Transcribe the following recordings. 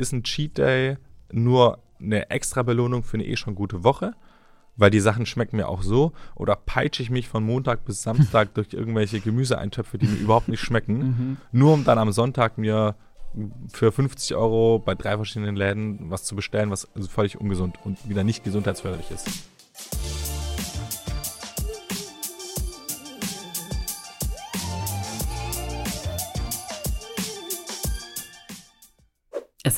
ist ein Cheat Day nur eine extra Belohnung für eine eh schon gute Woche? Weil die Sachen schmecken mir auch so. Oder peitsche ich mich von Montag bis Samstag durch irgendwelche Gemüseeintöpfe, die mir überhaupt nicht schmecken, mhm. nur um dann am Sonntag mir für 50 Euro bei drei verschiedenen Läden was zu bestellen, was also völlig ungesund und wieder nicht gesundheitsförderlich ist.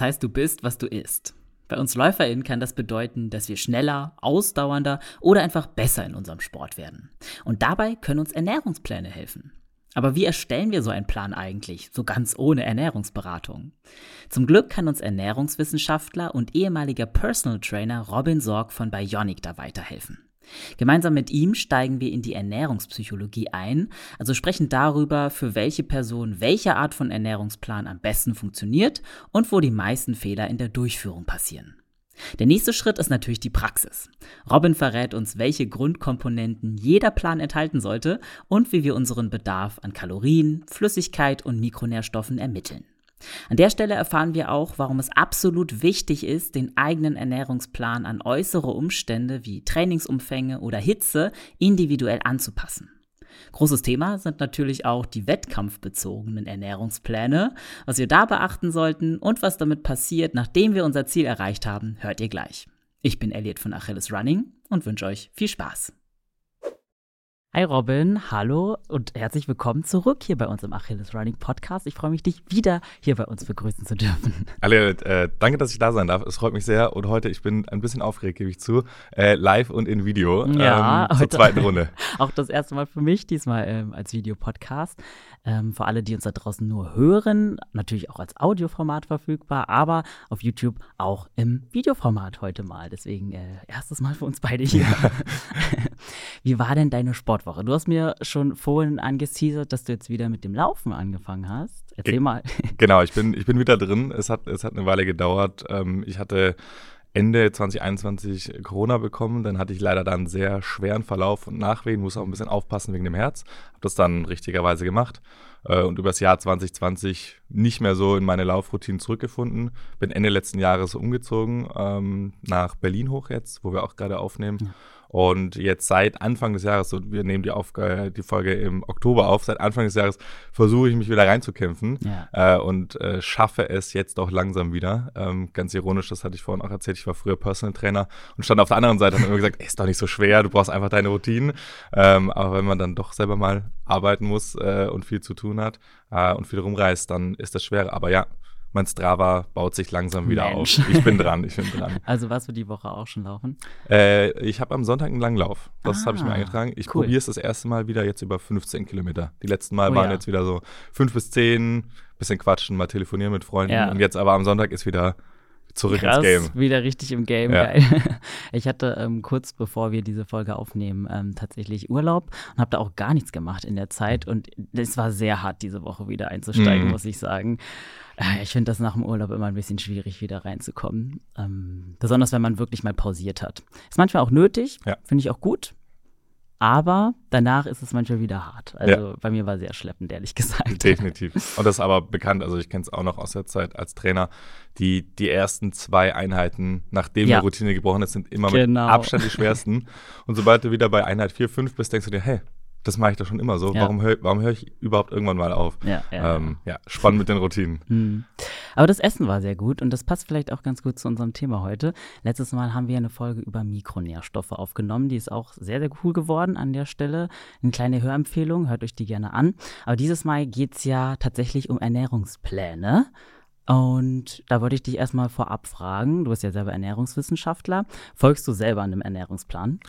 Heißt, du bist, was du isst. Bei uns LäuferInnen kann das bedeuten, dass wir schneller, ausdauernder oder einfach besser in unserem Sport werden. Und dabei können uns Ernährungspläne helfen. Aber wie erstellen wir so einen Plan eigentlich, so ganz ohne Ernährungsberatung? Zum Glück kann uns Ernährungswissenschaftler und ehemaliger Personal Trainer Robin Sorg von Bionic da weiterhelfen. Gemeinsam mit ihm steigen wir in die Ernährungspsychologie ein, also sprechen darüber, für welche Person welche Art von Ernährungsplan am besten funktioniert und wo die meisten Fehler in der Durchführung passieren. Der nächste Schritt ist natürlich die Praxis. Robin verrät uns, welche Grundkomponenten jeder Plan enthalten sollte und wie wir unseren Bedarf an Kalorien, Flüssigkeit und Mikronährstoffen ermitteln. An der Stelle erfahren wir auch, warum es absolut wichtig ist, den eigenen Ernährungsplan an äußere Umstände wie Trainingsumfänge oder Hitze individuell anzupassen. Großes Thema sind natürlich auch die wettkampfbezogenen Ernährungspläne. Was wir da beachten sollten und was damit passiert, nachdem wir unser Ziel erreicht haben, hört ihr gleich. Ich bin Elliot von Achilles Running und wünsche euch viel Spaß. Hi Robin, hallo und herzlich willkommen zurück hier bei uns im Achilles Running Podcast. Ich freue mich, dich wieder hier bei uns begrüßen zu dürfen. Alle, äh, danke, dass ich da sein darf. Es freut mich sehr und heute, ich bin ein bisschen aufgeregt, gebe ich zu, äh, live und in Video ja, ähm, zur zweiten Runde. auch das erste Mal für mich, diesmal ähm, als Videopodcast. Ähm, für alle, die uns da draußen nur hören, natürlich auch als Audioformat verfügbar, aber auf YouTube auch im Videoformat heute mal. Deswegen äh, erstes Mal für uns beide hier. Wie war denn deine Sportwoche? Du hast mir schon vorhin angeteasert, dass du jetzt wieder mit dem Laufen angefangen hast. Erzähl mal. Genau, ich bin, ich bin wieder drin. Es hat, es hat eine Weile gedauert. Ähm, ich hatte Ende 2021 Corona bekommen. Dann hatte ich leider dann einen sehr schweren Verlauf und Nachwehen, muss auch ein bisschen aufpassen wegen dem Herz. Habe das dann richtigerweise gemacht äh, und übers Jahr 2020 nicht mehr so in meine Laufroutine zurückgefunden. Bin Ende letzten Jahres umgezogen ähm, nach Berlin hoch jetzt, wo wir auch gerade aufnehmen. Ja. Und jetzt seit Anfang des Jahres, so wir nehmen die, Aufgabe, die Folge im Oktober auf, seit Anfang des Jahres versuche ich mich wieder reinzukämpfen ja. äh, und äh, schaffe es jetzt auch langsam wieder. Ähm, ganz ironisch, das hatte ich vorhin auch erzählt, ich war früher Personal Trainer und stand auf der anderen Seite und habe immer gesagt, ist doch nicht so schwer, du brauchst einfach deine Routinen. Ähm, aber wenn man dann doch selber mal arbeiten muss äh, und viel zu tun hat äh, und viel rumreist, dann ist das schwer. Aber ja, mein Strava baut sich langsam wieder Mensch. auf. Ich bin dran, ich bin dran. Also warst du die Woche auch schon laufen? Äh, ich habe am Sonntag einen Langlauf. Das ah, habe ich mir ah, eingetragen. Ich cool. probiere es das erste Mal wieder jetzt über 15 Kilometer. Die letzten Mal oh, waren ja. jetzt wieder so 5 bis 10, bisschen quatschen, mal telefonieren mit Freunden. Ja. Und jetzt aber am Sonntag ist wieder zurück Krass, ins Game. Wieder richtig im Game, ja. geil. Ich hatte ähm, kurz bevor wir diese Folge aufnehmen, ähm, tatsächlich Urlaub und habe da auch gar nichts gemacht in der Zeit. Und es war sehr hart, diese Woche wieder einzusteigen, mhm. muss ich sagen. Äh, ich finde das nach dem Urlaub immer ein bisschen schwierig, wieder reinzukommen. Ähm, besonders wenn man wirklich mal pausiert hat. Ist manchmal auch nötig, ja. finde ich auch gut. Aber danach ist es manchmal wieder hart. Also ja. bei mir war sehr schleppend, ehrlich gesagt. Definitiv. Und das ist aber bekannt, also ich kenne es auch noch aus der Zeit als Trainer. Die, die ersten zwei Einheiten, nachdem ja. die Routine gebrochen ist, sind immer genau. mit Abstand die schwersten. Und sobald du wieder bei Einheit 4, 5 bist, denkst du dir, hey, das mache ich doch schon immer so. Ja. Warum höre hör ich überhaupt irgendwann mal auf? Ja, ja, ähm, ja. spannend mit den Routinen. Mhm. Aber das Essen war sehr gut und das passt vielleicht auch ganz gut zu unserem Thema heute. Letztes Mal haben wir eine Folge über Mikronährstoffe aufgenommen. Die ist auch sehr, sehr cool geworden an der Stelle. Eine kleine Hörempfehlung, hört euch die gerne an. Aber dieses Mal geht es ja tatsächlich um Ernährungspläne. Und da wollte ich dich erstmal vorab fragen. Du bist ja selber Ernährungswissenschaftler. Folgst du selber einem Ernährungsplan?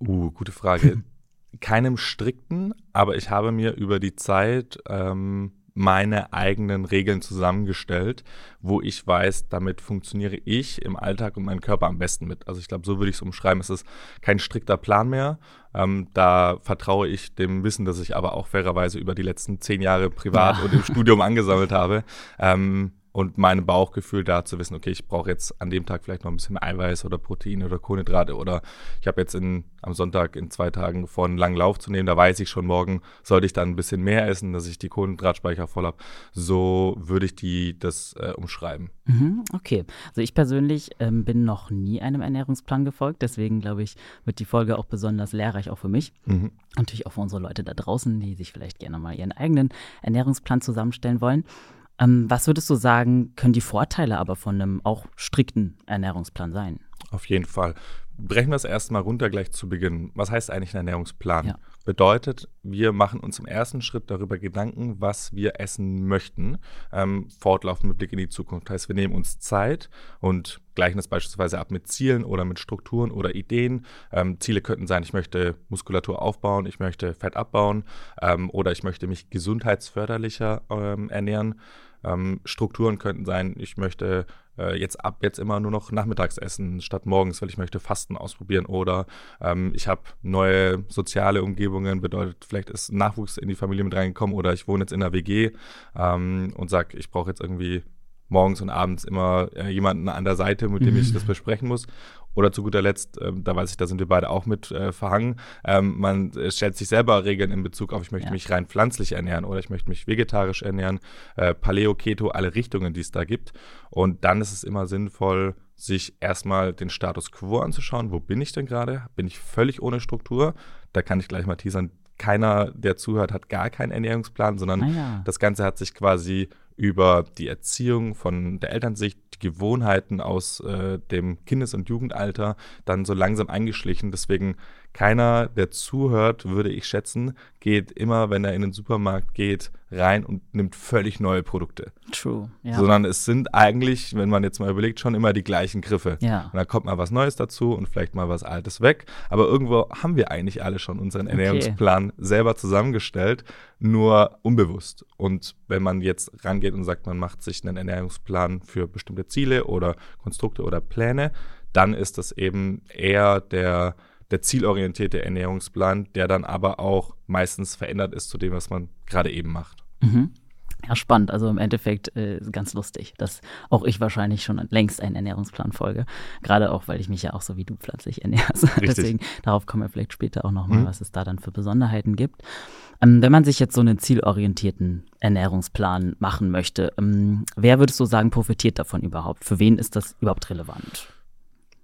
Uh, gute Frage. keinem strikten, aber ich habe mir über die Zeit ähm, meine eigenen Regeln zusammengestellt, wo ich weiß, damit funktioniere ich im Alltag und mein Körper am besten mit. Also ich glaube, so würde ich es umschreiben. Es ist kein strikter Plan mehr. Ähm, da vertraue ich dem Wissen, das ich aber auch fairerweise über die letzten zehn Jahre privat ja. und im Studium angesammelt habe. Ähm, und meinem Bauchgefühl da zu wissen, okay, ich brauche jetzt an dem Tag vielleicht noch ein bisschen Eiweiß oder Proteine oder Kohlenhydrate oder ich habe jetzt in, am Sonntag in zwei Tagen vor, einen langen Lauf zu nehmen, da weiß ich schon, morgen sollte ich dann ein bisschen mehr essen, dass ich die Kohlenhydratspeicher voll habe. So würde ich die das äh, umschreiben. Mhm, okay, also ich persönlich ähm, bin noch nie einem Ernährungsplan gefolgt, deswegen glaube ich, wird die Folge auch besonders lehrreich auch für mich. Mhm. Natürlich auch für unsere Leute da draußen, die sich vielleicht gerne mal ihren eigenen Ernährungsplan zusammenstellen wollen. Ähm, was würdest du sagen, können die Vorteile aber von einem auch strikten Ernährungsplan sein? Auf jeden Fall. Brechen wir es erstmal runter gleich zu Beginn. Was heißt eigentlich ein Ernährungsplan? Ja. Bedeutet, wir machen uns im ersten Schritt darüber Gedanken, was wir essen möchten, ähm, fortlaufend mit Blick in die Zukunft. Heißt, wir nehmen uns Zeit und gleichen das beispielsweise ab mit Zielen oder mit Strukturen oder Ideen. Ähm, Ziele könnten sein, ich möchte Muskulatur aufbauen, ich möchte Fett abbauen ähm, oder ich möchte mich gesundheitsförderlicher ähm, ernähren. Ähm, Strukturen könnten sein, ich möchte äh, jetzt ab jetzt immer nur noch nachmittags essen statt morgens, weil ich möchte Fasten ausprobieren oder ähm, ich habe neue soziale Umgebungen, bedeutet vielleicht ist Nachwuchs in die Familie mit reingekommen oder ich wohne jetzt in einer WG ähm, und sage, ich brauche jetzt irgendwie morgens und abends immer äh, jemanden an der Seite, mit dem ich das besprechen muss. Oder zu guter Letzt, äh, da weiß ich, da sind wir beide auch mit äh, verhangen, ähm, man äh, stellt sich selber Regeln in Bezug auf, ich möchte ja. mich rein pflanzlich ernähren oder ich möchte mich vegetarisch ernähren, äh, Paleo, Keto, alle Richtungen, die es da gibt. Und dann ist es immer sinnvoll, sich erstmal den Status quo anzuschauen. Wo bin ich denn gerade? Bin ich völlig ohne Struktur? Da kann ich gleich mal teasern. Keiner, der zuhört, hat gar keinen Ernährungsplan, sondern ah ja. das Ganze hat sich quasi über die Erziehung von der Elternsicht, Gewohnheiten aus äh, dem Kindes- und Jugendalter dann so langsam eingeschlichen. Deswegen keiner, der zuhört, würde ich schätzen, geht immer, wenn er in den Supermarkt geht, rein und nimmt völlig neue Produkte. True. Ja. Sondern es sind eigentlich, wenn man jetzt mal überlegt, schon immer die gleichen Griffe. Ja. Und da kommt mal was Neues dazu und vielleicht mal was Altes weg. Aber irgendwo haben wir eigentlich alle schon unseren Ernährungsplan okay. selber zusammengestellt, nur unbewusst. Und wenn man jetzt rangeht und sagt, man macht sich einen Ernährungsplan für bestimmte Ziele oder Konstrukte oder Pläne, dann ist das eben eher der der zielorientierte Ernährungsplan, der dann aber auch meistens verändert ist zu dem, was man gerade eben macht. Mhm. Ja, spannend. Also im Endeffekt äh, ganz lustig, dass auch ich wahrscheinlich schon längst einen Ernährungsplan folge. Gerade auch, weil ich mich ja auch so wie du pflanzlich ernähre. Deswegen, darauf kommen wir vielleicht später auch nochmal, mhm. was es da dann für Besonderheiten gibt. Ähm, wenn man sich jetzt so einen zielorientierten Ernährungsplan machen möchte, ähm, wer würdest du sagen, profitiert davon überhaupt? Für wen ist das überhaupt relevant?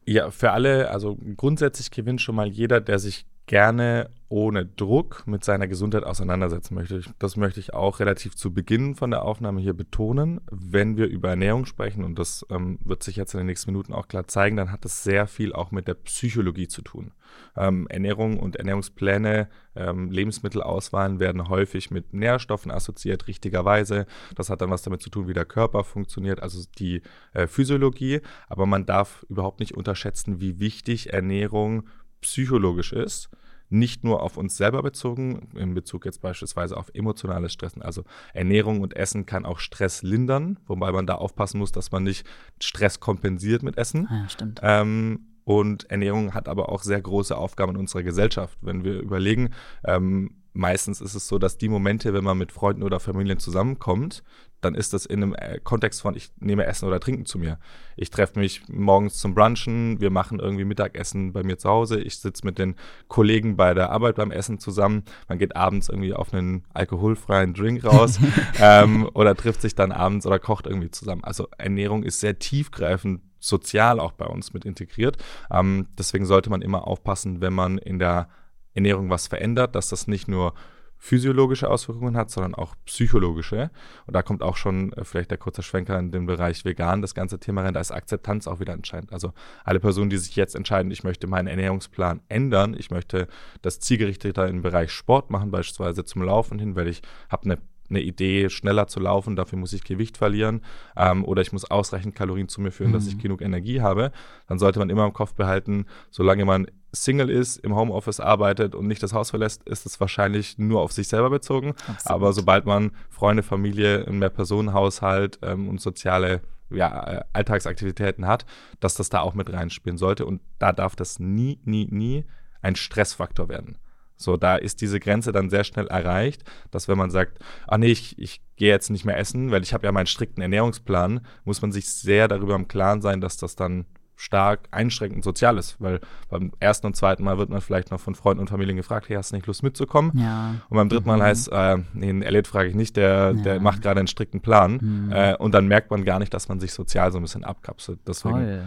Ja, für alle, also grundsätzlich gewinnt schon mal jeder, der sich gerne ohne Druck mit seiner Gesundheit auseinandersetzen möchte. Das möchte ich auch relativ zu Beginn von der Aufnahme hier betonen. Wenn wir über Ernährung sprechen, und das ähm, wird sich jetzt in den nächsten Minuten auch klar zeigen, dann hat das sehr viel auch mit der Psychologie zu tun. Ähm, Ernährung und Ernährungspläne, ähm, Lebensmittelauswahlen werden häufig mit Nährstoffen assoziiert, richtigerweise. Das hat dann was damit zu tun, wie der Körper funktioniert, also die äh, Physiologie. Aber man darf überhaupt nicht unterschätzen, wie wichtig Ernährung psychologisch ist nicht nur auf uns selber bezogen, in Bezug jetzt beispielsweise auf emotionales Stressen. Also Ernährung und Essen kann auch Stress lindern, wobei man da aufpassen muss, dass man nicht Stress kompensiert mit Essen. Ah ja, stimmt. Ähm, und Ernährung hat aber auch sehr große Aufgaben in unserer Gesellschaft. Wenn wir überlegen, ähm, meistens ist es so, dass die Momente, wenn man mit Freunden oder Familien zusammenkommt, dann ist das in einem äh, Kontext von, ich nehme Essen oder Trinken zu mir. Ich treffe mich morgens zum Brunchen, wir machen irgendwie Mittagessen bei mir zu Hause, ich sitze mit den Kollegen bei der Arbeit beim Essen zusammen, man geht abends irgendwie auf einen alkoholfreien Drink raus ähm, oder trifft sich dann abends oder kocht irgendwie zusammen. Also Ernährung ist sehr tiefgreifend sozial auch bei uns mit integriert. Ähm, deswegen sollte man immer aufpassen, wenn man in der Ernährung was verändert, dass das nicht nur physiologische Auswirkungen hat, sondern auch psychologische. Und da kommt auch schon äh, vielleicht der kurze Schwenker in den Bereich vegan, das ganze Thema rein. Da ist Akzeptanz auch wieder entscheidend. Also alle Personen, die sich jetzt entscheiden, ich möchte meinen Ernährungsplan ändern, ich möchte das zielgerichteter im Bereich Sport machen, beispielsweise zum Laufen hin, weil ich habe eine eine Idee, schneller zu laufen, dafür muss ich Gewicht verlieren ähm, oder ich muss ausreichend Kalorien zu mir führen, mhm. dass ich mhm. genug Energie habe, dann sollte man immer im Kopf behalten, solange man Single ist, im Homeoffice arbeitet und nicht das Haus verlässt, ist es wahrscheinlich nur auf sich selber bezogen. Absolut. Aber sobald man Freunde, Familie, einen Mehrpersonenhaushalt ähm, und soziale ja, äh, Alltagsaktivitäten hat, dass das da auch mit reinspielen sollte. Und da darf das nie, nie, nie ein Stressfaktor werden. So, da ist diese Grenze dann sehr schnell erreicht, dass wenn man sagt, ah nee, ich, ich gehe jetzt nicht mehr essen, weil ich habe ja meinen strikten Ernährungsplan, muss man sich sehr darüber im Klaren sein, dass das dann stark einschränkend sozial ist, weil beim ersten und zweiten Mal wird man vielleicht noch von Freunden und Familien gefragt, hey, hast du nicht Lust mitzukommen? Ja. Und beim dritten Mal Mhm. heißt, äh, nee, den Elliot frage ich nicht, der, der Ja. macht gerade einen strikten Plan. Mhm. Äh, und dann merkt man gar nicht, dass man sich sozial so ein bisschen abkapselt. Deswegen, Toll.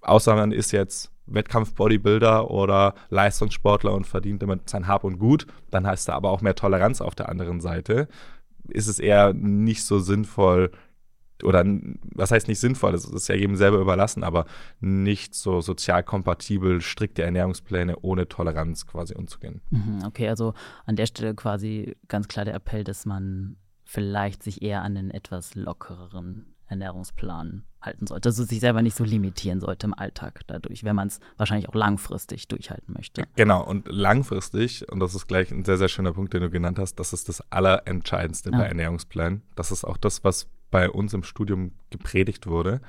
außer man ist jetzt Wettkampf-Bodybuilder oder Leistungssportler und verdient damit sein Hab und Gut, dann heißt da aber auch mehr Toleranz auf der anderen Seite. Ist es eher nicht so sinnvoll, oder was heißt nicht sinnvoll, das ist ja jedem selber überlassen, aber nicht so sozial kompatibel, strikte Ernährungspläne ohne Toleranz quasi umzugehen. Mhm, Okay, also an der Stelle quasi ganz klar der Appell, dass man vielleicht sich eher an einen etwas lockereren Ernährungsplan halten sollte. Also sich selber nicht so limitieren sollte im Alltag dadurch, wenn man es wahrscheinlich auch langfristig durchhalten möchte. Genau, und langfristig, und das ist gleich ein sehr, sehr schöner Punkt, den du genannt hast, das ist das Allerentscheidendste Ja. bei Ernährungsplänen. Das ist auch das, was bei uns im Studium gepredigt wurde.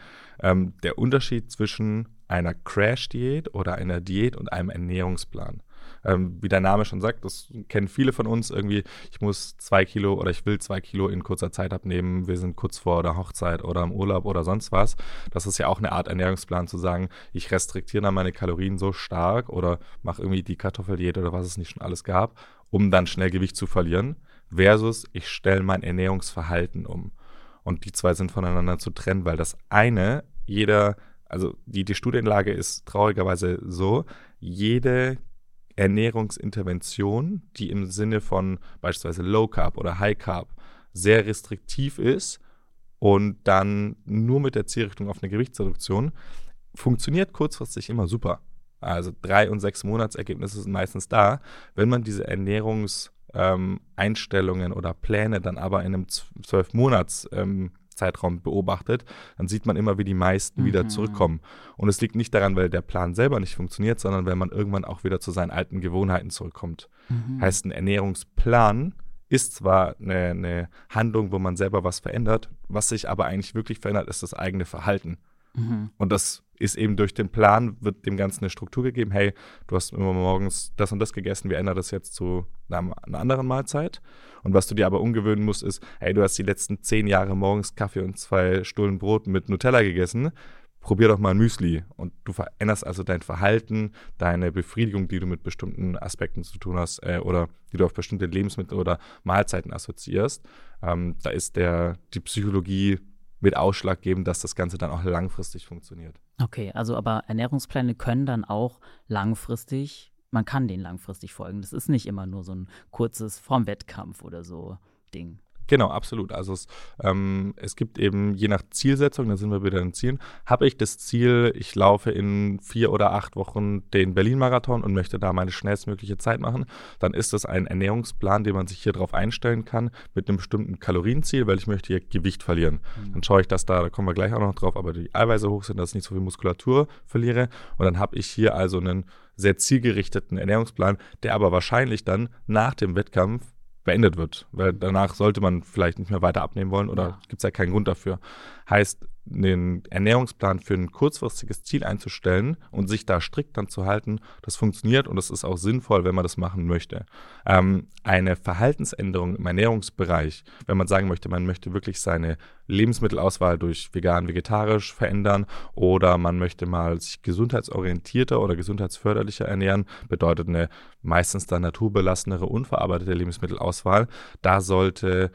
Ähm, der Unterschied zwischen einer Crash-Diät oder einer Diät und einem Ernährungsplan. Ähm, wie der Name schon sagt, das kennen viele von uns irgendwie, ich muss zwei Kilo oder ich will zwei Kilo in kurzer Zeit abnehmen, wir sind kurz vor der Hochzeit oder im Urlaub oder sonst was. Das ist ja auch eine Art Ernährungsplan zu sagen, ich restriktiere dann meine Kalorien so stark oder mache irgendwie die Kartoffeldiät oder was es nicht schon alles gab, um dann schnell Gewicht zu verlieren, versus ich stelle mein Ernährungsverhalten um. Und die zwei sind voneinander zu trennen, weil das eine, jeder, also die, die Studienlage ist traurigerweise so, jede Ernährungsintervention, die im Sinne von beispielsweise Low Carb oder High Carb sehr restriktiv ist und dann nur mit der Zielrichtung auf eine Gewichtsreduktion, funktioniert kurzfristig immer super. Also drei und sechs Monatsergebnisse sind meistens da. Wenn man diese Ernährungseinstellungen oder Pläne dann aber in einem zwölf Monats ähm, Zeitraum beobachtet, dann sieht man immer, wie die meisten wieder Mhm. zurückkommen. Und es liegt nicht daran, weil der Plan selber nicht funktioniert, sondern weil man irgendwann auch wieder zu seinen alten Gewohnheiten zurückkommt. Mhm. Heißt, ein Ernährungsplan ist zwar eine, eine Handlung, wo man selber was verändert, was sich aber eigentlich wirklich verändert, ist das eigene Verhalten. Mhm. Und das ist eben durch den Plan, wird dem Ganzen eine Struktur gegeben. Hey, du hast immer morgens das und das gegessen, wir ändern das jetzt zu einer, anderen Mahlzeit. Und was du dir aber umgewöhnen musst, ist, hey, du hast die letzten zehn Jahre morgens Kaffee und zwei Stullen Brot mit Nutella gegessen. Probier doch mal ein Müsli. Und du veränderst also dein Verhalten, deine Befriedigung, die du mit bestimmten Aspekten zu tun hast äh, oder die du auf bestimmte Lebensmittel oder Mahlzeiten assoziierst. Ähm, da ist der, die Psychologie mit ausschlaggebend, dass das Ganze dann auch langfristig funktioniert. Okay, also aber Ernährungspläne können dann auch langfristig, man kann denen langfristig folgen. Das ist nicht immer nur so ein kurzes vorm Wettkampf oder so Ding. Genau, absolut. Also es, ähm, es gibt eben je nach Zielsetzung, da sind wir wieder in Zielen, habe ich das Ziel, ich laufe in vier oder acht Wochen den Berlin-Marathon und möchte da meine schnellstmögliche Zeit machen, dann ist das ein Ernährungsplan, den man sich hier drauf einstellen kann, mit einem bestimmten Kalorienziel, weil ich möchte hier Gewicht verlieren. Dann schaue ich, dass da, da kommen wir gleich auch noch drauf, aber die Eiweiße hoch sind, dass ich nicht so viel Muskulatur verliere. Und dann habe ich hier also einen sehr zielgerichteten Ernährungsplan, der aber wahrscheinlich dann nach dem Wettkampf beendet wird, weil danach sollte man vielleicht nicht mehr weiter abnehmen wollen oder Ja. gibt es ja keinen Grund dafür. Heißt, einen Ernährungsplan für ein kurzfristiges Ziel einzustellen und sich da strikt dann zu halten, das funktioniert und das ist auch sinnvoll, wenn man das machen möchte. Ähm, eine Verhaltensänderung im Ernährungsbereich, wenn man sagen möchte, man möchte wirklich seine Lebensmittelauswahl durch vegan, vegetarisch verändern oder man möchte mal sich gesundheitsorientierter oder gesundheitsförderlicher ernähren, bedeutet eine meistens dann naturbelassenere, unverarbeitete Lebensmittelauswahl. Da sollte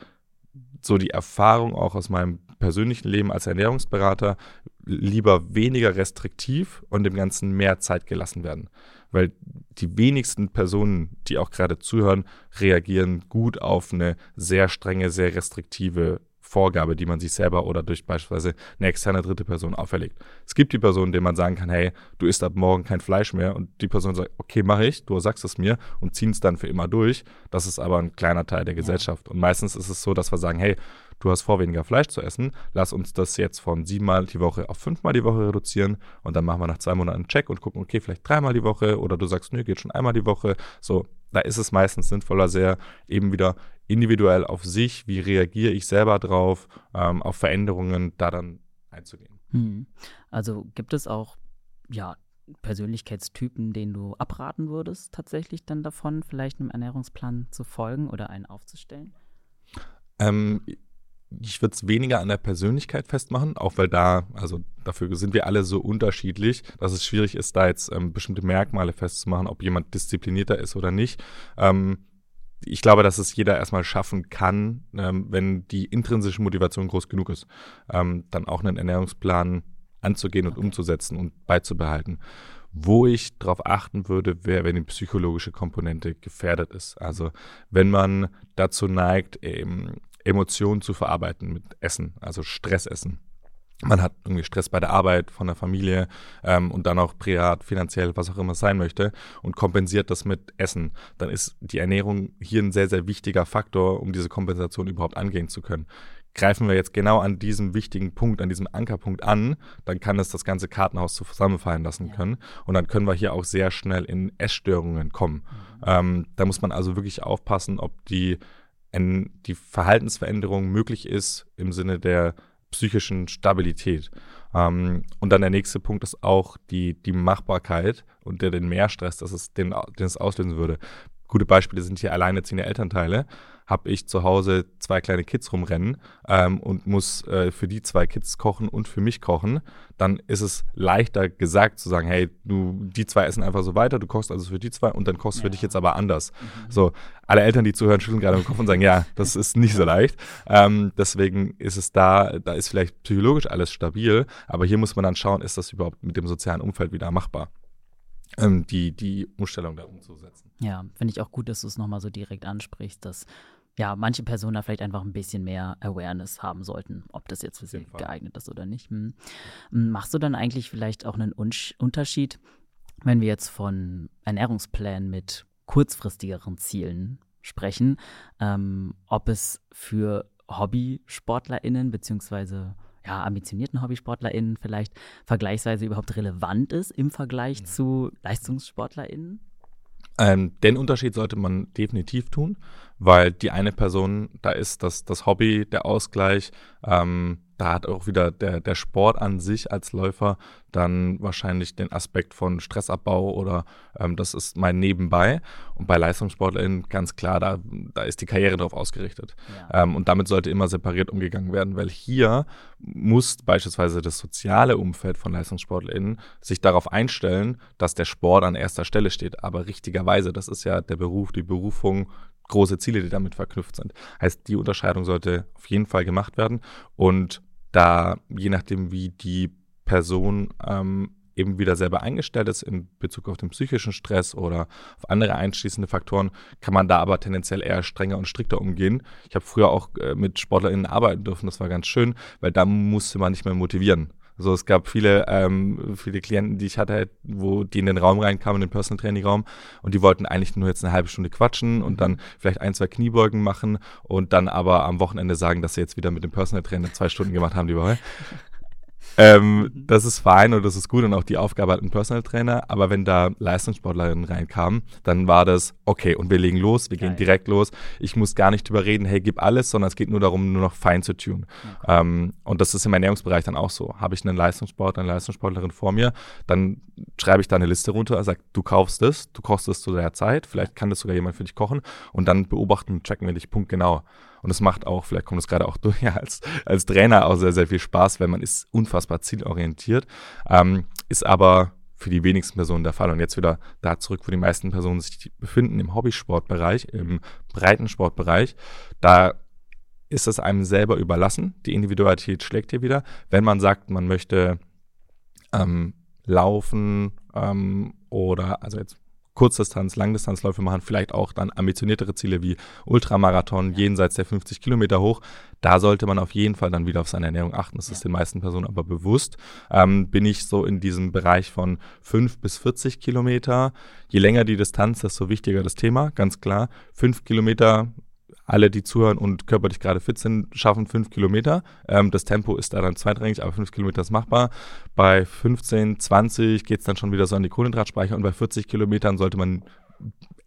so die Erfahrung auch aus meinem persönlichen Leben als Ernährungsberater lieber weniger restriktiv und dem Ganzen mehr Zeit gelassen werden. Weil die wenigsten Personen, die auch gerade zuhören, reagieren gut auf eine sehr strenge, sehr restriktive Vorgabe, die man sich selber oder durch beispielsweise eine externe dritte Person auferlegt. Es gibt die Personen, denen man sagen kann, hey, du isst ab morgen kein Fleisch mehr und die Person sagt, okay, mache ich, du sagst es mir und ziehen es dann für immer durch. Das ist aber ein kleiner Teil der Gesellschaft. Und meistens ist es so, dass wir sagen, hey, du hast vor, weniger Fleisch zu essen, lass uns das jetzt von siebenmal die Woche auf fünfmal die Woche reduzieren und dann machen wir nach zwei Monaten einen Check und gucken, okay, vielleicht dreimal die Woche oder du sagst, nö, geht schon einmal die Woche. So, da ist es meistens sinnvoller, sehr eben wieder individuell auf sich, wie reagiere ich selber drauf, ähm, auf Veränderungen da dann einzugehen. Hm. Also gibt es auch, ja, Persönlichkeitstypen, denen du abraten würdest, tatsächlich dann davon, vielleicht einem Ernährungsplan zu folgen oder einen aufzustellen? Ähm, ich würde es weniger an der Persönlichkeit festmachen, auch weil da, also dafür sind wir alle so unterschiedlich, dass es schwierig ist, da jetzt ähm, bestimmte Merkmale festzumachen, ob jemand disziplinierter ist oder nicht. Ähm, ich glaube, dass es jeder erstmal schaffen kann, ähm, wenn die intrinsische Motivation groß genug ist, ähm, dann auch einen Ernährungsplan anzugehen und umzusetzen und beizubehalten. Wo ich darauf achten würde, wäre, wenn die psychologische Komponente gefährdet ist. Also wenn man dazu neigt, eben Emotionen zu verarbeiten mit Essen, also Stressessen. Man hat irgendwie Stress bei der Arbeit, von der Familie ähm, und dann auch privat, finanziell, was auch immer es sein möchte und kompensiert das mit Essen. Dann ist die Ernährung hier ein sehr, sehr wichtiger Faktor, um diese Kompensation überhaupt angehen zu können greifen wir jetzt genau an diesem wichtigen Punkt, an diesem Ankerpunkt an, dann kann es das ganze Kartenhaus zusammenfallen lassen ja. können. Und dann können wir hier auch sehr schnell in Essstörungen kommen. Mhm. Ähm, da muss man also wirklich aufpassen, ob die, die Verhaltensveränderung möglich ist im Sinne der psychischen Stabilität. Ähm, und dann der nächste Punkt ist auch die, die Machbarkeit und der den Mehrstress, dass es den, den es auslösen würde. Gute Beispiele sind hier alleinerziehende Elternteile habe ich zu Hause zwei kleine Kids rumrennen ähm, und muss äh, für die zwei Kids kochen und für mich kochen, dann ist es leichter gesagt zu sagen, hey, du, die zwei essen einfach so weiter, du kochst also für die zwei und dann kochst du ja. für dich jetzt aber anders. Mhm. So, alle Eltern, die zuhören, schütteln gerade im Kopf und sagen, ja, das ist nicht so leicht. Ähm, deswegen ist es da, da ist vielleicht psychologisch alles stabil, aber hier muss man dann schauen, ist das überhaupt mit dem sozialen Umfeld wieder machbar? Ähm, die, die Umstellung da umzusetzen. Ja, finde ich auch gut, dass du es nochmal so direkt ansprichst, dass ja, manche Personen da vielleicht einfach ein bisschen mehr Awareness haben sollten, ob das jetzt für sie geeignet ist oder nicht. Hm. hm. Machst du dann eigentlich vielleicht auch einen Unterschied, wenn wir jetzt von Ernährungsplänen mit kurzfristigeren Zielen sprechen, ähm, ob es für HobbysportlerInnen beziehungsweise ja, ambitionierten HobbysportlerInnen vielleicht vergleichsweise überhaupt relevant ist im Vergleich ja. zu LeistungssportlerInnen? Ähm, den Unterschied sollte man definitiv tun, weil die eine Person, da ist das, das Hobby, der Ausgleich, ähm, da hat auch wieder der, der Sport an sich als Läufer dann wahrscheinlich den Aspekt von Stressabbau oder ähm, das ist mein Nebenbei. Und bei LeistungssportlerInnen ganz klar, da, da ist die Karriere drauf ausgerichtet. Ja. Ähm, und damit sollte immer separiert umgegangen werden, weil hier muss beispielsweise das soziale Umfeld von LeistungssportlerInnen sich darauf einstellen, dass der Sport an erster Stelle steht. Aber richtigerweise, das ist ja der Beruf, die Berufung, große Ziele, die damit verknüpft sind. Heißt, die Unterscheidung sollte auf jeden Fall gemacht werden und da, je nachdem, wie die Person ähm, eben wieder selber eingestellt ist in Bezug auf den psychischen Stress oder auf andere einschließende Faktoren, kann man da aber tendenziell eher strenger und strikter umgehen. Ich habe früher auch äh, mit SportlerInnen arbeiten dürfen, das war ganz schön, weil da musste man nicht mehr motivieren. So, es gab viele, ähm, viele Klienten, die ich hatte, wo die in den Raum reinkamen, in den Personal Training Raum, und die wollten eigentlich nur jetzt eine halbe Stunde quatschen und dann vielleicht ein, zwei Kniebeugen machen und dann aber am Wochenende sagen, dass sie jetzt wieder mit dem Personal Trainer zwei Stunden gemacht haben die Woche. Ähm, mhm. Das ist fein und das ist gut und auch die Aufgabe hat ein Personal Trainer. Aber wenn da Leistungssportlerinnen reinkamen, dann war das okay und wir legen los, wir Geil. gehen direkt los. Ich muss gar nicht überreden, hey, gib alles, sondern es geht nur darum, nur noch fein zu tun. Okay. Ähm, und das ist im Ernährungsbereich dann auch so. Habe ich einen Leistungssportler, eine Leistungssportlerin vor mir, dann schreibe ich da eine Liste runter, sage, du kaufst es, du kochst es zu der Zeit, vielleicht kann das sogar jemand für dich kochen und dann beobachten checken wir dich punktgenau. Und es macht auch, vielleicht kommt es gerade auch durch, ja, als, als Trainer auch sehr, sehr viel Spaß, weil man ist unfassbar zielorientiert, ähm, ist aber für die wenigsten Personen der Fall. Und jetzt wieder da zurück, wo die meisten Personen sich befinden, im Hobbysportbereich, im Breitensportbereich. Da ist es einem selber überlassen. Die Individualität schlägt hier wieder. Wenn man sagt, man möchte ähm, laufen ähm, oder, also jetzt Kurzdistanz, Langdistanzläufe machen, vielleicht auch dann ambitioniertere Ziele wie Ultramarathon jenseits der 50 Kilometer hoch. Da sollte man auf jeden Fall dann wieder auf seine Ernährung achten. Das ja. ist den meisten Personen aber bewusst. Ähm, bin ich so in diesem Bereich von 5 bis 40 Kilometer. Je länger die Distanz, desto wichtiger das Thema, ganz klar. 5 Kilometer alle, die zuhören und körperlich gerade fit sind, schaffen fünf Kilometer. Ähm, das Tempo ist da dann zweitrangig, aber fünf Kilometer ist machbar. Bei 15, 20 geht es dann schon wieder so an die Kohlenhydratspeicher und bei 40 Kilometern sollte man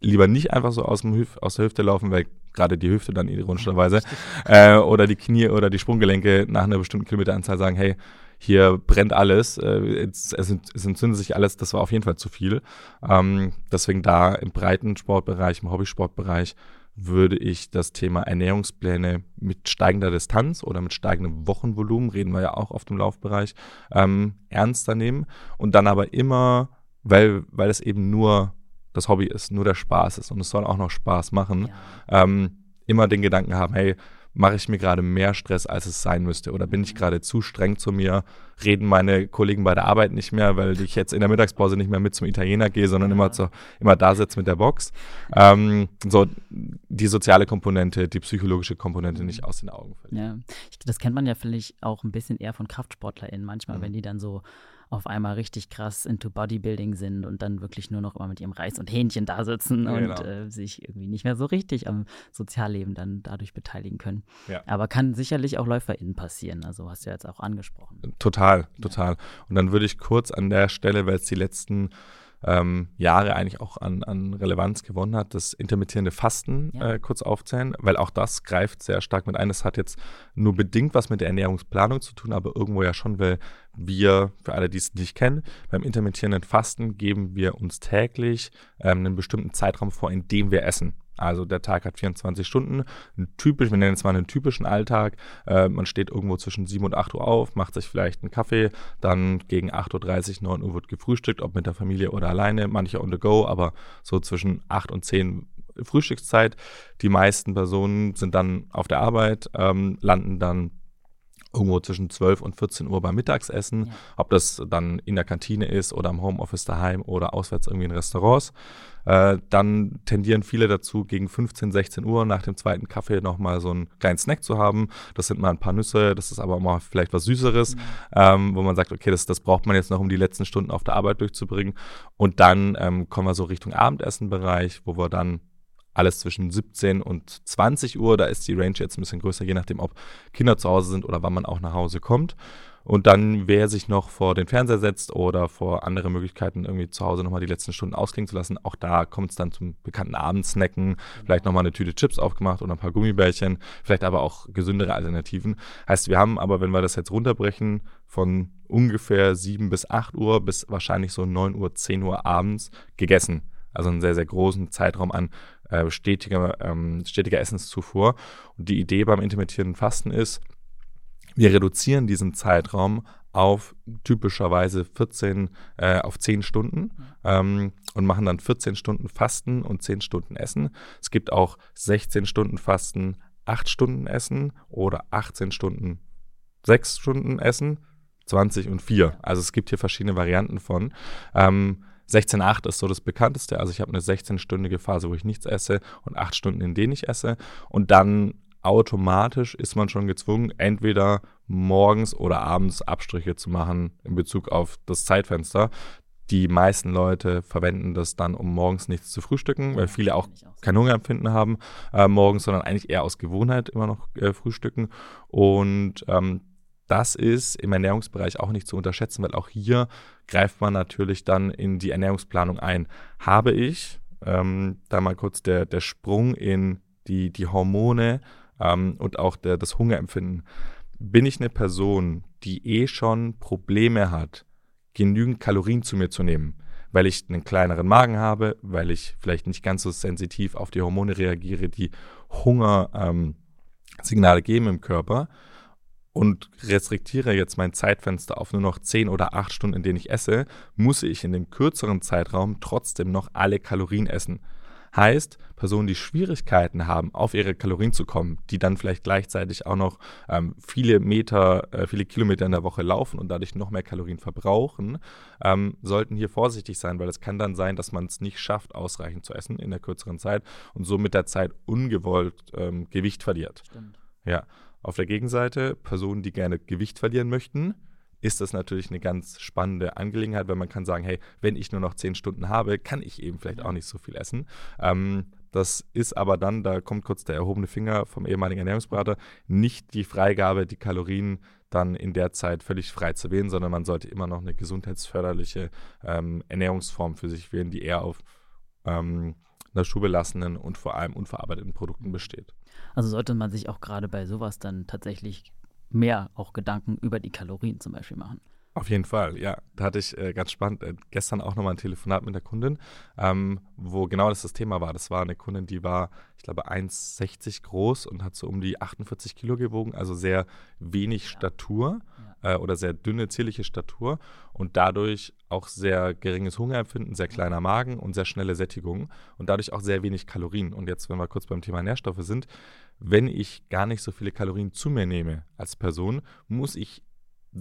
lieber nicht einfach so aus, dem Hüf aus der Hüfte laufen, weil gerade die Hüfte dann ironischerweise äh, oder die Knie oder die Sprunggelenke nach einer bestimmten Kilometeranzahl sagen, hey, hier brennt alles, äh, es, es, es, entzündet sich alles, das war auf jeden Fall zu viel. Ähm, deswegen da im breiten Sportbereich, im Hobbysportbereich würde ich das Thema Ernährungspläne mit steigender Distanz oder mit steigendem Wochenvolumen, reden wir ja auch auf dem Laufbereich, ähm, ernster nehmen und dann aber immer, weil, weil es eben nur das Hobby ist, nur der Spaß ist und es soll auch noch Spaß machen, ja. ähm, immer den Gedanken haben, hey, mache ich mir gerade mehr Stress, als es sein müsste? Oder bin ich gerade zu streng zu mir? Reden meine Kollegen bei der Arbeit nicht mehr, weil ich jetzt in der Mittagspause nicht mehr mit zum Italiener gehe, sondern immer, zu, immer da sitze mit der Box? Ähm, so die soziale Komponente, die psychologische Komponente nicht aus den Augen verlieren. Ja, das kennt man ja vielleicht auch ein bisschen eher von KraftsportlerInnen manchmal, mhm. wenn die dann so auf einmal richtig krass into Bodybuilding sind und dann wirklich nur noch immer mit ihrem Reis und Hähnchen da sitzen ja, und genau. äh, sich irgendwie nicht mehr so richtig am Sozialleben dann dadurch beteiligen können. Ja. Aber kann sicherlich auch LäuferInnen passieren. Also hast du ja jetzt auch angesprochen. Total, total. Ja. Und dann würde ich kurz an der Stelle, weil es die letzten ähm, Jahre eigentlich auch an, an Relevanz gewonnen hat, das intermittierende Fasten ja. äh, kurz aufzählen, weil auch das greift sehr stark mit ein. Es hat jetzt nur bedingt was mit der Ernährungsplanung zu tun, aber irgendwo ja schon, weil wir, für alle, die es nicht kennen, beim intermittierenden Fasten geben wir uns täglich ähm, einen bestimmten Zeitraum vor, in dem wir essen. Also der Tag hat 24 Stunden. Typisch, wir nennen es mal einen typischen Alltag. Äh, man steht irgendwo zwischen 7 und 8 Uhr auf, macht sich vielleicht einen Kaffee, dann gegen 8.30 Uhr, 9 Uhr wird gefrühstückt, ob mit der Familie oder alleine, manche on the go, aber so zwischen 8 und 10 Frühstückszeit. Die meisten Personen sind dann auf der Arbeit, ähm, landen dann irgendwo zwischen 12 und 14 Uhr beim Mittagsessen, ja. ob das dann in der Kantine ist oder im Homeoffice daheim oder auswärts irgendwie in Restaurants. Äh, dann tendieren viele dazu, gegen 15, 16 Uhr nach dem zweiten Kaffee nochmal so einen kleinen Snack zu haben. Das sind mal ein paar Nüsse, das ist aber mal vielleicht was Süßeres, mhm. ähm, wo man sagt, okay, das, das braucht man jetzt noch, um die letzten Stunden auf der Arbeit durchzubringen. Und dann ähm, kommen wir so Richtung Abendessenbereich, wo wir dann alles zwischen 17 und 20 Uhr. Da ist die Range jetzt ein bisschen größer, je nachdem, ob Kinder zu Hause sind oder wann man auch nach Hause kommt. Und dann, wer sich noch vor den Fernseher setzt oder vor andere Möglichkeiten, irgendwie zu Hause nochmal die letzten Stunden ausklingen zu lassen, auch da kommt es dann zum bekannten Abendsnacken. Vielleicht nochmal eine Tüte Chips aufgemacht oder ein paar Gummibärchen, vielleicht aber auch gesündere Alternativen. Heißt, wir haben aber, wenn wir das jetzt runterbrechen, von ungefähr 7 bis 8 Uhr bis wahrscheinlich so 9 Uhr, 10 Uhr abends gegessen. Also einen sehr, sehr großen Zeitraum an äh, stetiger, ähm, stetiger Essenszufuhr. Und die Idee beim intermittierenden Fasten ist, wir reduzieren diesen Zeitraum auf typischerweise 14 äh, auf 10 Stunden ähm, und machen dann 14 Stunden Fasten und 10 Stunden Essen. Es gibt auch 16 Stunden Fasten, 8 Stunden Essen oder 18 Stunden 6 Stunden Essen, 20 und 4. Also es gibt hier verschiedene Varianten von. Ähm, 16,8 ist so das bekannteste. Also ich habe eine 16-stündige Phase, wo ich nichts esse und 8 Stunden, in denen ich esse. Und dann automatisch ist man schon gezwungen, entweder morgens oder abends Abstriche zu machen in Bezug auf das Zeitfenster. Die meisten Leute verwenden das dann, um morgens nichts zu frühstücken, weil viele auch kein Hungerempfinden haben äh, morgens, sondern eigentlich eher aus Gewohnheit immer noch äh, frühstücken. Und ähm, das ist im Ernährungsbereich auch nicht zu unterschätzen, weil auch hier greift man natürlich dann in die Ernährungsplanung ein. Habe ich, ähm, da mal kurz der, der Sprung in die, die Hormone ähm, und auch der, das Hungerempfinden. Bin ich eine Person, die eh schon Probleme hat, genügend Kalorien zu mir zu nehmen, weil ich einen kleineren Magen habe, weil ich vielleicht nicht ganz so sensitiv auf die Hormone reagiere, die Hungersignale ähm, geben im Körper, und restriktiere jetzt mein Zeitfenster auf nur noch 10 oder 8 Stunden, in denen ich esse, muss ich in dem kürzeren Zeitraum trotzdem noch alle Kalorien essen. Heißt, Personen, die Schwierigkeiten haben, auf ihre Kalorien zu kommen, die dann vielleicht gleichzeitig auch noch ähm, viele Meter, äh, viele Kilometer in der Woche laufen und dadurch noch mehr Kalorien verbrauchen, ähm, sollten hier vorsichtig sein, weil es kann dann sein, dass man es nicht schafft, ausreichend zu essen in der kürzeren Zeit und so mit der Zeit ungewollt ähm, Gewicht verliert. Stimmt. Ja. Auf der Gegenseite, Personen, die gerne Gewicht verlieren möchten, ist das natürlich eine ganz spannende Angelegenheit, weil man kann sagen, hey, wenn ich nur noch zehn Stunden habe, kann ich eben vielleicht auch nicht so viel essen. Ähm, das ist aber dann, da kommt kurz der erhobene Finger vom ehemaligen Ernährungsberater, nicht die Freigabe, die Kalorien dann in der Zeit völlig frei zu wählen, sondern man sollte immer noch eine gesundheitsförderliche ähm, Ernährungsform für sich wählen, die eher auf ähm, naturbelassenen und vor allem unverarbeiteten Produkten besteht. Also sollte man sich auch gerade bei sowas dann tatsächlich mehr auch Gedanken über die Kalorien zum Beispiel machen. Auf jeden Fall, ja. Da hatte ich äh, ganz spannend äh, gestern auch nochmal ein Telefonat mit der Kundin, ähm, wo genau das das Thema war. Das war eine Kundin, die war, ich glaube, 1,60 groß und hat so um die 48 Kilo gewogen, also sehr wenig ja. Statur. Äh, oder sehr dünne, zierliche Statur und dadurch auch sehr geringes Hungerempfinden, sehr kleiner Magen und sehr schnelle Sättigung und dadurch auch sehr wenig Kalorien. Und jetzt, wenn wir kurz beim Thema Nährstoffe sind, wenn ich gar nicht so viele Kalorien zu mir nehme als Person, muss ich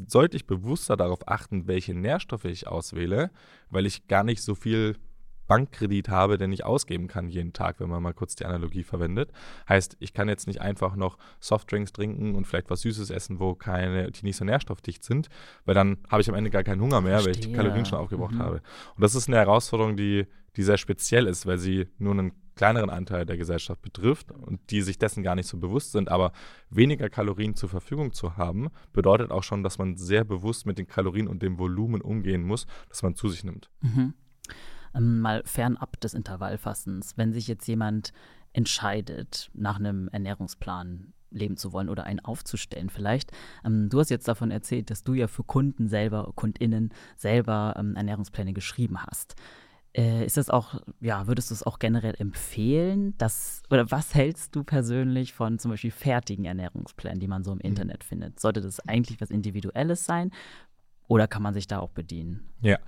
sollte ich bewusster darauf achten, welche Nährstoffe ich auswähle, weil ich gar nicht so viel Bankkredit habe, den ich ausgeben kann jeden Tag, wenn man mal kurz die Analogie verwendet. Heißt, ich kann jetzt nicht einfach noch Softdrinks trinken und vielleicht was Süßes essen, wo keine, die nicht so nährstoffdicht sind, weil dann habe ich am Ende gar keinen Hunger mehr, Verstehe. weil ich die Kalorien schon aufgebraucht mhm. habe. Und das ist eine Herausforderung, die, die sehr speziell ist, weil sie nur einen kleineren Anteil der Gesellschaft betrifft und die sich dessen gar nicht so bewusst sind. Aber weniger Kalorien zur Verfügung zu haben, bedeutet auch schon, dass man sehr bewusst mit den Kalorien und dem Volumen umgehen muss, das man zu sich nimmt. Mhm. Ähm, mal fernab des Intervallfastens, wenn sich jetzt jemand entscheidet, nach einem Ernährungsplan leben zu wollen oder einen aufzustellen vielleicht. Ähm, du hast jetzt davon erzählt, dass du ja für Kunden selber, KundInnen selber ähm, Ernährungspläne geschrieben hast. Äh, ist das auch, ja, würdest du es auch generell empfehlen? Dass, oder was hältst du persönlich von zum Beispiel fertigen Ernährungsplänen, die man so im mhm. Internet findet? Sollte das eigentlich was Individuelles sein oder kann man sich da auch bedienen? Ja,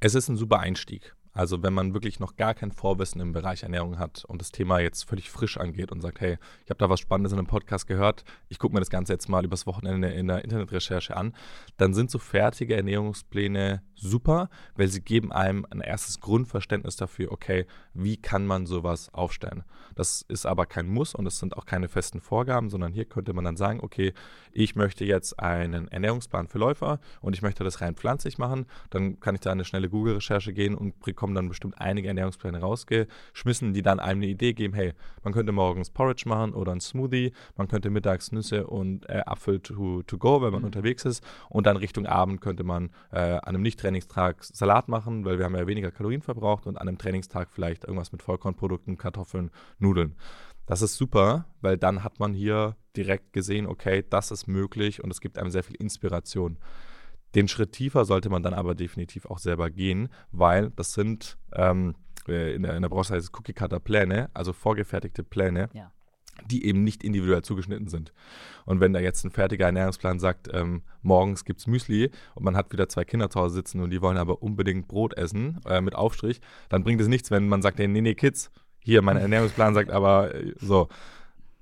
es ist ein super Einstieg. Also wenn man wirklich noch gar kein Vorwissen im Bereich Ernährung hat und das Thema jetzt völlig frisch angeht und sagt, hey, ich habe da was Spannendes in einem Podcast gehört, ich gucke mir das Ganze jetzt mal übers Wochenende in der Internetrecherche an, dann sind so fertige Ernährungspläne super, weil sie geben einem ein erstes Grundverständnis dafür, okay, wie kann man sowas aufstellen. Das ist aber kein Muss und es sind auch keine festen Vorgaben, sondern hier könnte man dann sagen, okay, ich möchte jetzt einen Ernährungsplan für Läufer und ich möchte das rein pflanzlich machen, dann kann ich da eine schnelle Google-Recherche gehen und bekommen dann bestimmt einige Ernährungspläne rausgeschmissen, die dann einem eine Idee geben, hey, man könnte morgens Porridge machen oder ein Smoothie, man könnte mittags Nüsse und äh, Apfel to, to go, wenn man mhm. unterwegs ist und dann Richtung Abend könnte man äh, an einem Nicht-Trainingstag Salat machen, weil wir haben ja weniger Kalorien verbraucht und an einem Trainingstag vielleicht irgendwas mit Vollkornprodukten, Kartoffeln, Nudeln. Das ist super, weil dann hat man hier direkt gesehen, okay, das ist möglich und es gibt einem sehr viel Inspiration. Den Schritt tiefer sollte man dann aber definitiv auch selber gehen, weil das sind ähm, äh, in, der, in der Branche heißt es Cookie Cutter Pläne, also vorgefertigte Pläne. Ja die eben nicht individuell zugeschnitten sind. Und wenn da jetzt ein fertiger Ernährungsplan sagt, ähm, morgens gibt es Müsli und man hat wieder zwei Kinder zu Hause sitzen und die wollen aber unbedingt Brot essen äh, mit Aufstrich, dann bringt es nichts, wenn man sagt, nee, nee, Kids, hier, mein Ernährungsplan sagt aber äh, so.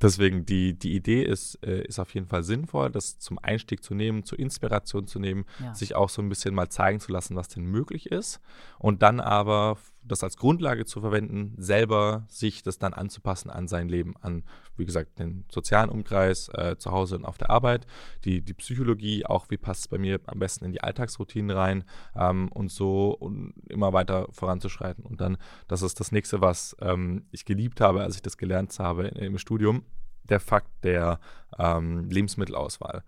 Deswegen, die, die Idee ist, äh, ist auf jeden Fall sinnvoll, das zum Einstieg zu nehmen, zur Inspiration zu nehmen, ja. sich auch so ein bisschen mal zeigen zu lassen, was denn möglich ist. Und dann aber das als Grundlage zu verwenden, selber sich das dann anzupassen an sein Leben, an, wie gesagt, den sozialen Umkreis, äh, zu Hause und auf der Arbeit, die, die Psychologie, auch wie passt es bei mir am besten in die Alltagsroutinen rein ähm, und so und immer weiter voranzuschreiten. Und dann, das ist das nächste, was ähm, ich geliebt habe, als ich das gelernt habe im Studium der Fakt der ähm, Lebensmittelauswahl.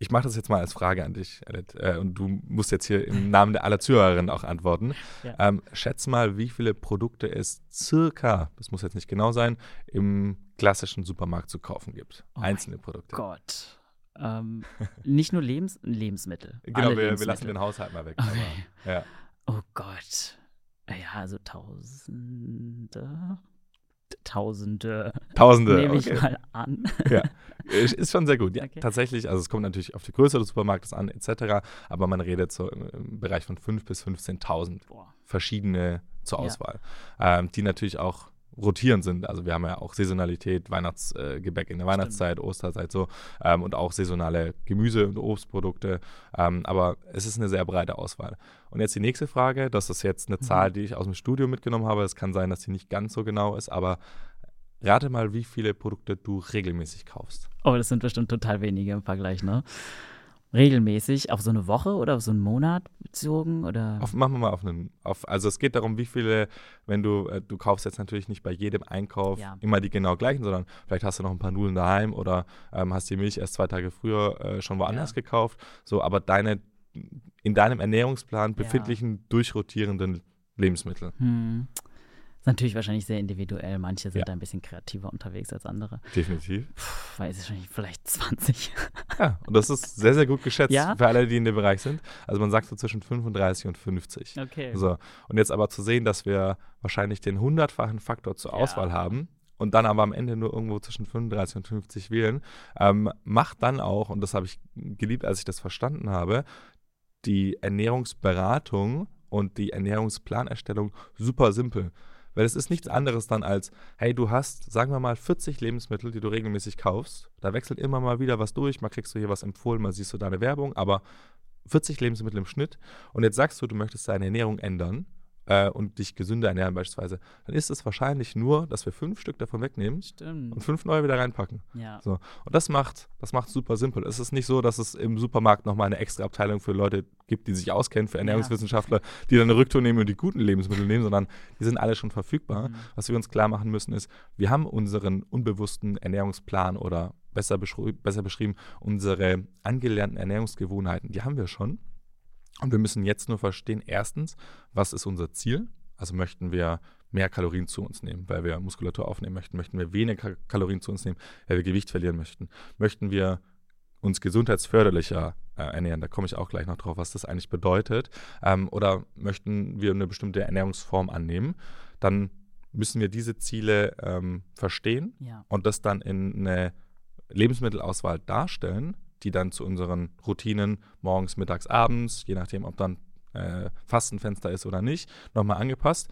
Ich mache das jetzt mal als Frage an dich, Edith, äh, und du musst jetzt hier im Namen der aller Zuhörerinnen auch antworten. Ja. Ähm, schätz mal, wie viele Produkte es circa, das muss jetzt nicht genau sein, im klassischen Supermarkt zu kaufen gibt. Oh Einzelne Produkte. Gott. Ähm, nicht nur Lebens Lebensmittel. Genau, wir, Lebensmittel. wir, lassen den Haushalt mal weg. Okay. Aber, ja. Oh Gott. Ja, also Tausende. Tausende. Tausende. Nehme ich okay. mal an. Ja, ist schon sehr gut. Ja, okay. tatsächlich. Also es kommt natürlich auf die Größe des Supermarktes an, etc. Aber man redet so im Bereich von 5.000 bis 15.000 verschiedene zur Auswahl, ja. ähm, die natürlich auch rotierend sind. Also wir haben ja auch Saisonalität, Weihnachtsgebäck äh, in der Weihnachtszeit, Stimmt. Osterzeit so ähm, und auch saisonale Gemüse- und Obstprodukte. Ähm, aber es ist eine sehr breite Auswahl. Und jetzt die nächste Frage, das ist jetzt eine mhm. Zahl, die ich aus dem Studio mitgenommen habe. Es kann sein, dass sie nicht ganz so genau ist, aber rate mal, wie viele Produkte du regelmäßig kaufst. Oh, das sind bestimmt total wenige im Vergleich, ne? Regelmäßig auf so eine Woche oder auf so einen Monat bezogen oder? Auf, machen wir mal auf einen, auf, also es geht darum, wie viele, wenn du, äh, du kaufst jetzt natürlich nicht bei jedem Einkauf ja. immer die genau gleichen, sondern vielleicht hast du noch ein paar Nudeln daheim oder ähm, hast die Milch erst zwei Tage früher äh, schon woanders ja. gekauft. So, aber deine in deinem Ernährungsplan befindlichen ja. durchrotierenden Lebensmittel. Hm. Natürlich wahrscheinlich sehr individuell. Manche sind Ja. da ein bisschen kreativer unterwegs als andere. Definitiv. Puh, weiß ich nicht, vielleicht 20. Ja, und das ist sehr, sehr gut geschätzt Ja? für alle, die in dem Bereich sind. Also man sagt so zwischen 35 und 50. Okay. So, und jetzt aber zu sehen, dass wir wahrscheinlich den hundertfachen Faktor zur Ja. Auswahl haben und dann aber am Ende nur irgendwo zwischen 35 und 50 wählen, ähm, macht dann auch, und das habe ich geliebt, als ich das verstanden habe, die Ernährungsberatung und die Ernährungsplanerstellung super simpel. Weil es ist nichts anderes dann als, hey, du hast, sagen wir mal, 40 Lebensmittel, die du regelmäßig kaufst. Da wechselt immer mal wieder was durch, mal kriegst du hier was empfohlen, mal siehst du deine Werbung, aber 40 Lebensmittel im Schnitt. Und jetzt sagst du, du möchtest deine Ernährung ändern äh, und dich gesünder ernähren beispielsweise. Dann ist es wahrscheinlich nur, dass wir fünf Stück davon wegnehmen Stimmt. und fünf neue wieder reinpacken. Ja. So. Und das macht, das macht super simpel. Es ist nicht so, dass es im Supermarkt nochmal eine extra Abteilung für Leute gibt, die sich auskennen, für Ernährungswissenschaftler, die dann eine Rücktour nehmen und die guten Lebensmittel nehmen, sondern die sind alle schon verfügbar. Mhm. Was wir uns klar machen müssen, ist, wir haben unseren unbewussten Ernährungsplan oder besser, beschri besser beschrieben, unsere angelernten Ernährungsgewohnheiten, die haben wir schon. Und wir müssen jetzt nur verstehen, erstens, was ist unser Ziel? Also möchten wir mehr Kalorien zu uns nehmen, weil wir Muskulatur aufnehmen möchten? Möchten wir weniger Kalorien zu uns nehmen, weil wir Gewicht verlieren möchten? Möchten wir uns gesundheitsförderlicher äh, ernähren? Da komme ich auch gleich noch drauf, was das eigentlich bedeutet. Ähm, oder möchten wir eine bestimmte Ernährungsform annehmen? Dann müssen wir diese Ziele ähm, verstehen Ja. und das dann in eine Lebensmittelauswahl darstellen, die dann zu unseren Routinen morgens, mittags, abends, je nachdem, ob dann äh, Fastenfenster ist oder nicht, nochmal angepasst.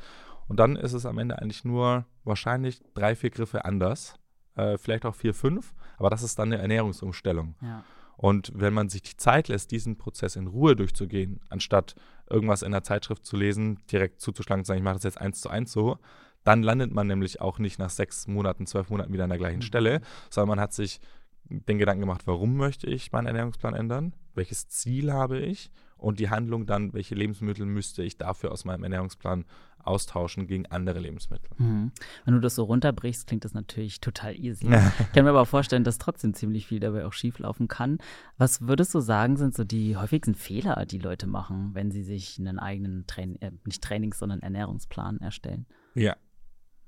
Und dann ist es am Ende eigentlich nur wahrscheinlich drei, vier Griffe anders, äh, vielleicht auch vier, fünf, aber das ist dann eine Ernährungsumstellung. Ja. Und wenn man sich die Zeit lässt, diesen Prozess in Ruhe durchzugehen, anstatt irgendwas in der Zeitschrift zu lesen, direkt zuzuschlagen und zu sagen, ich mache das jetzt eins zu eins so, dann landet man nämlich auch nicht nach sechs Monaten, zwölf Monaten wieder an der gleichen Mhm. Stelle, sondern man hat sich den Gedanken gemacht, warum möchte ich meinen Ernährungsplan ändern? Welches Ziel habe ich? Und die Handlung dann, welche Lebensmittel müsste ich dafür aus meinem Ernährungsplan austauschen gegen andere Lebensmittel? Mhm. Wenn du das so runterbrichst, klingt das natürlich total easy. Ich kann mir aber vorstellen, dass trotzdem ziemlich viel dabei auch schieflaufen kann. Was würdest du sagen, sind so die häufigsten Fehler, die Leute machen, wenn sie sich einen eigenen Train äh, nicht Trainings, sondern Ernährungsplan erstellen? Ja.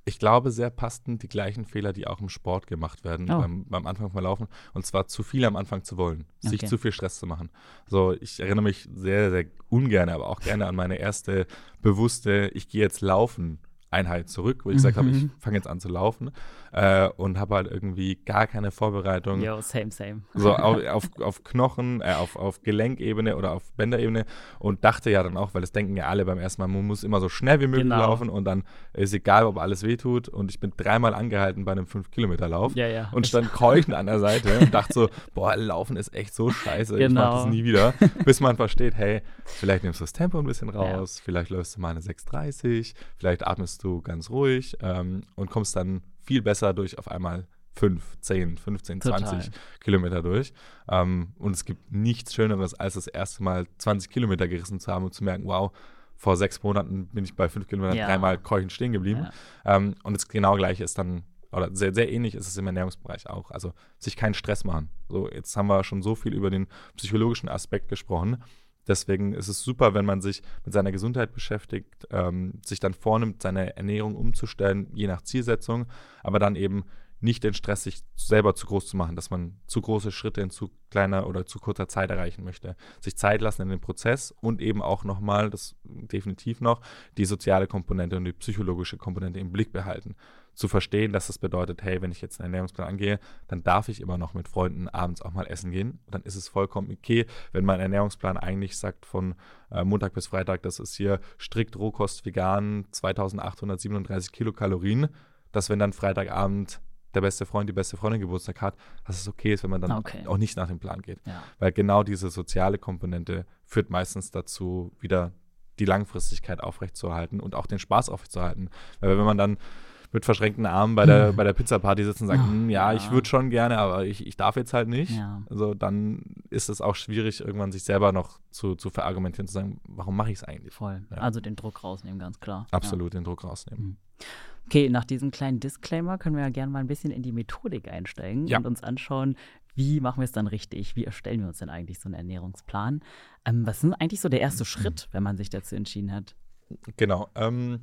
Ich glaube, sehr passend die gleichen Fehler, die auch im Sport gemacht werden, Oh. beim, beim Anfang vom Laufen. Und zwar zu viel am Anfang zu wollen, sich Okay. zu viel Stress zu machen. So, ich erinnere mich sehr, sehr ungern, aber auch gerne an meine erste bewusste, ich gehe jetzt laufen. Einheit zurück, wo ich gesagt habe, ich Mhm. fange jetzt an zu laufen äh, und habe halt irgendwie gar keine Vorbereitung. Yo, same, same. So auf, auf, auf Knochen, äh, auf, auf Gelenkebene oder auf Bänderebene und dachte ja dann auch, weil das denken ja alle beim ersten Mal, man muss immer so schnell wie möglich Genau. laufen und dann ist egal, ob alles wehtut und ich bin dreimal angehalten bei einem 5-Kilometer-Lauf Ja, ja. und stand keuchend an der Seite und dachte so, boah, Laufen ist echt so scheiße, ich mach das Genau. nie wieder, bis man versteht, hey, vielleicht nimmst du das Tempo ein bisschen raus, vielleicht läufst du mal eine 6,30, vielleicht atmest du ganz ruhig ähm, und kommst dann viel besser durch auf einmal 5, 10, 15, Total. 20 Kilometer durch. Ähm, und es gibt nichts Schöneres, als das erste Mal 20 Kilometer gerissen zu haben und zu merken, wow, vor sechs Monaten bin ich bei fünf Kilometern Ja. dreimal keuchend stehen geblieben. Ja. Ähm, und das genau gleiche ist dann, oder sehr, sehr ähnlich ist es im Ernährungsbereich auch. Also sich keinen Stress machen. So, jetzt haben wir schon so viel über den psychologischen Aspekt gesprochen. Deswegen ist es super, wenn man sich mit seiner Gesundheit beschäftigt, ähm, sich dann vornimmt, seine Ernährung umzustellen, je nach Zielsetzung, aber dann eben nicht den Stress sich selber zu groß zu machen, dass man zu große Schritte in zu kleiner oder zu kurzer Zeit erreichen möchte. Sich Zeit lassen in den Prozess und eben auch nochmal, das definitiv noch, die soziale Komponente und die psychologische Komponente im Blick behalten. Zu verstehen, dass das bedeutet, hey, wenn ich jetzt einen Ernährungsplan angehe, dann darf ich immer noch mit Freunden abends auch mal essen gehen. Dann ist es vollkommen okay, wenn mein Ernährungsplan eigentlich sagt, von äh, Montag bis Freitag, das ist hier strikt Rohkost vegan, 2837 Kilokalorien, dass wenn dann Freitagabend der beste Freund, die beste Freundin Geburtstag hat, dass es okay ist, wenn man dann Okay. auch nicht nach dem Plan geht. Ja. Weil genau diese soziale Komponente führt meistens dazu, wieder die Langfristigkeit aufrechtzuerhalten und auch den Spaß aufrechtzuerhalten. Weil wenn man dann mit verschränkten Armen bei der, bei der Pizza-Party sitzt und sagt, Ach, "Hm, ja, ja. ich würde schon gerne, aber ich, ich darf jetzt halt nicht. Ja. Also dann ist es auch schwierig, irgendwann sich selber noch zu, zu verargumentieren, zu sagen, warum mache ich es eigentlich? Voll. Ja. Also den Druck rausnehmen, ganz klar. Absolut den Druck rausnehmen. Ja. Okay, nach diesem kleinen Disclaimer können wir ja gerne mal ein bisschen in die Methodik einsteigen und uns anschauen, wie machen wir es dann richtig? Wie erstellen wir uns denn eigentlich so einen Ernährungsplan? Ähm, was ist eigentlich so der erste Schritt, wenn man sich dazu entschieden hat? Genau. Ähm,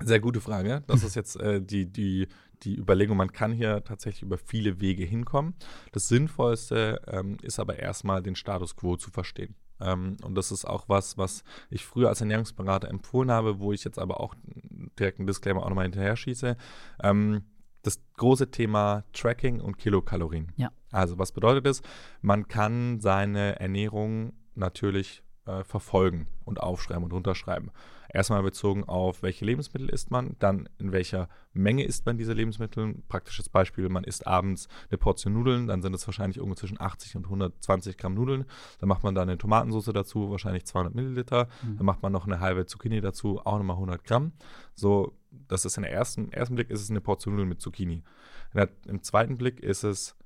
Sehr gute Frage. Das ist jetzt äh, die, die, die Überlegung, man kann hier tatsächlich über viele Wege hinkommen. Das Sinnvollste ähm, ist aber erstmal den Status quo zu verstehen. Ähm, und das ist auch was, was ich früher als Ernährungsberater empfohlen habe, wo ich jetzt aber auch direkt einen Disclaimer auch nochmal hinterher schieße. Ähm, das große Thema Tracking und Kilokalorien. Ja. Also was bedeutet das? Man kann seine Ernährung natürlich äh, verfolgen und aufschreiben und runterschreiben. Erstmal bezogen auf, welche Lebensmittel isst man, dann in welcher Menge isst man diese Lebensmittel. Praktisches Beispiel, man isst abends eine Portion Nudeln, dann sind es wahrscheinlich irgendwo zwischen 80 und 120 Gramm Nudeln. Dann macht man da eine Tomatensauce dazu, wahrscheinlich 200 Milliliter. Mhm. Dann macht man noch eine halbe Zucchini dazu, auch nochmal 100 Gramm. So, das ist in der ersten, ersten Blick ist es eine Portion Nudeln mit Zucchini. Der, Im zweiten Blick ist es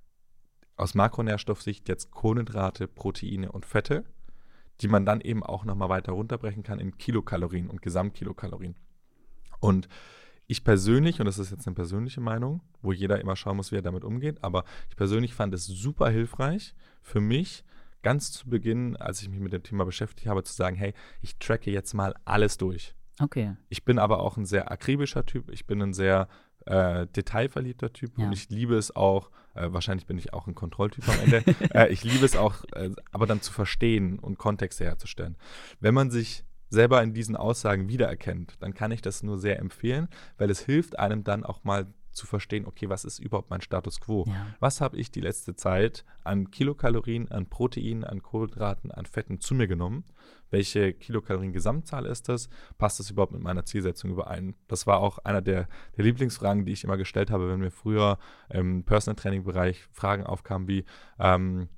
aus Makronährstoffsicht jetzt Kohlenhydrate, Proteine und Fette die man dann eben auch nochmal weiter runterbrechen kann in Kilokalorien und Gesamtkilokalorien. Und ich persönlich, und das ist jetzt eine persönliche Meinung, wo jeder immer schauen muss, wie er damit umgeht, aber ich persönlich fand es super hilfreich für mich, ganz zu Beginn, als ich mich mit dem Thema beschäftigt habe, zu sagen, hey, ich tracke jetzt mal alles durch. Okay. Ich bin aber auch ein sehr akribischer Typ. Ich bin ein sehr äh, detailverliebter Typ ja. und ich liebe es auch, äh, wahrscheinlich bin ich auch ein Kontrolltyp am Ende, äh, ich liebe es auch, äh, aber dann zu verstehen und Kontexte herzustellen. Wenn man sich selber in diesen Aussagen wiedererkennt, dann kann ich das nur sehr empfehlen, weil es hilft einem dann auch mal zu verstehen, okay, was ist überhaupt mein Status quo? Ja. Was habe ich die letzte Zeit an Kilokalorien, an Proteinen, an Kohlenhydraten, an Fetten zu mir genommen? Welche Kilokalorien-Gesamtzahl ist das? Passt das überhaupt mit meiner Zielsetzung überein? Das war auch einer der, der Lieblingsfragen, die ich immer gestellt habe, wenn mir früher im Personal Training-Bereich Fragen aufkamen wie, ähm,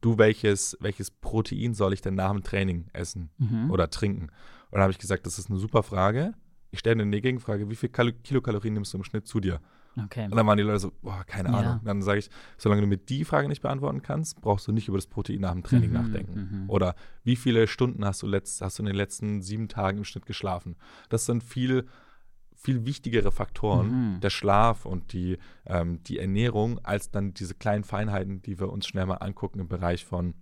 du, welches, welches Protein soll ich denn nach dem Training essen mhm. oder trinken? Und dann habe ich gesagt, das ist eine super Frage. Ich stelle eine Gegenfrage, wie viel Kilokalorien nimmst du im Schnitt zu dir? Okay. Und dann waren die Leute so, boah, keine ja. Ahnung. Dann sage ich, solange du mir die Frage nicht beantworten kannst, brauchst du nicht über das Protein nach dem Training mhm, nachdenken. Mhm. Oder wie viele Stunden hast du, letzt, hast du in den letzten sieben Tagen im Schnitt geschlafen? Das sind viel, viel wichtigere Faktoren, mhm. der Schlaf und die, ähm, die Ernährung, als dann diese kleinen Feinheiten, die wir uns schnell mal angucken im Bereich von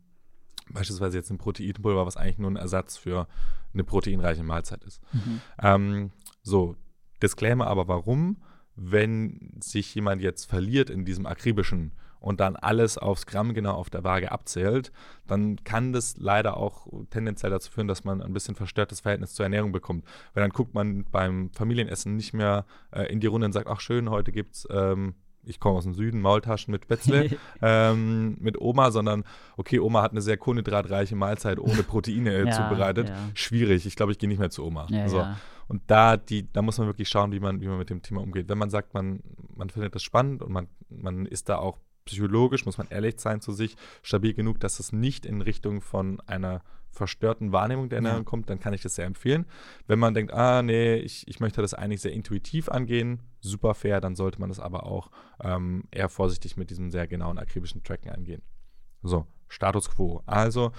beispielsweise jetzt ein Proteinpulver, was eigentlich nur ein Ersatz für eine proteinreiche Mahlzeit ist. Mhm. Ähm, so, Disclaimer aber warum? Wenn sich jemand jetzt verliert in diesem akribischen und dann alles aufs Gramm genau auf der Waage abzählt, dann kann das leider auch tendenziell dazu führen, dass man ein bisschen verstörtes Verhältnis zur Ernährung bekommt. Weil dann guckt man beim Familienessen nicht mehr äh, in die Runde und sagt, ach schön, heute gibt es ähm, ich komme aus dem Süden, Maultaschen mit Spätzle ähm, mit Oma, sondern okay, Oma hat eine sehr kohlenhydratreiche Mahlzeit ohne Proteine äh, ja, zubereitet. Ja. Schwierig. Ich glaube, ich gehe nicht mehr zu Oma. Ja, so. Und da, die, da muss man wirklich schauen, wie man, wie man mit dem Thema umgeht. Wenn man sagt, man, man findet das spannend und man, man ist da auch psychologisch, muss man ehrlich sein zu sich, stabil genug, dass es nicht in Richtung von einer verstörten Wahrnehmung der Ernährung ja. kommt, dann kann ich das sehr empfehlen. Wenn man denkt, ah, nee, ich, ich möchte das eigentlich sehr intuitiv angehen, super fair, dann sollte man das aber auch ähm, eher vorsichtig mit diesem sehr genauen akribischen Tracken angehen. So, Status quo. Also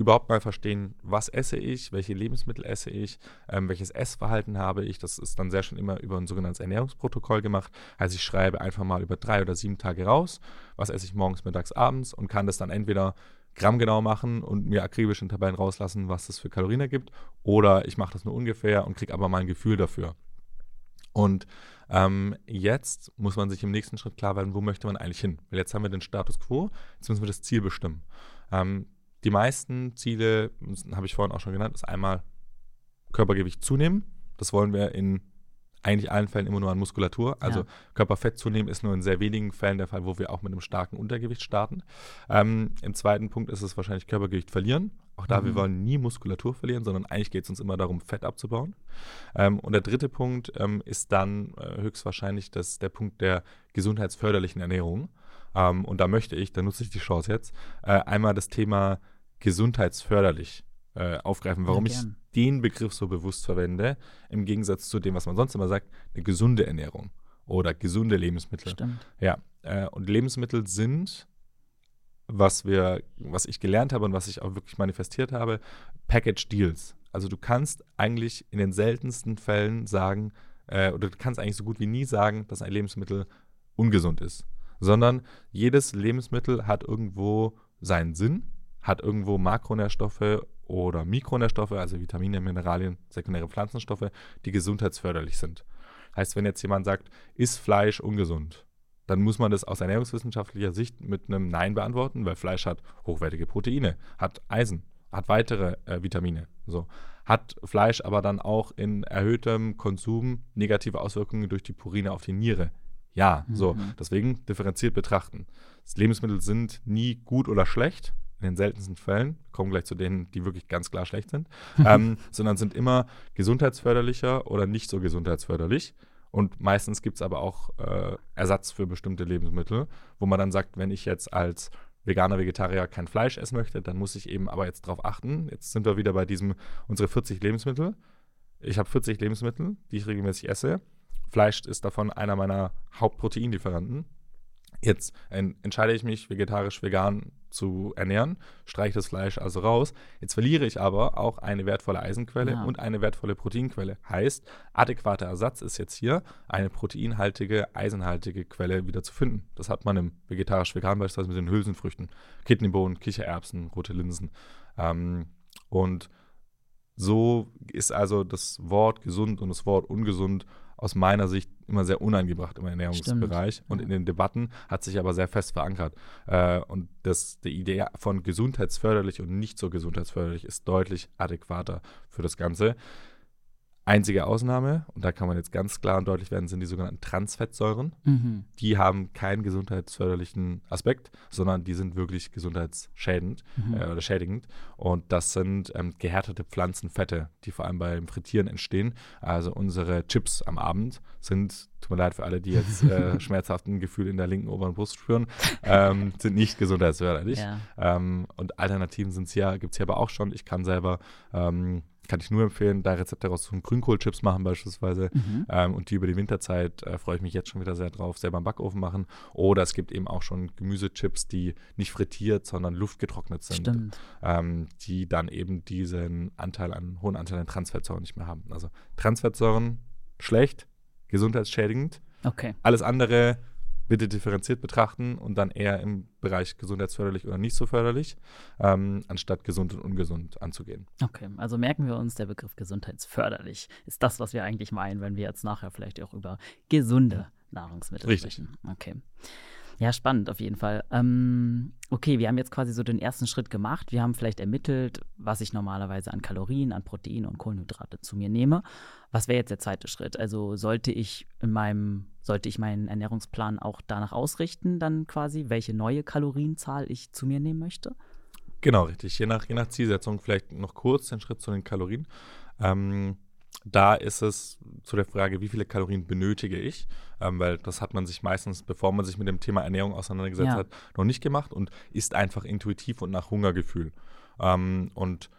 überhaupt mal verstehen, was esse ich, welche Lebensmittel esse ich, ähm, welches Essverhalten habe ich. Das ist dann sehr schön immer über ein sogenanntes Ernährungsprotokoll gemacht. Also ich schreibe einfach mal über drei oder sieben Tage raus, was esse ich morgens, mittags, abends und kann das dann entweder grammgenau machen und mir akribisch in Tabellen rauslassen, was das für Kalorien ergibt, oder ich mache das nur ungefähr und kriege aber mal ein Gefühl dafür. Und ähm, jetzt muss man sich im nächsten Schritt klar werden, wo möchte man eigentlich hin? Weil jetzt haben wir den Status quo, jetzt müssen wir das Ziel bestimmen. Ähm, die meisten Ziele, habe ich vorhin auch schon genannt, ist einmal Körpergewicht zunehmen. Das wollen wir in eigentlich allen Fällen immer nur an Muskulatur. Also ja. Körperfett zunehmen ist nur in sehr wenigen Fällen der Fall, wo wir auch mit einem starken Untergewicht starten. Ähm, Im zweiten Punkt ist es wahrscheinlich Körpergewicht verlieren. Auch da, mhm. wir wollen nie Muskulatur verlieren, sondern eigentlich geht es uns immer darum, Fett abzubauen. Ähm, und der dritte Punkt ähm, ist dann äh, höchstwahrscheinlich das, der Punkt der gesundheitsförderlichen Ernährung. Ähm, und da möchte ich, da nutze ich die Chance jetzt, äh, einmal das Thema gesundheitsförderlich äh, aufgreifen, warum ja, ich den Begriff so bewusst verwende, im Gegensatz zu dem, was man sonst immer sagt, eine gesunde Ernährung oder gesunde Lebensmittel. Stimmt. Ja, äh, und Lebensmittel sind, was wir, was ich gelernt habe und was ich auch wirklich manifestiert habe, Package Deals. Also du kannst eigentlich in den seltensten Fällen sagen, äh, oder du kannst eigentlich so gut wie nie sagen, dass ein Lebensmittel ungesund ist, sondern jedes Lebensmittel hat irgendwo seinen Sinn, hat irgendwo Makronährstoffe oder Mikronährstoffe, also Vitamine, Mineralien, sekundäre Pflanzenstoffe, die gesundheitsförderlich sind. Heißt, wenn jetzt jemand sagt, ist Fleisch ungesund, dann muss man das aus ernährungswissenschaftlicher Sicht mit einem Nein beantworten, weil Fleisch hat hochwertige Proteine, hat Eisen, hat weitere äh, Vitamine. So. Hat Fleisch aber dann auch in erhöhtem Konsum negative Auswirkungen durch die Purine auf die Niere? Ja, mhm. so. Deswegen differenziert betrachten. Lebensmittel sind nie gut oder schlecht, in den seltensten Fällen, kommen gleich zu denen, die wirklich ganz klar schlecht sind, ähm, sondern sind immer gesundheitsförderlicher oder nicht so gesundheitsförderlich. Und meistens gibt es aber auch äh, Ersatz für bestimmte Lebensmittel, wo man dann sagt, wenn ich jetzt als Veganer, Vegetarier kein Fleisch essen möchte, dann muss ich eben aber jetzt darauf achten. Jetzt sind wir wieder bei diesem, unsere 40 Lebensmittel. Ich habe 40 Lebensmittel, die ich regelmäßig esse. Fleisch ist davon einer meiner Hauptproteinlieferanten. Jetzt entscheide ich mich, vegetarisch, vegan zu ernähren, streiche das Fleisch also raus. Jetzt verliere ich aber auch eine wertvolle Eisenquelle ja. und eine wertvolle Proteinquelle. Heißt, adäquater Ersatz ist jetzt hier, eine proteinhaltige, eisenhaltige Quelle wieder zu finden. Das hat man im vegetarisch-vegan beispielsweise mit den Hülsenfrüchten, Kidneybohnen, Kichererbsen, rote Linsen. Ähm, und so ist also das Wort gesund und das Wort ungesund aus meiner Sicht immer sehr unangebracht im Ernährungsbereich Stimmt. und in den Debatten hat sich aber sehr fest verankert. Äh, und das, die Idee von gesundheitsförderlich und nicht so gesundheitsförderlich ist deutlich adäquater für das Ganze. Einzige Ausnahme, und da kann man jetzt ganz klar und deutlich werden, sind die sogenannten Transfettsäuren. Mhm. Die haben keinen gesundheitsförderlichen Aspekt, sondern die sind wirklich gesundheitsschädend mhm. äh, oder schädigend. Und das sind ähm, gehärtete Pflanzenfette, die vor allem beim Frittieren entstehen. Also unsere Chips am Abend sind, tut mir leid für alle, die jetzt äh, schmerzhaften Gefühl in der linken oberen Brust spüren, ähm, sind nicht gesundheitsförderlich. Ja. Ähm, und Alternativen sind es ja, gibt es hier aber auch schon. Ich kann selber ähm, kann ich nur empfehlen, da Rezepte raus zum Grünkohlchips machen beispielsweise. Mhm. Ähm, und die über die Winterzeit äh, freue ich mich jetzt schon wieder sehr drauf, selber im Backofen machen. Oder es gibt eben auch schon Gemüsechips, die nicht frittiert, sondern luftgetrocknet sind. Ähm, die dann eben diesen Anteil an, hohen Anteil an Transfettsäuren nicht mehr haben. Also Transfettsäuren schlecht, gesundheitsschädigend. Okay. Alles andere bitte differenziert betrachten und dann eher im Bereich gesundheitsförderlich oder nicht so förderlich, ähm, anstatt gesund und ungesund anzugehen. Okay, also merken wir uns, der Begriff gesundheitsförderlich ist das, was wir eigentlich meinen, wenn wir jetzt nachher vielleicht auch über gesunde Nahrungsmittel Richtig. sprechen. Okay. Ja, spannend auf jeden Fall. Ähm, okay, wir haben jetzt quasi so den ersten Schritt gemacht. Wir haben vielleicht ermittelt, was ich normalerweise an Kalorien, an Protein und Kohlenhydrate zu mir nehme. Was wäre jetzt der zweite Schritt? Also sollte ich in meinem, sollte ich meinen Ernährungsplan auch danach ausrichten, dann quasi, welche neue Kalorienzahl ich zu mir nehmen möchte? Genau, richtig. Je nach, je nach Zielsetzung vielleicht noch kurz den Schritt zu den Kalorien. Ähm, da ist es zu der Frage, wie viele Kalorien benötige ich, ähm, weil das hat man sich meistens, bevor man sich mit dem Thema Ernährung auseinandergesetzt ja. hat, noch nicht gemacht und ist einfach intuitiv und nach Hungergefühl. Ähm, und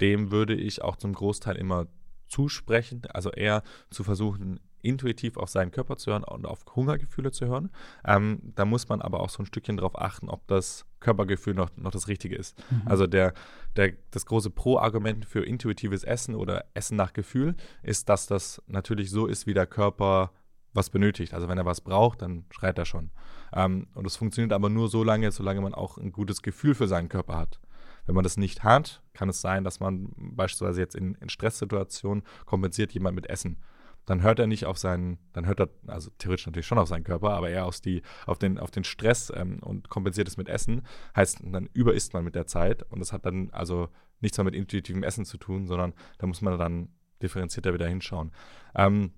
dem würde ich auch zum Großteil immer zusprechen, also eher zu versuchen, intuitiv auf seinen Körper zu hören und auf Hungergefühle zu hören. Ähm, da muss man aber auch so ein Stückchen darauf achten, ob das Körpergefühl noch, noch das Richtige ist. Mhm. Also der, der, das große Pro-Argument für intuitives Essen oder Essen nach Gefühl ist, dass das natürlich so ist, wie der Körper was benötigt. Also wenn er was braucht, dann schreit er schon. Ähm, und es funktioniert aber nur so lange, solange man auch ein gutes Gefühl für seinen Körper hat. Wenn man das nicht hat, kann es sein, dass man beispielsweise jetzt in, in Stresssituationen kompensiert jemand mit Essen dann hört er nicht auf seinen, dann hört er, also theoretisch natürlich schon auf seinen Körper, aber eher auf, die, auf, den, auf den Stress ähm, und kompensiert es mit Essen. Heißt, dann überisst man mit der Zeit und das hat dann also nichts mehr mit intuitivem Essen zu tun, sondern da muss man dann differenzierter wieder hinschauen. Ähm,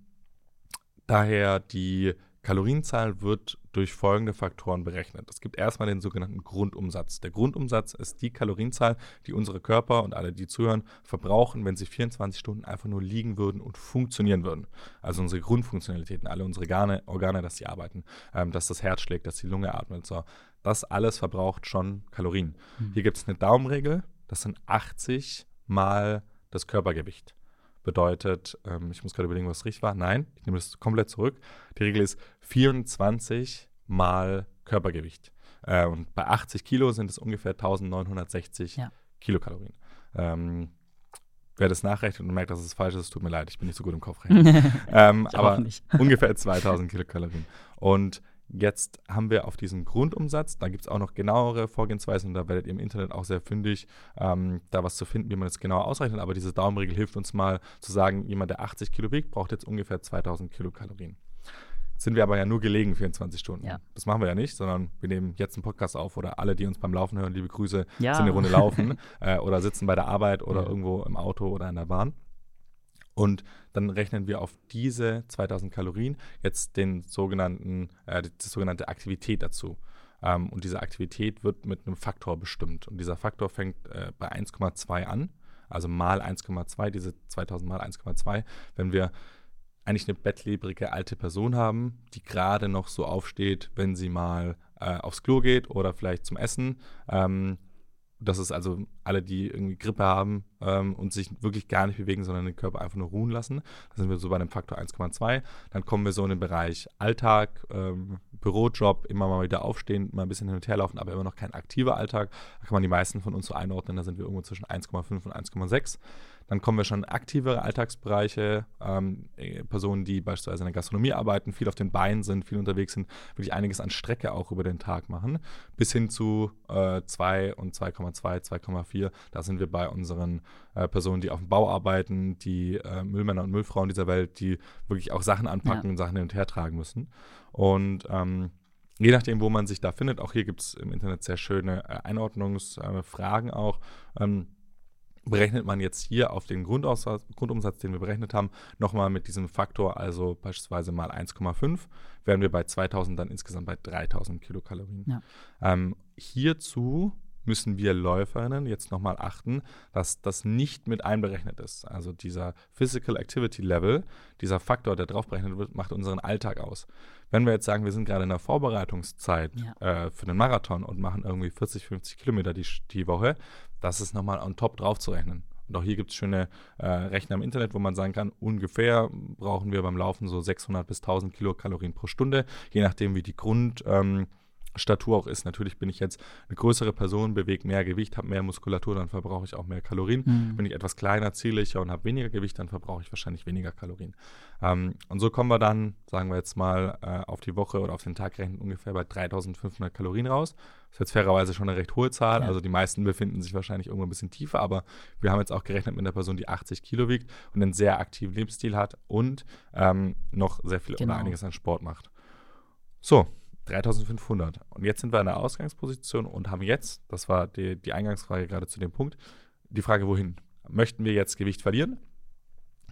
daher die Kalorienzahl wird durch folgende Faktoren berechnet. Es gibt erstmal den sogenannten Grundumsatz. Der Grundumsatz ist die Kalorienzahl, die unsere Körper und alle, die zuhören, verbrauchen, wenn sie 24 Stunden einfach nur liegen würden und funktionieren würden. Also unsere Grundfunktionalitäten, alle unsere Organe, Organe dass sie arbeiten, ähm, dass das Herz schlägt, dass die Lunge atmet. So. Das alles verbraucht schon Kalorien. Mhm. Hier gibt es eine Daumenregel, das sind 80 mal das Körpergewicht bedeutet, ähm, ich muss gerade überlegen, was richtig war. Nein, ich nehme das komplett zurück. Die Regel ist 24 mal Körpergewicht. Äh, und bei 80 Kilo sind es ungefähr 1960 ja. Kilokalorien. Ähm, wer das nachrechnet und merkt, dass es falsch ist, tut mir leid, ich bin nicht so gut im Kopf ähm, aber ungefähr 2000 Kilokalorien. Und Jetzt haben wir auf diesen Grundumsatz, da gibt es auch noch genauere Vorgehensweisen und da werdet ihr im Internet auch sehr fündig, ähm, da was zu finden, wie man das genauer ausrechnet. Aber diese Daumenregel hilft uns mal zu sagen, jemand, der 80 Kilo wiegt, braucht jetzt ungefähr 2000 Kilokalorien. Jetzt sind wir aber ja nur gelegen 24 Stunden. Ja. Das machen wir ja nicht, sondern wir nehmen jetzt einen Podcast auf oder alle, die uns beim Laufen hören, liebe Grüße, Ja. sind eine Runde laufen äh, oder sitzen bei der Arbeit oder Ja. irgendwo im Auto oder in der Bahn. Und dann rechnen wir auf diese 2000 Kalorien jetzt den sogenannten, äh, die, sogenannte Aktivität dazu. Ähm, und diese Aktivität wird mit einem Faktor bestimmt. Und dieser Faktor fängt äh, bei 1,2 an, also mal 1,2, diese 2000 mal 1,2. Wenn wir eigentlich eine bettlägerige alte Person haben, die gerade noch so aufsteht, wenn sie mal äh, aufs Klo geht oder vielleicht zum Essen. Ähm, das ist also alle, die irgendwie Grippe haben ähm, und sich wirklich gar nicht bewegen, sondern den Körper einfach nur ruhen lassen. Da sind wir so bei einem Faktor 1,2. Dann kommen wir so in den Bereich Alltag, ähm, Bürojob, immer mal wieder aufstehen, mal ein bisschen hin und her laufen, aber immer noch kein aktiver Alltag. Da kann man die meisten von uns so einordnen, da sind wir irgendwo zwischen 1,5 und 1,6. Dann kommen wir schon in aktivere Alltagsbereiche, ähm, äh, Personen, die beispielsweise in der Gastronomie arbeiten, viel auf den Beinen sind, viel unterwegs sind, wirklich einiges an Strecke auch über den Tag machen, bis hin zu äh, 2 und 2,2, 2,4. Da sind wir bei unseren äh, Personen, die auf dem Bau arbeiten, die äh, Müllmänner und Müllfrauen dieser Welt, die wirklich auch Sachen anpacken Ja. und Sachen hin und her tragen müssen. Und ähm, je nachdem, wo man sich da findet, auch hier gibt es im Internet sehr schöne äh, Einordnungsfragen auch. Ähm, berechnet man jetzt hier auf den Grundumsatz, den wir berechnet haben, nochmal mit diesem Faktor, also beispielsweise mal 1,5, wären wir bei 2000 dann insgesamt bei 3000 Kilokalorien. Ja. Ähm, hierzu müssen wir Läuferinnen jetzt nochmal achten, dass das nicht mit einberechnet ist. Also dieser Physical Activity Level, dieser Faktor, der drauf berechnet wird, macht unseren Alltag aus. Wenn wir jetzt sagen, wir sind gerade in der Vorbereitungszeit Ja. äh, für den Marathon und machen irgendwie 40, 50 Kilometer die, die Woche, das ist nochmal on top drauf zu rechnen. Und auch hier gibt es schöne äh, Rechner im Internet, wo man sagen kann, ungefähr brauchen wir beim Laufen so 600 bis 1000 Kilokalorien pro Stunde, je nachdem, wie die Grund, ähm, Statur auch ist. Natürlich bin ich jetzt eine größere Person, bewege mehr Gewicht, habe mehr Muskulatur, dann verbrauche ich auch mehr Kalorien. Mhm. Bin ich etwas kleiner, zierlicher und habe weniger Gewicht, dann verbrauche ich wahrscheinlich weniger Kalorien. Ähm, und so kommen wir dann, sagen wir jetzt mal, äh, auf die Woche oder auf den Tag gerechnet ungefähr bei 3500 Kalorien raus. Das ist jetzt fairerweise schon eine recht hohe Zahl. Ja. Also die meisten befinden sich wahrscheinlich irgendwo ein bisschen tiefer, aber wir haben jetzt auch gerechnet mit einer Person, die 80 Kilo wiegt und einen sehr aktiven Lebensstil hat und ähm, noch sehr viel Genau. oder einiges an Sport macht. So, 3500. Und jetzt sind wir in der Ausgangsposition und haben jetzt, das war die, die Eingangsfrage gerade zu dem Punkt, die Frage, wohin? Möchten wir jetzt Gewicht verlieren?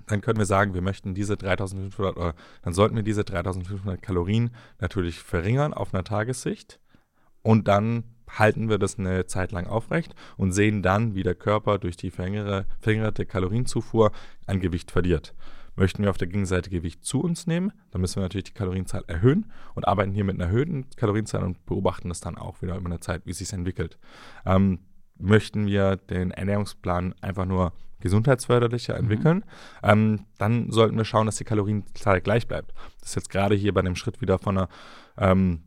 Dann können wir sagen, wir möchten diese 3500 oder dann sollten wir diese 3500 Kalorien natürlich verringern auf einer Tagessicht und dann halten wir das eine Zeit lang aufrecht und sehen dann, wie der Körper durch die verringerte Kalorienzufuhr an Gewicht verliert. Möchten wir auf der Gegenseite Gewicht zu uns nehmen, dann müssen wir natürlich die Kalorienzahl erhöhen und arbeiten hier mit einer erhöhten Kalorienzahl und beobachten das dann auch wieder über eine Zeit, wie es sich entwickelt. Ähm, möchten wir den Ernährungsplan einfach nur gesundheitsförderlicher entwickeln, ähm, dann sollten wir schauen, dass die Kalorienzahl gleich bleibt. Das ist jetzt gerade hier bei dem Schritt wieder von einer ähm,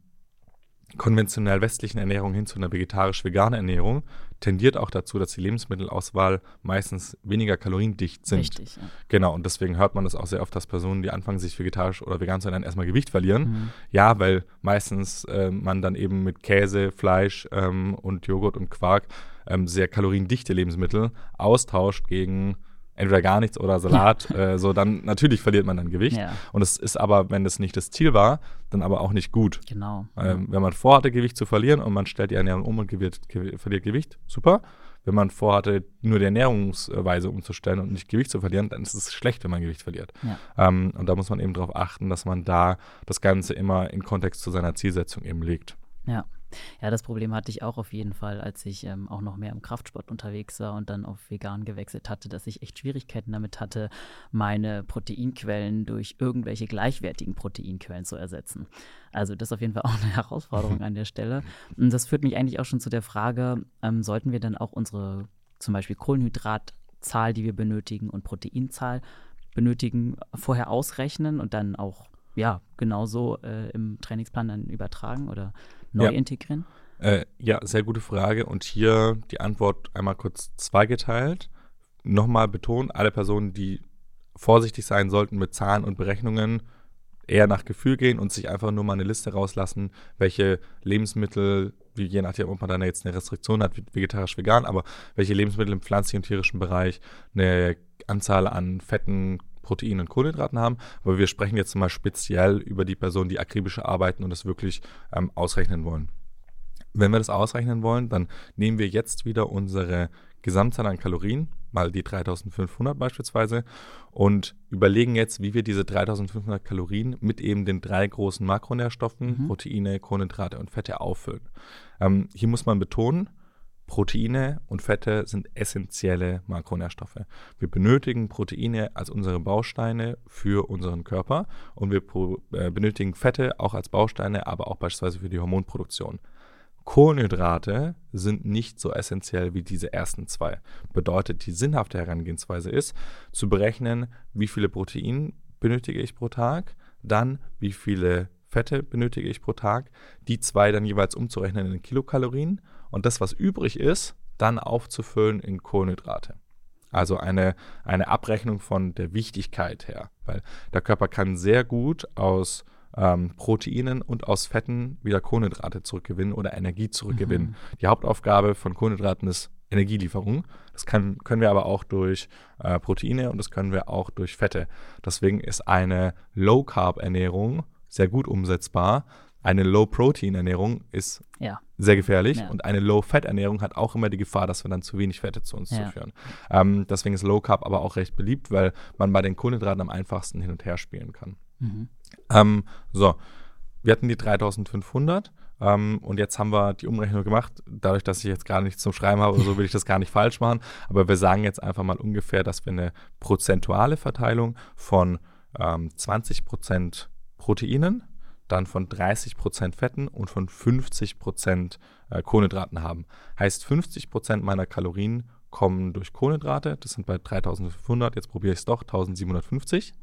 konventionell westlichen Ernährung hin zu einer vegetarisch-veganen Ernährung tendiert auch dazu, dass die Lebensmittelauswahl meistens weniger kaloriendicht sind. Richtig, ja. Genau, und deswegen hört man das auch sehr oft, dass Personen, die anfangen, sich vegetarisch oder vegan zu ernähren, erstmal Gewicht verlieren. Mhm. Ja, weil meistens äh, man dann eben mit Käse, Fleisch ähm, und Joghurt und Quark ähm, sehr kaloriendichte Lebensmittel austauscht gegen entweder gar nichts oder Salat. äh, so dann natürlich verliert man dann Gewicht. Ja, Und es ist aber, wenn das nicht das Ziel war, dann aber auch nicht gut. genau. Ähm, wenn man vorhatte, Gewicht zu verlieren und man stellt die Ernährung um und gewirrt, gew- verliert Gewicht, super. Wenn man vorhatte, nur die Ernährungsweise umzustellen und nicht Gewicht zu verlieren, dann ist es schlecht, wenn man Gewicht verliert. Ja. Ähm, und da muss man eben darauf achten, dass man da das Ganze immer in Kontext zu seiner Zielsetzung eben legt. Ja. Ja, das Problem hatte ich auch auf jeden Fall, als ich ähm, auch noch mehr im Kraftsport unterwegs war und dann auf vegan gewechselt hatte, dass ich echt Schwierigkeiten damit hatte, meine Proteinquellen durch irgendwelche gleichwertigen Proteinquellen zu ersetzen. Also das ist auf jeden Fall auch eine Herausforderung an der Stelle. Und das führt mich eigentlich auch schon zu der Frage, ähm, sollten wir dann auch unsere zum Beispiel Kohlenhydratzahl, die wir benötigen und Proteinzahl benötigen, vorher ausrechnen und dann auch ja, genauso äh, im Trainingsplan dann übertragen oder neu Ja. integrieren? Äh, ja, sehr gute Frage. Und hier die Antwort einmal kurz zweigeteilt. Nochmal betonen, alle Personen, die vorsichtig sein sollten mit Zahlen und Berechnungen, eher nach Gefühl gehen und sich einfach nur mal eine Liste rauslassen, welche Lebensmittel, wie je nachdem, ob man dann jetzt eine Restriktion hat, vegetarisch, vegan, aber welche Lebensmittel im pflanzlichen und tierischen Bereich eine Anzahl an Fetten, Proteinen und Kohlenhydraten haben. Aber wir sprechen jetzt mal speziell über die Personen, die akribisch arbeiten und das wirklich ähm, ausrechnen wollen. Wenn wir das ausrechnen wollen, dann nehmen wir jetzt wieder unsere Gesamtzahl an Kalorien, mal die 3500 beispielsweise, und überlegen jetzt, wie wir diese 3500 Kalorien mit eben den drei großen Makronährstoffen, mhm. Proteine, Kohlenhydrate und Fette auffüllen. Ähm, hier muss man betonen, Proteine und Fette sind essentielle Makronährstoffe. Wir benötigen Proteine als unsere Bausteine für unseren Körper und wir äh, benötigen Fette auch als Bausteine, aber auch beispielsweise für die Hormonproduktion. Kohlenhydrate sind nicht so essentiell wie diese ersten zwei. Bedeutet, die sinnhafte Herangehensweise ist, zu berechnen, wie viele Proteine benötige ich pro Tag, dann wie viele Fette benötige ich pro Tag, die zwei dann jeweils umzurechnen in Kilokalorien und das, was übrig ist, dann aufzufüllen in Kohlenhydrate. Also eine, eine Abrechnung von der Wichtigkeit her, weil der Körper kann sehr gut aus ähm, Proteinen und aus Fetten wieder Kohlenhydrate zurückgewinnen oder Energie zurückgewinnen. Mhm. Die Hauptaufgabe von Kohlenhydraten ist Energielieferung. Das kann, können wir aber auch durch äh, Proteine und das können wir auch durch Fette. Deswegen ist eine Low-Carb-Ernährung sehr gut umsetzbar. Eine Low-Protein-Ernährung ist ja. sehr gefährlich ja. und eine Low-Fat-Ernährung hat auch immer die Gefahr, dass wir dann zu wenig Fette zu uns ja. zuführen. Ähm, deswegen ist Low Carb aber auch recht beliebt, weil man bei den Kohlenhydraten am einfachsten hin und her spielen kann. Mhm. Ähm, so, wir hatten die 3500 ähm, und jetzt haben wir die Umrechnung gemacht. Dadurch, dass ich jetzt gerade nichts zum Schreiben habe, so will ich das gar nicht falsch machen. Aber wir sagen jetzt einfach mal ungefähr, dass wir eine prozentuale Verteilung von ähm, 20% Proteinen, dann von 30% Fetten und von 50% äh, Kohlenhydraten haben. Heißt, 50% meiner Kalorien kommen durch Kohlenhydrate, das sind bei 3500, jetzt probiere ich es doch, 1750.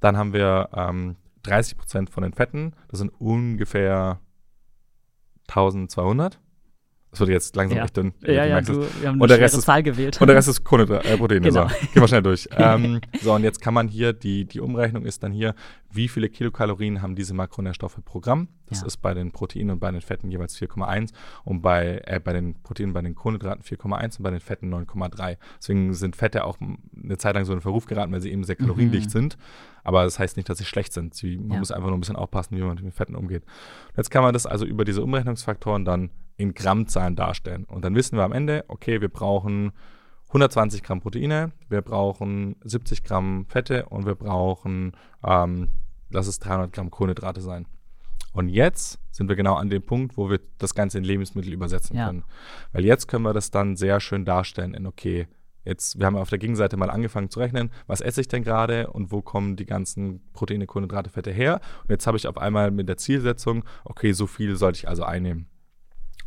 Dann haben wir ähm, 30% von den Fetten, das sind ungefähr 1200. Das wird jetzt langsam ja. echt dünn. Ja, ja, du, wir haben eine und ist, Zahl gewählt. Und der Rest ist Kohlenhydrate, äh, Proteine. Genau. So, gehen wir schnell durch. ähm, so, und jetzt kann man hier, die, die Umrechnung ist dann hier, wie viele Kilokalorien haben diese Makronährstoffe pro Gramm. Das ja. ist bei den Proteinen und bei den Fetten jeweils 4,1 und bei, äh, bei den Proteinen, bei den Kohlenhydraten 4,1 und bei den Fetten 9,3. Deswegen sind Fette auch eine Zeit lang so in Verruf geraten, weil sie eben sehr kaloriendicht mhm. sind. Aber das heißt nicht, dass sie schlecht sind. Sie, man ja. muss einfach nur ein bisschen aufpassen, wie man mit den Fetten umgeht. Jetzt kann man das also über diese Umrechnungsfaktoren dann in Grammzahlen darstellen. Und dann wissen wir am Ende, okay, wir brauchen 120 Gramm Proteine, wir brauchen 70 Gramm Fette und wir brauchen, ähm, lass es 300 Gramm Kohlenhydrate sein. Und jetzt sind wir genau an dem Punkt, wo wir das Ganze in Lebensmittel übersetzen ja. können. Weil jetzt können wir das dann sehr schön darstellen in, okay, Jetzt, wir haben auf der Gegenseite mal angefangen zu rechnen, was esse ich denn gerade und wo kommen die ganzen Proteine, Kohlenhydrate, Fette her. Und jetzt habe ich auf einmal mit der Zielsetzung, okay, so viel sollte ich also einnehmen.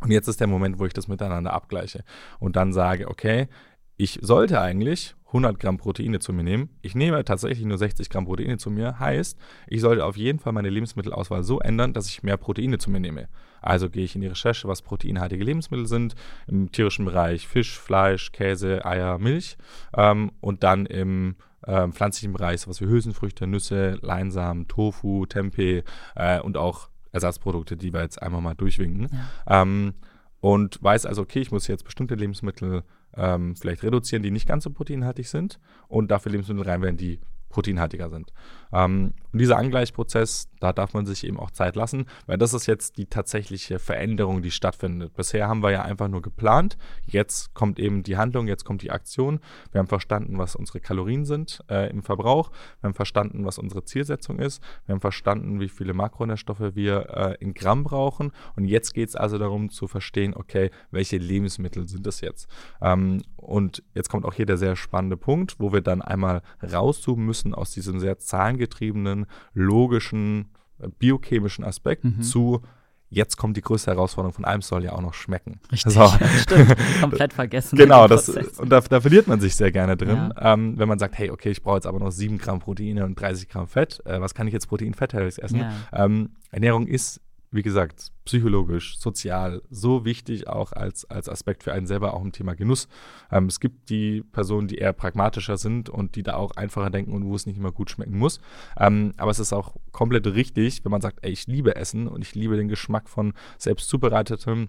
Und jetzt ist der Moment, wo ich das miteinander abgleiche und dann sage, okay, ich sollte eigentlich 100 Gramm Proteine zu mir nehmen. Ich nehme tatsächlich nur 60 Gramm Proteine zu mir. Heißt, ich sollte auf jeden Fall meine Lebensmittelauswahl so ändern, dass ich mehr Proteine zu mir nehme. Also gehe ich in die Recherche, was proteinhaltige Lebensmittel sind. Im tierischen Bereich Fisch, Fleisch, Käse, Eier, Milch. Ähm, und dann im äh, pflanzlichen Bereich sowas wie Hülsenfrüchte, Nüsse, Leinsamen, Tofu, Tempeh äh, und auch Ersatzprodukte, die wir jetzt einmal mal durchwinken. Ja. Ähm, und weiß also, okay, ich muss jetzt bestimmte Lebensmittel ähm, vielleicht reduzieren, die nicht ganz so proteinhaltig sind und dafür Lebensmittel reinwählen, die proteinhaltiger sind. Ähm, und dieser Angleichprozess, da darf man sich eben auch Zeit lassen, weil das ist jetzt die tatsächliche Veränderung, die stattfindet. Bisher haben wir ja einfach nur geplant, jetzt kommt eben die Handlung, jetzt kommt die Aktion. Wir haben verstanden, was unsere Kalorien sind äh, im Verbrauch, wir haben verstanden, was unsere Zielsetzung ist, wir haben verstanden, wie viele Makronährstoffe wir äh, in Gramm brauchen und jetzt geht es also darum zu verstehen, okay, welche Lebensmittel sind das jetzt? Ähm, und jetzt kommt auch hier der sehr spannende Punkt, wo wir dann einmal rauszoomen müssen aus diesem sehr zahlengetriebenen, logischen, biochemischen Aspekt mhm. zu jetzt kommt die größte Herausforderung von allem, soll ja auch noch schmecken. Richtig, so. stimmt. Komplett vergessen. genau, das, und da, da, verliert man sich sehr gerne drin, ja. ähm, wenn man sagt, hey, okay, ich brauche jetzt aber noch 7 Gramm Proteine und 30 Gramm Fett. Äh, was kann ich jetzt Protein-Fetthaltiges essen? Ja. Ähm, Ernährung ist wie gesagt, psychologisch, sozial, so wichtig auch als, als Aspekt für einen selber auch im Thema Genuss. Ähm, es gibt die Personen, die eher pragmatischer sind und die da auch einfacher denken und wo es nicht immer gut schmecken muss. Ähm, aber es ist auch komplett richtig, wenn man sagt, ey, ich liebe Essen und ich liebe den Geschmack von selbst zubereitetem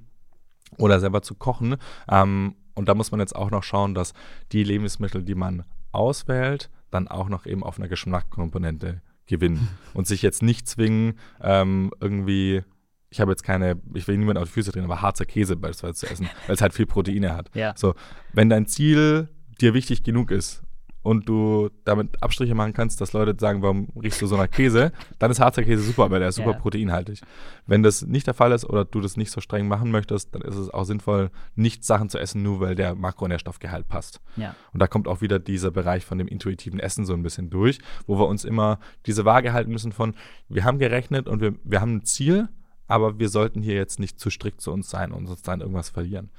oder selber zu kochen. Ähm, und da muss man jetzt auch noch schauen, dass die Lebensmittel, die man auswählt, dann auch noch eben auf einer Geschmackskomponente gewinnen und sich jetzt nicht zwingen, ähm, irgendwie, ich habe jetzt keine, ich will niemand auf die Füße drehen, aber harzer Käse beispielsweise zu essen, weil es halt viel Proteine hat. Ja. So, wenn dein Ziel dir wichtig genug ist und du damit Abstriche machen kannst, dass Leute sagen, warum riechst du so nach Käse, dann ist harzer Käse super, weil der ist super Ja. proteinhaltig. Wenn das nicht der Fall ist oder du das nicht so streng machen möchtest, dann ist es auch sinnvoll, nicht Sachen zu essen, nur weil der Makronährstoffgehalt passt. Ja. Und da kommt auch wieder dieser Bereich von dem intuitiven Essen so ein bisschen durch, wo wir uns immer diese Waage halten müssen von, wir haben gerechnet und wir, wir haben ein Ziel, aber wir sollten hier jetzt nicht zu strikt zu uns sein und uns dann irgendwas verlieren.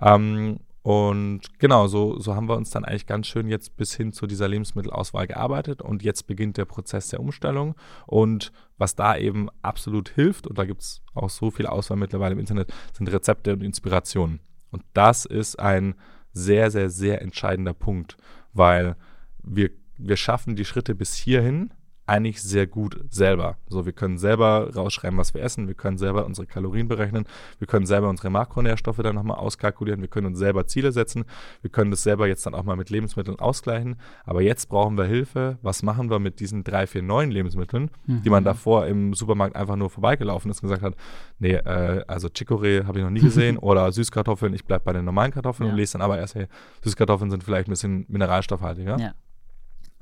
Ähm, und genau, so, so haben wir uns dann eigentlich ganz schön jetzt bis hin zu dieser Lebensmittelauswahl gearbeitet und jetzt beginnt der Prozess der Umstellung. Und was da eben absolut hilft, und da gibt es auch so viel Auswahl mittlerweile im Internet, sind Rezepte und Inspirationen. Und das ist ein sehr, sehr, sehr entscheidender Punkt, weil wir, wir schaffen die Schritte bis hierhin eigentlich sehr gut selber. So, wir können selber rausschreiben, was wir essen, wir können selber unsere Kalorien berechnen, wir können selber unsere Makronährstoffe dann nochmal auskalkulieren, wir können uns selber Ziele setzen, wir können das selber jetzt dann auch mal mit Lebensmitteln ausgleichen. Aber jetzt brauchen wir Hilfe. Was machen wir mit diesen drei, vier neuen Lebensmitteln, die man davor im Supermarkt einfach nur vorbeigelaufen ist und gesagt hat, nee, äh, also Chicorée habe ich noch nie gesehen oder Süßkartoffeln, ich bleibe bei den normalen Kartoffeln Ja. und lese dann aber erst, hey, Süßkartoffeln sind vielleicht ein bisschen mineralstoffhaltiger. Ja.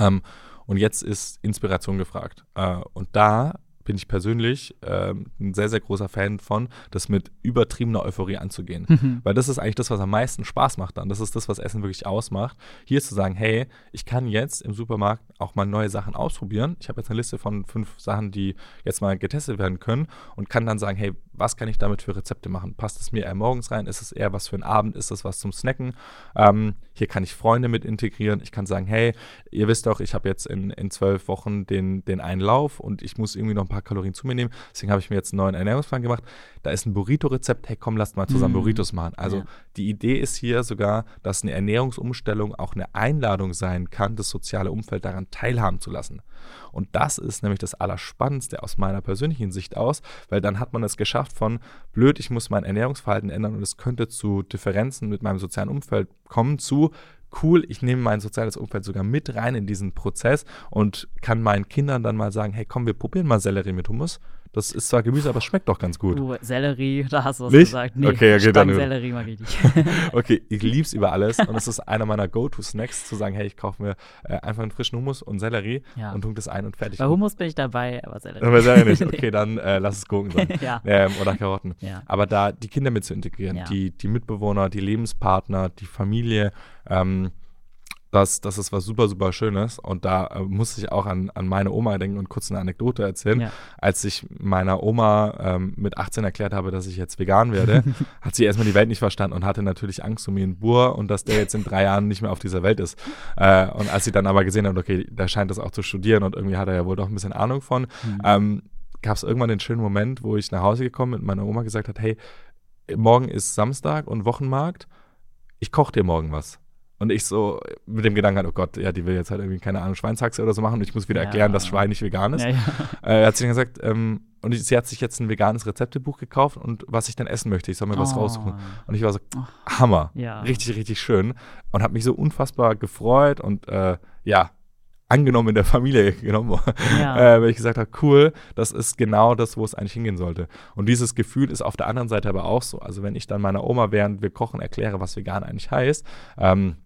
Ähm, und jetzt ist Inspiration gefragt. Äh, und da bin ich persönlich ähm, ein sehr, sehr großer Fan von, das mit übertriebener Euphorie anzugehen. Mhm. Weil das ist eigentlich das, was am meisten Spaß macht dann. Das ist das, was Essen wirklich ausmacht. Hier zu sagen, hey, ich kann jetzt im Supermarkt auch mal neue Sachen ausprobieren. Ich habe jetzt eine Liste von fünf Sachen, die jetzt mal getestet werden können und kann dann sagen, hey, was kann ich damit für Rezepte machen? Passt es mir eher morgens rein? Ist es eher was für einen Abend? Ist es was zum Snacken? Ähm, hier kann ich Freunde mit integrieren. Ich kann sagen, hey, ihr wisst doch, ich habe jetzt in, in zwölf Wochen den, den einen Lauf und ich muss irgendwie noch ein paar Kalorien zu mir nehmen. Deswegen habe ich mir jetzt einen neuen Ernährungsplan gemacht. Da ist ein Burrito-Rezept. Hey, komm, lasst mal zusammen Mhm. Burritos machen. Also Ja. die Idee ist hier sogar, dass eine Ernährungsumstellung auch eine Einladung sein kann, das soziale Umfeld daran teilhaben zu lassen. Und das ist nämlich das Allerspannendste aus meiner persönlichen Sicht aus, weil dann hat man es geschafft von blöd, ich muss mein Ernährungsverhalten ändern und es könnte zu Differenzen mit meinem sozialen Umfeld kommen, zu cool, ich nehme mein soziales Umfeld sogar mit rein in diesen Prozess und kann meinen Kindern dann mal sagen, hey komm, wir probieren mal Sellerie mit Hummus. Das ist zwar Gemüse, aber es schmeckt doch ganz gut. Uh, Sellerie, da hast du was Nicht? gesagt. Nee, Okay, okay, dann- Stangensellerie mag ich nicht. Okay, ich lieb's über alles und es ist einer meiner Go-To-Snacks, zu sagen, hey, ich kaufe mir äh, einfach einen frischen Hummus und Sellerie Ja. und tunke das ein und fertig. Bei Hummus bin ich dabei, aber Sellerie. Aber Sellerie nicht. Okay, dann äh, lass es Gurken sein. ja. ähm, oder Karotten. Ja. Aber da die Kinder mit zu integrieren, die, die Mitbewohner, die Lebenspartner, die Familie, ähm, das, das ist was super, super Schönes. Und da äh, musste ich auch an, an meine Oma denken und kurz eine Anekdote erzählen. Ja. Als ich meiner Oma ähm, mit 18 erklärt habe, dass ich jetzt vegan werde, hat sie erstmal die Welt nicht verstanden und hatte natürlich Angst um ihren Bur und dass der jetzt in drei Jahren nicht mehr auf dieser Welt ist. Äh, und als sie dann aber gesehen hat, okay, der scheint das auch zu studieren und irgendwie hat er ja wohl doch ein bisschen Ahnung von, Mhm. ähm, gab es irgendwann den schönen Moment, wo ich nach Hause gekommen bin und meine Oma gesagt hat, hey, morgen ist Samstag und Wochenmarkt, ich koche dir morgen was. Und ich so mit dem Gedanken, oh Gott, ja, die will jetzt halt irgendwie, keine Ahnung, Schweinshaxe oder so machen und ich muss wieder Ja. erklären, dass Schwein nicht vegan ist. Ja, ja. Äh, hat sie dann gesagt, ähm, und sie hat sich jetzt ein veganes Rezeptebuch gekauft und was ich dann essen möchte, ich soll mir was Oh. raussuchen. Und ich war so, Oh. Hammer, richtig, richtig schön und habe mich so unfassbar gefreut und äh, ja, angenommen in der Familie genommen, Ja. äh, weil ich gesagt habe, cool, das ist genau das, wo es eigentlich hingehen sollte. Und dieses Gefühl ist auf der anderen Seite aber auch so. Also wenn ich dann meiner Oma, während wir kochen, erkläre, was vegan eigentlich heißt, ähm,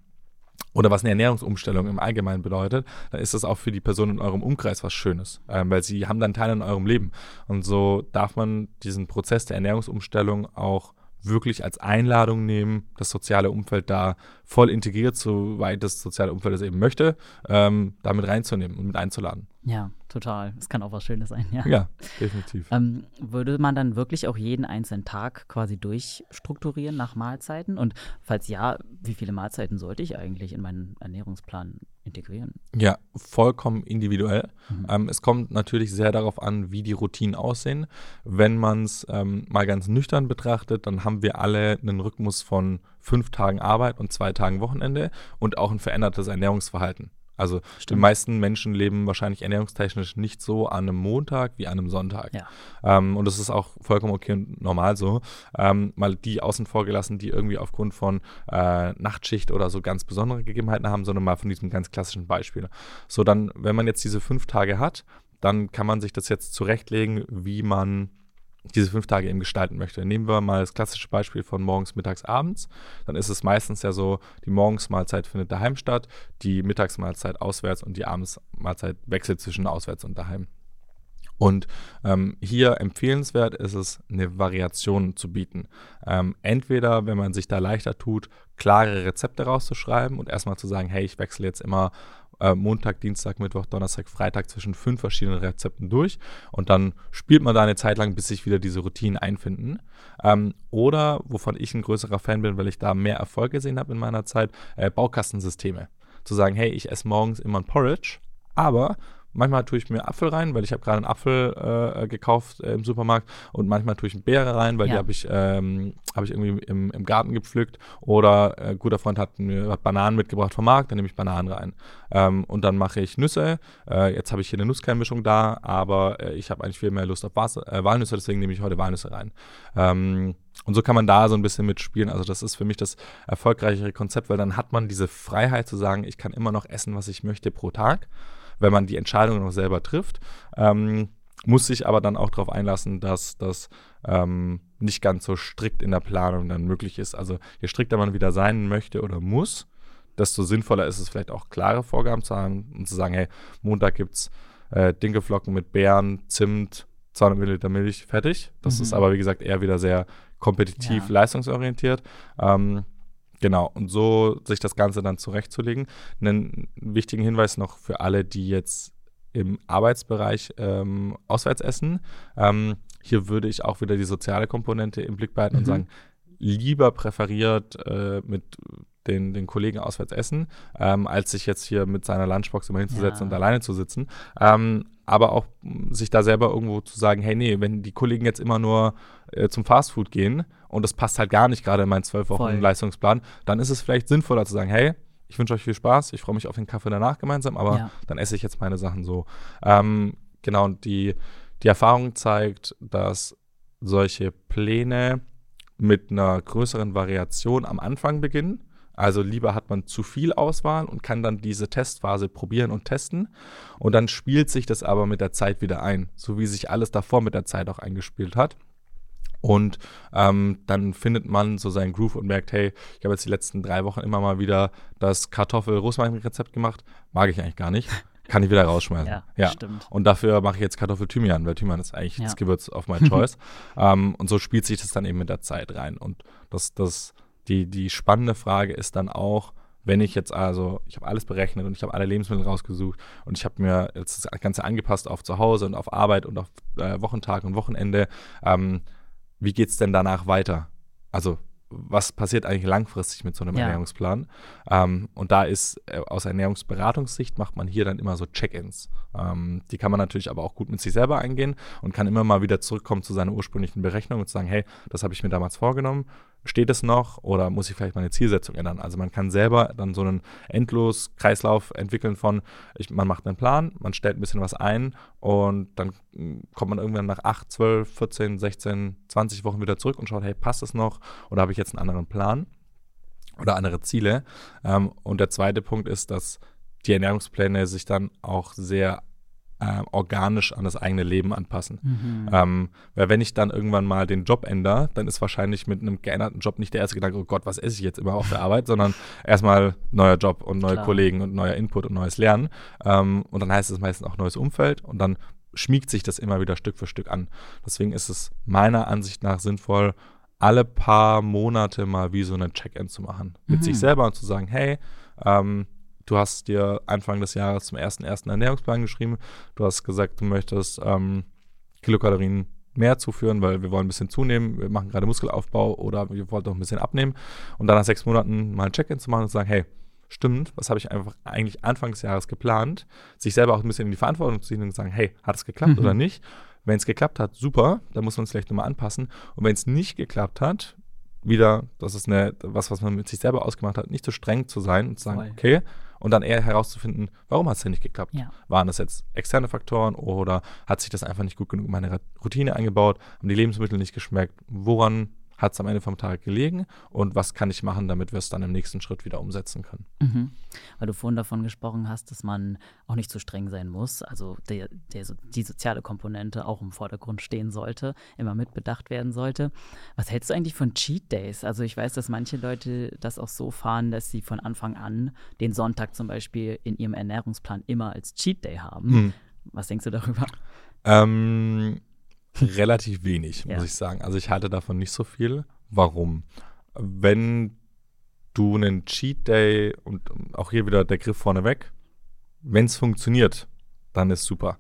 oder was eine Ernährungsumstellung im Allgemeinen bedeutet, dann ist das auch für die Person in eurem Umkreis was Schönes, ähm, weil sie haben dann Teil in eurem Leben. Und so darf man diesen Prozess der Ernährungsumstellung auch wirklich als Einladung nehmen, das soziale Umfeld da voll integriert, soweit das soziale Umfeld es eben möchte, ähm, damit reinzunehmen und mit einzuladen. Ja, total. Es kann auch was Schönes sein, ja. Ja, definitiv. Ähm, würde man dann wirklich auch jeden einzelnen Tag quasi durchstrukturieren nach Mahlzeiten? Und falls ja, wie viele Mahlzeiten sollte ich eigentlich in meinen Ernährungsplan integrieren? Ja, vollkommen individuell. Mhm. Ähm, es kommt natürlich sehr darauf an, wie die Routinen aussehen. Wenn man es ähm, mal ganz nüchtern betrachtet, dann haben wir alle einen Rhythmus von fünf Tagen Arbeit und zwei Tagen Wochenende und auch ein verändertes Ernährungsverhalten. Also Stimmt. die meisten Menschen leben wahrscheinlich ernährungstechnisch nicht so an einem Montag wie an einem Sonntag. Ja. Ähm, und das ist auch vollkommen okay und normal so. Ähm, mal die außen vor gelassen, die irgendwie aufgrund von äh, Nachtschicht oder so ganz besondere Gegebenheiten haben, sondern mal von diesem ganz klassischen Beispiel. So, dann, wenn man jetzt diese fünf Tage hat, dann kann man sich das jetzt zurechtlegen, wie man diese fünf Tage eben gestalten möchte. Nehmen wir mal das klassische Beispiel von morgens, mittags, abends. Dann ist es meistens ja so, die Morgensmahlzeit findet daheim statt, die Mittagsmahlzeit auswärts und die Abendsmahlzeit wechselt zwischen auswärts und daheim. Und ähm, hier empfehlenswert ist es, eine Variation zu bieten. Ähm, entweder, wenn man sich da leichter tut, klare Rezepte rauszuschreiben und erstmal zu sagen, hey, ich wechsle jetzt immer äh, Montag, Dienstag, Mittwoch, Donnerstag, Freitag zwischen fünf verschiedenen Rezepten durch und dann spielt man da eine Zeit lang, bis sich wieder diese Routinen einfinden. Ähm, oder, wovon ich ein größerer Fan bin, weil ich da mehr Erfolg gesehen habe in meiner Zeit, äh, Baukastensysteme. Zu sagen, hey, ich esse morgens immer ein Porridge, aber Manchmal tue ich mir Apfel rein, weil ich habe gerade einen Apfel äh, gekauft äh, im Supermarkt und manchmal tue ich eine Beere rein, weil ja. die habe ich, ähm, hab ich irgendwie im, im Garten gepflückt oder äh, ein guter Freund hat mir hat Bananen mitgebracht vom Markt, dann nehme ich Bananen rein. Ähm, und dann mache ich Nüsse. Äh, jetzt habe ich hier eine Nusskernmischung da, aber äh, ich habe eigentlich viel mehr Lust auf Was äh, Walnüsse, deswegen nehme ich heute Walnüsse rein. Ähm, und so kann man da so ein bisschen mitspielen. Also das ist für mich das erfolgreichere Konzept, weil dann hat man diese Freiheit zu sagen, ich kann immer noch essen, was ich möchte pro Tag wenn man die Entscheidung noch selber trifft. Ähm, muss sich aber dann auch darauf einlassen, dass das ähm, nicht ganz so strikt in der Planung dann möglich ist. Also je strikter man wieder sein möchte oder muss, desto sinnvoller ist es vielleicht auch klare Vorgaben zu haben und zu sagen, hey, Montag gibt es äh, Dinkelflocken mit Beeren, Zimt, 200 Milliliter Milch, fertig. Das mhm. ist aber, wie gesagt, eher wieder sehr kompetitiv, ja. leistungsorientiert. Ähm, Genau, und so sich das Ganze dann zurechtzulegen. Einen wichtigen Hinweis noch für alle, die jetzt im Arbeitsbereich ähm, auswärts essen. Ähm, hier würde ich auch wieder die soziale Komponente im Blick behalten mhm. und sagen, lieber präferiert äh, mit den, den Kollegen auswärts essen, ähm, als sich jetzt hier mit seiner Lunchbox immer hinzusetzen ja. und alleine zu sitzen. Ähm, aber auch sich da selber irgendwo zu sagen, hey, nee, wenn die Kollegen jetzt immer nur äh, zum Fastfood gehen, und das passt halt gar nicht gerade in meinen zwölf Wochen Leistungsplan, dann ist es vielleicht sinnvoller zu sagen, hey, ich wünsche euch viel Spaß, ich freue mich auf den Kaffee danach gemeinsam, aber ja. dann esse ich jetzt meine Sachen so. Ähm, genau, und die, die Erfahrung zeigt, dass solche Pläne mit einer größeren Variation am Anfang beginnen. Also lieber hat man zu viel Auswahl und kann dann diese Testphase probieren und testen. Und dann spielt sich das aber mit der Zeit wieder ein, so wie sich alles davor mit der Zeit auch eingespielt hat. Und ähm, dann findet man so seinen Groove und merkt, hey, ich habe jetzt die letzten drei Wochen immer mal wieder das Kartoffel-Rosmarin-Rezept gemacht. Mag ich eigentlich gar nicht. Kann ich wieder rausschmeißen. Ja, ja. stimmt. Und dafür mache ich jetzt Kartoffel-Thymian, weil Thymian ist eigentlich ja. das Gewürz of my choice. ähm, und so spielt sich das dann eben mit der Zeit rein. Und das, das, die, die spannende Frage ist dann auch, wenn ich jetzt also, ich habe alles berechnet und ich habe alle Lebensmittel rausgesucht und ich habe mir jetzt das Ganze angepasst auf zu Hause und auf Arbeit und auf äh, Wochentag und Wochenende. Ähm, wie geht es denn danach weiter? Also was passiert eigentlich langfristig mit so einem ja. Ernährungsplan? Ähm, und da ist äh, aus Ernährungsberatungssicht macht man hier dann immer so Check-ins. Ähm, die kann man natürlich aber auch gut mit sich selber eingehen und kann immer mal wieder zurückkommen zu seiner ursprünglichen Berechnung und sagen, hey, das habe ich mir damals vorgenommen steht es noch oder muss ich vielleicht meine Zielsetzung ändern? Also man kann selber dann so einen Endlos-Kreislauf entwickeln von, ich, man macht einen Plan, man stellt ein bisschen was ein und dann kommt man irgendwann nach 8, 12, 14, 16, 20 Wochen wieder zurück und schaut, hey, passt es noch oder habe ich jetzt einen anderen Plan oder andere Ziele? Ähm, und der zweite Punkt ist, dass die Ernährungspläne sich dann auch sehr äh, organisch an das eigene Leben anpassen. Mhm. Ähm, weil wenn ich dann irgendwann mal den Job ändere, dann ist wahrscheinlich mit einem geänderten Job nicht der erste Gedanke, oh Gott, was esse ich jetzt immer auf der Arbeit, sondern erstmal neuer Job und neue Klar. Kollegen und neuer Input und neues Lernen. Ähm, und dann heißt es meistens auch neues Umfeld und dann schmiegt sich das immer wieder Stück für Stück an. Deswegen ist es meiner Ansicht nach sinnvoll, alle paar Monate mal wie so einen Check-in zu machen. Mit mhm. sich selber und zu sagen, hey, ähm, du hast dir Anfang des Jahres zum ersten ersten Ernährungsplan geschrieben. Du hast gesagt, du möchtest ähm, Kilokalorien mehr zuführen, weil wir wollen ein bisschen zunehmen, wir machen gerade Muskelaufbau oder wir wollen doch ein bisschen abnehmen. Und dann nach sechs Monaten mal ein Check-in zu machen und zu sagen, hey, stimmt, was habe ich einfach eigentlich Anfang des Jahres geplant, sich selber auch ein bisschen in die Verantwortung zu ziehen und zu sagen, hey, hat es geklappt mhm. oder nicht? Wenn es geklappt hat, super, dann muss man es vielleicht nochmal anpassen. Und wenn es nicht geklappt hat, wieder, das ist eine, was, was man mit sich selber ausgemacht hat, nicht zu so streng zu sein und zu sagen, okay, und dann eher herauszufinden, warum hat es denn nicht geklappt? Ja. Waren das jetzt externe Faktoren oder hat sich das einfach nicht gut genug in meine Routine eingebaut? Haben die Lebensmittel nicht geschmeckt? Woran hat es am Ende vom Tag gelegen und was kann ich machen, damit wir es dann im nächsten Schritt wieder umsetzen können. Mhm. Weil du vorhin davon gesprochen hast, dass man auch nicht zu streng sein muss, also der, der, die soziale Komponente auch im Vordergrund stehen sollte, immer mitbedacht werden sollte. Was hältst du eigentlich von Cheat Days? Also ich weiß, dass manche Leute das auch so fahren, dass sie von Anfang an den Sonntag zum Beispiel in ihrem Ernährungsplan immer als Cheat Day haben. Mhm. Was denkst du darüber? Ähm, relativ wenig, ja. muss ich sagen. Also ich halte davon nicht so viel. Warum? Wenn du einen Cheat Day und auch hier wieder der Griff vorneweg, wenn es funktioniert, dann ist super.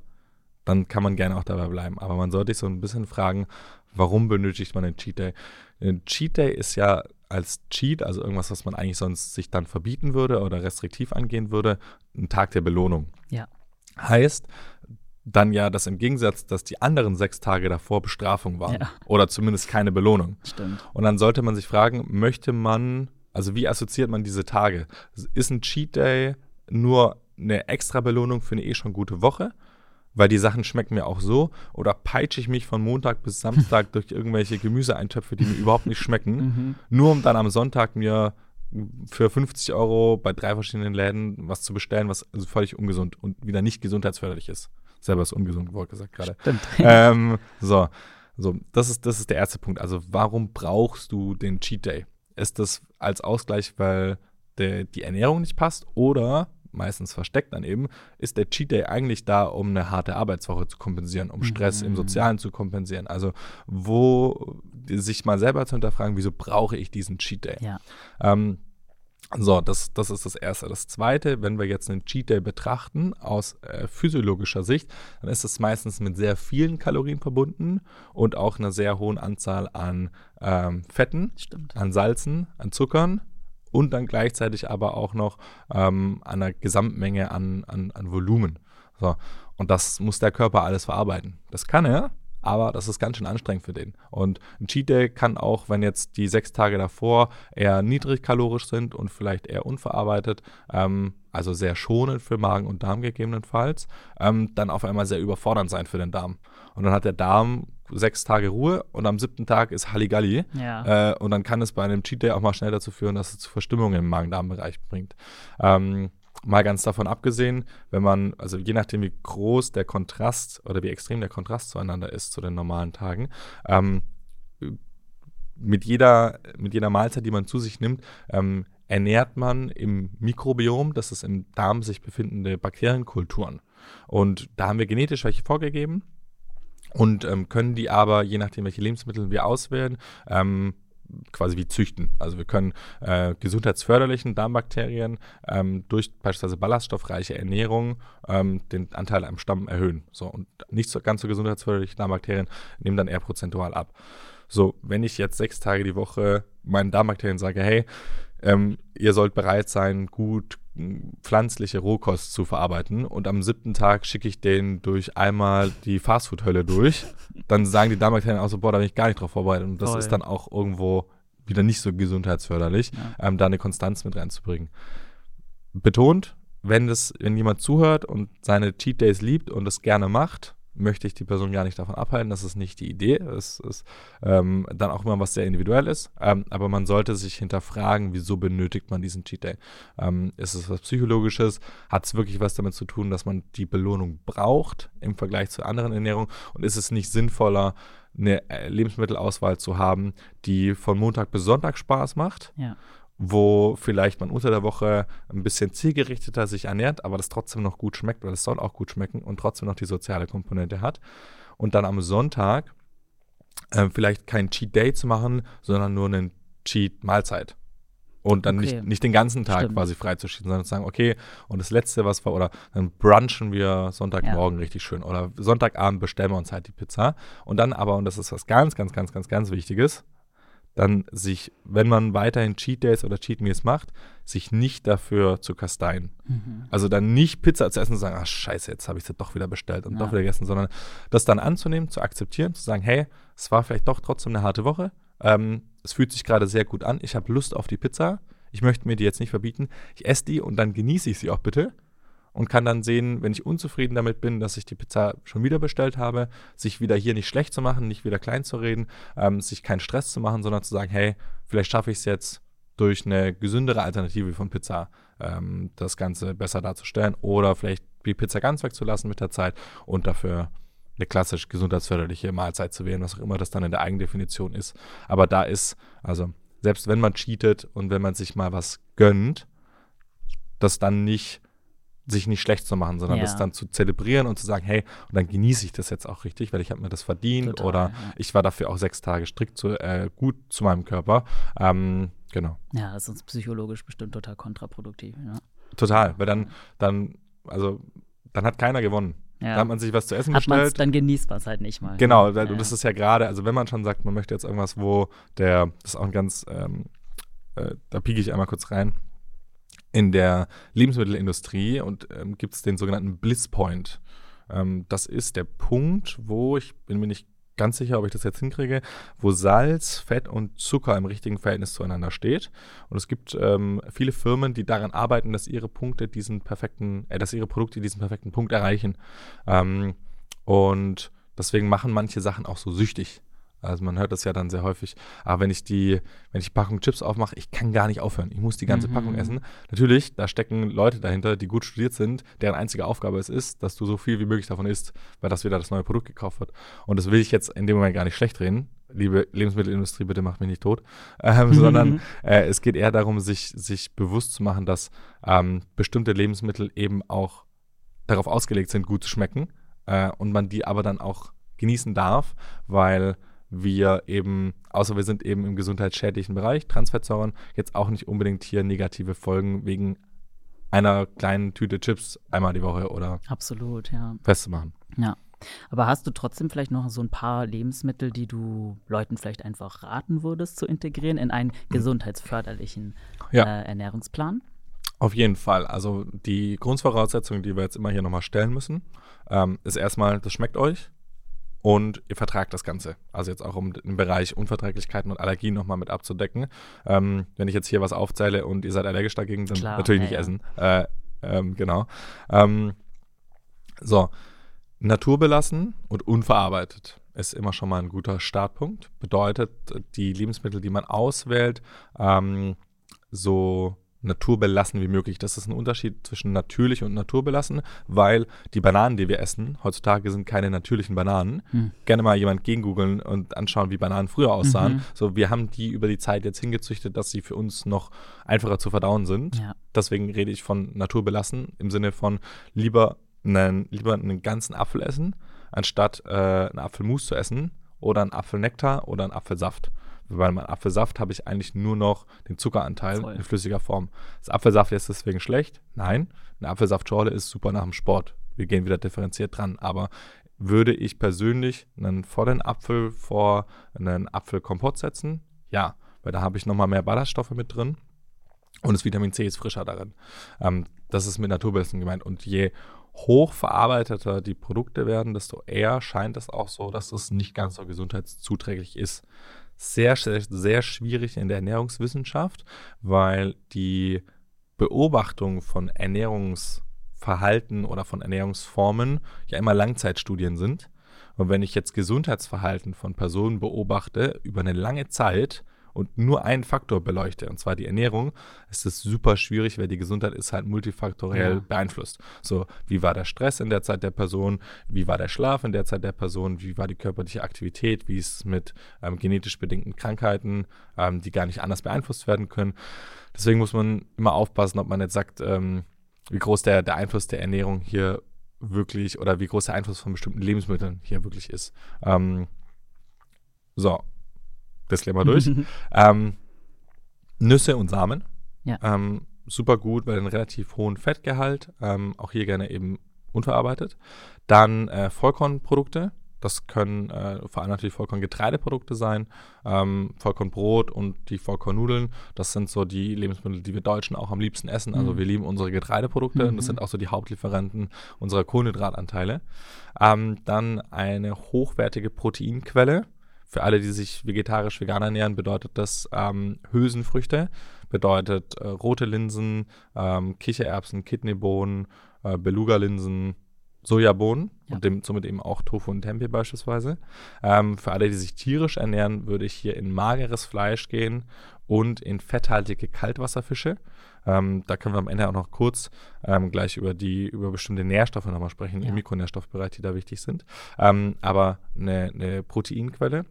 Dann kann man gerne auch dabei bleiben. Aber man sollte sich so ein bisschen fragen, warum benötigt man einen Cheat Day? Ein Cheat Day ist ja als Cheat, also irgendwas, was man eigentlich sonst sich dann verbieten würde oder restriktiv angehen würde, ein Tag der Belohnung. Ja. Heißt, dann ja das im Gegensatz, dass die anderen sechs Tage davor Bestrafung waren. Ja. Oder zumindest keine Belohnung. Stimmt. Und dann sollte man sich fragen, möchte man, also wie assoziiert man diese Tage? Ist ein Cheat Day nur eine extra Belohnung für eine eh schon gute Woche? Weil die Sachen schmecken mir auch so. Oder peitsche ich mich von Montag bis Samstag durch irgendwelche Gemüseeintöpfe, die mir überhaupt nicht schmecken, mhm. nur um dann am Sonntag mir für 50 Euro bei drei verschiedenen Läden was zu bestellen, was also völlig ungesund und wieder nicht gesundheitsförderlich ist selber ist ungesund Wort gesagt gerade. Ähm, so, so das, ist, das ist der erste Punkt. Also warum brauchst du den Cheat Day? Ist das als Ausgleich, weil der, die Ernährung nicht passt oder meistens versteckt dann eben, ist der Cheat Day eigentlich da, um eine harte Arbeitswoche zu kompensieren, um Stress mhm. im Sozialen zu kompensieren. Also wo sich mal selber zu hinterfragen, wieso brauche ich diesen Cheat Day? Ja. Ähm, so, das, das ist das Erste. Das Zweite, wenn wir jetzt einen Cheat Day betrachten aus äh, physiologischer Sicht, dann ist es meistens mit sehr vielen Kalorien verbunden und auch einer sehr hohen Anzahl an ähm, Fetten, Stimmt. an Salzen, an Zuckern und dann gleichzeitig aber auch noch ähm, einer Gesamtmenge an, an, an Volumen. So, und das muss der Körper alles verarbeiten. Das kann er, aber das ist ganz schön anstrengend für den. Und ein Cheat Day kann auch, wenn jetzt die sechs Tage davor eher niedrigkalorisch sind und vielleicht eher unverarbeitet, ähm, also sehr schonend für Magen und Darm gegebenenfalls, ähm, dann auf einmal sehr überfordernd sein für den Darm. Und dann hat der Darm sechs Tage Ruhe und am siebten Tag ist Halligalli. Ja. Äh, und dann kann es bei einem Cheat Day auch mal schnell dazu führen, dass es zu Verstimmungen im Magen-Darm-Bereich bringt. Ähm, Mal ganz davon abgesehen, wenn man, also je nachdem, wie groß der Kontrast oder wie extrem der Kontrast zueinander ist zu den normalen Tagen, ähm, mit, jeder, mit jeder Mahlzeit, die man zu sich nimmt, ähm, ernährt man im Mikrobiom, das ist im Darm sich befindende Bakterienkulturen. Und da haben wir genetisch welche vorgegeben und ähm, können die aber, je nachdem, welche Lebensmittel wir auswählen, ähm, quasi wie züchten. Also wir können äh, gesundheitsförderlichen Darmbakterien ähm, durch beispielsweise ballaststoffreiche Ernährung ähm, den Anteil am Stamm erhöhen. So, und nicht so, ganz so gesundheitsförderliche Darmbakterien nehmen dann eher prozentual ab. So, wenn ich jetzt sechs Tage die Woche meinen Darmbakterien sage, hey, ähm, ihr sollt bereit sein, gut pflanzliche Rohkost zu verarbeiten und am siebten Tag schicke ich den durch einmal die Fastfood-Hölle durch, dann sagen die Darmbakterien auch so, boah, da bin ich gar nicht drauf vorbereitet und das Toll. ist dann auch irgendwo wieder nicht so gesundheitsförderlich, ja. ähm, da eine Konstanz mit reinzubringen. Betont, wenn, das, wenn jemand zuhört und seine Cheat Days liebt und es gerne macht, möchte ich die Person gar nicht davon abhalten. Das ist nicht die Idee. Es ist ähm, dann auch immer was sehr individuelles. Ähm, aber man sollte sich hinterfragen, wieso benötigt man diesen Cheat Day? Ähm, ist es was Psychologisches? Hat es wirklich was damit zu tun, dass man die Belohnung braucht im Vergleich zu anderen Ernährungen? Und ist es nicht sinnvoller, eine äh, Lebensmittelauswahl zu haben, die von Montag bis Sonntag Spaß macht? Ja wo vielleicht man unter der Woche ein bisschen zielgerichteter sich ernährt, aber das trotzdem noch gut schmeckt, weil es soll auch gut schmecken und trotzdem noch die soziale Komponente hat. Und dann am Sonntag äh, vielleicht kein Cheat Day zu machen, sondern nur einen Cheat Mahlzeit. Und dann Okay. nicht, nicht den ganzen Tag Stimmt. quasi freizuschieben, sondern zu sagen, okay, und das Letzte, was wir, oder dann brunchen wir Sonntagmorgen richtig schön. Oder Sonntagabend bestellen wir uns halt die Pizza. Und dann aber, und das ist was ganz, ganz, ganz, ganz, ganz Wichtiges, dann sich, wenn man weiterhin Cheat Days oder Cheat Meals macht, sich nicht dafür zu kasteien. Mhm. Also dann nicht Pizza zu essen und sagen, ach scheiße, jetzt habe ich sie doch wieder bestellt und Ja. doch wieder gegessen, sondern das dann anzunehmen, zu akzeptieren, zu sagen, hey, es war vielleicht doch trotzdem eine harte Woche. Ähm, es fühlt sich gerade sehr gut an. Ich habe Lust auf die Pizza. Ich möchte mir die jetzt nicht verbieten. Ich esse die und dann genieße ich sie auch bitte. Und kann dann sehen, wenn ich unzufrieden damit bin, dass ich die Pizza schon wieder bestellt habe, sich wieder hier nicht schlecht zu machen, nicht wieder klein zu reden, ähm, sich keinen Stress zu machen, sondern zu sagen, hey, vielleicht schaffe ich es jetzt durch eine gesündere Alternative von Pizza ähm, das Ganze besser darzustellen oder vielleicht die Pizza ganz wegzulassen mit der Zeit und dafür eine klassisch gesundheitsförderliche Mahlzeit zu wählen, was auch immer das dann in der Eigendefinition ist. Aber da ist, also selbst wenn man cheatet und wenn man sich mal was gönnt, das dann nicht sich nicht schlecht zu machen, sondern Ja. das dann zu zelebrieren und zu sagen, hey, und dann genieße ich das jetzt auch richtig, weil ich habe mir das verdient Total, oder ja. ich war dafür auch sechs Tage strikt zu, äh, gut zu meinem Körper. Ähm, genau. Ja, das ist uns psychologisch bestimmt total kontraproduktiv. Ja. Total, weil dann, dann, also, dann hat keiner gewonnen. Ja. Da hat man sich was zu essen Hat bestellt. dann genießt man es halt nicht mal. Genau, ja. weil- und das ist ja gerade, also wenn man schon sagt, man möchte jetzt irgendwas, wo der, das ist auch ein ganz, ähm, äh, da pieke ich einmal kurz rein. In der Lebensmittelindustrie und ähm, gibt es den sogenannten Bliss Point. Ähm, das ist der Punkt, wo ich bin mir nicht ganz sicher, ob ich das jetzt hinkriege, wo Salz, Fett und Zucker im richtigen Verhältnis zueinander steht. Und es gibt ähm, viele Firmen, die daran arbeiten, dass ihre Punkte diesen perfekten, äh, dass ihre Produkte diesen perfekten Punkt erreichen. Ähm, und deswegen machen manche Sachen auch so süchtig. Also man hört das ja dann sehr häufig. Aber wenn ich die, wenn ich Packung Chips aufmache, ich kann gar nicht aufhören. Ich muss die ganze Mhm. Packung essen. Natürlich, da stecken Leute dahinter, die gut studiert sind, deren einzige Aufgabe es ist, dass du so viel wie möglich davon isst, weil das wieder das neue Produkt gekauft wird. Und das will ich jetzt in dem Moment gar nicht schlecht reden. Liebe Lebensmittelindustrie, bitte macht mich nicht tot. Ähm, sondern äh, es geht eher darum, sich, sich bewusst zu machen, dass ähm, bestimmte Lebensmittel eben auch darauf ausgelegt sind, gut zu schmecken äh, und man die aber dann auch genießen darf, weil wir eben, außer wir sind eben im gesundheitsschädlichen Bereich, Transfettsäuren, jetzt auch nicht unbedingt hier negative Folgen wegen einer kleinen Tüte Chips einmal die Woche oder Absolut, ja. festzumachen. Ja. Aber hast du trotzdem vielleicht noch so ein paar Lebensmittel, die du Leuten vielleicht einfach raten würdest zu integrieren in einen gesundheitsförderlichen Ja. äh, Ernährungsplan? Auf jeden Fall. Also die Grundvoraussetzung, die wir jetzt immer hier nochmal stellen müssen, ähm, ist erstmal, das schmeckt euch und ihr vertragt das Ganze. Also jetzt auch um den Bereich Unverträglichkeiten und Allergien nochmal mit abzudecken. Ähm, wenn ich jetzt hier was aufzähle und ihr seid allergisch dagegen, dann Klar, natürlich ja, nicht ja. essen. Äh, ähm, genau. Ähm, so, naturbelassen und unverarbeitet ist immer schon mal ein guter Startpunkt. Bedeutet, die Lebensmittel, die man auswählt, ähm, so naturbelassen wie möglich. Das ist ein Unterschied zwischen natürlich und naturbelassen, weil die Bananen, die wir essen, heutzutage sind keine natürlichen Bananen. Hm. Gerne mal jemand gegen googeln und anschauen, wie Bananen früher aussahen. Mhm. So, wir haben die über die Zeit jetzt hingezüchtet, dass sie für uns noch einfacher zu verdauen sind. Ja. Deswegen rede ich von naturbelassen im Sinne von lieber einen, lieber einen ganzen Apfel essen, anstatt äh, einen Apfelmus zu essen oder einen Apfelnektar oder einen Apfelsaft. Weil beim Apfelsaft habe ich eigentlich nur noch den Zuckeranteil Voll. in flüssiger Form. Das Apfelsaft ist deswegen schlecht? Nein. Eine Apfelsaftschorle ist super nach dem Sport. Wir gehen wieder differenziert dran. Aber würde ich persönlich einen vollen Apfel vor einen Apfelkompott setzen? Ja, weil da habe ich nochmal mehr Ballaststoffe mit drin. Und das Vitamin C ist frischer darin. Ähm, das ist mit Naturbelassen gemeint. Und je hochverarbeiteter die Produkte werden, desto eher scheint es auch so, dass es nicht ganz so gesundheitszuträglich ist. Sehr, sehr, sehr schwierig in der Ernährungswissenschaft, weil die Beobachtung von Ernährungsverhalten oder von Ernährungsformen ja immer Langzeitstudien sind. Und wenn ich jetzt Gesundheitsverhalten von Personen beobachte über eine lange Zeit und nur einen Faktor beleuchte, und zwar die Ernährung, ist es super schwierig, weil die Gesundheit ist halt multifaktoriell Ja. beeinflusst. So, wie war der Stress in der Zeit der Person, wie war der Schlaf in der Zeit der Person, wie war die körperliche Aktivität, wie ist es mit ähm, genetisch bedingten Krankheiten, ähm, die gar nicht anders beeinflusst werden können. Deswegen muss man immer aufpassen, ob man jetzt sagt, ähm, wie groß der, der Einfluss der Ernährung hier wirklich oder wie groß der Einfluss von bestimmten Lebensmitteln hier wirklich ist. Ähm, so, Disclaimer durch. ähm, Nüsse und Samen Ja. Ähm, super gut, weil einen relativ hohen Fettgehalt, ähm, auch hier gerne eben unverarbeitet. Dann äh, Vollkornprodukte, das können äh, vor allem natürlich Vollkorngetreideprodukte sein, ähm, Vollkornbrot und die Vollkornnudeln. Das sind so die Lebensmittel, die wir Deutschen auch am liebsten essen. Also Mhm. wir lieben unsere Getreideprodukte und das Mhm. sind auch so die Hauptlieferanten unserer Kohlenhydratanteile. Ähm, dann eine hochwertige Proteinquelle. Für alle, die sich vegetarisch vegan ernähren, bedeutet das ähm, Hülsenfrüchte, bedeutet äh, rote Linsen, ähm, Kichererbsen, Kidneybohnen, äh, Beluga-Linsen, Sojabohnen Ja. und dem, somit eben auch Tofu und Tempeh beispielsweise. Ähm, für alle, die sich tierisch ernähren, würde ich hier in mageres Fleisch gehen und in fetthaltige Kaltwasserfische. Ähm, da können wir am Ende auch noch kurz ähm, gleich über die über bestimmte Nährstoffe nochmal sprechen Ja. im Mikronährstoffbereich, die da wichtig sind. Ähm, aber eine, eine Proteinquelle.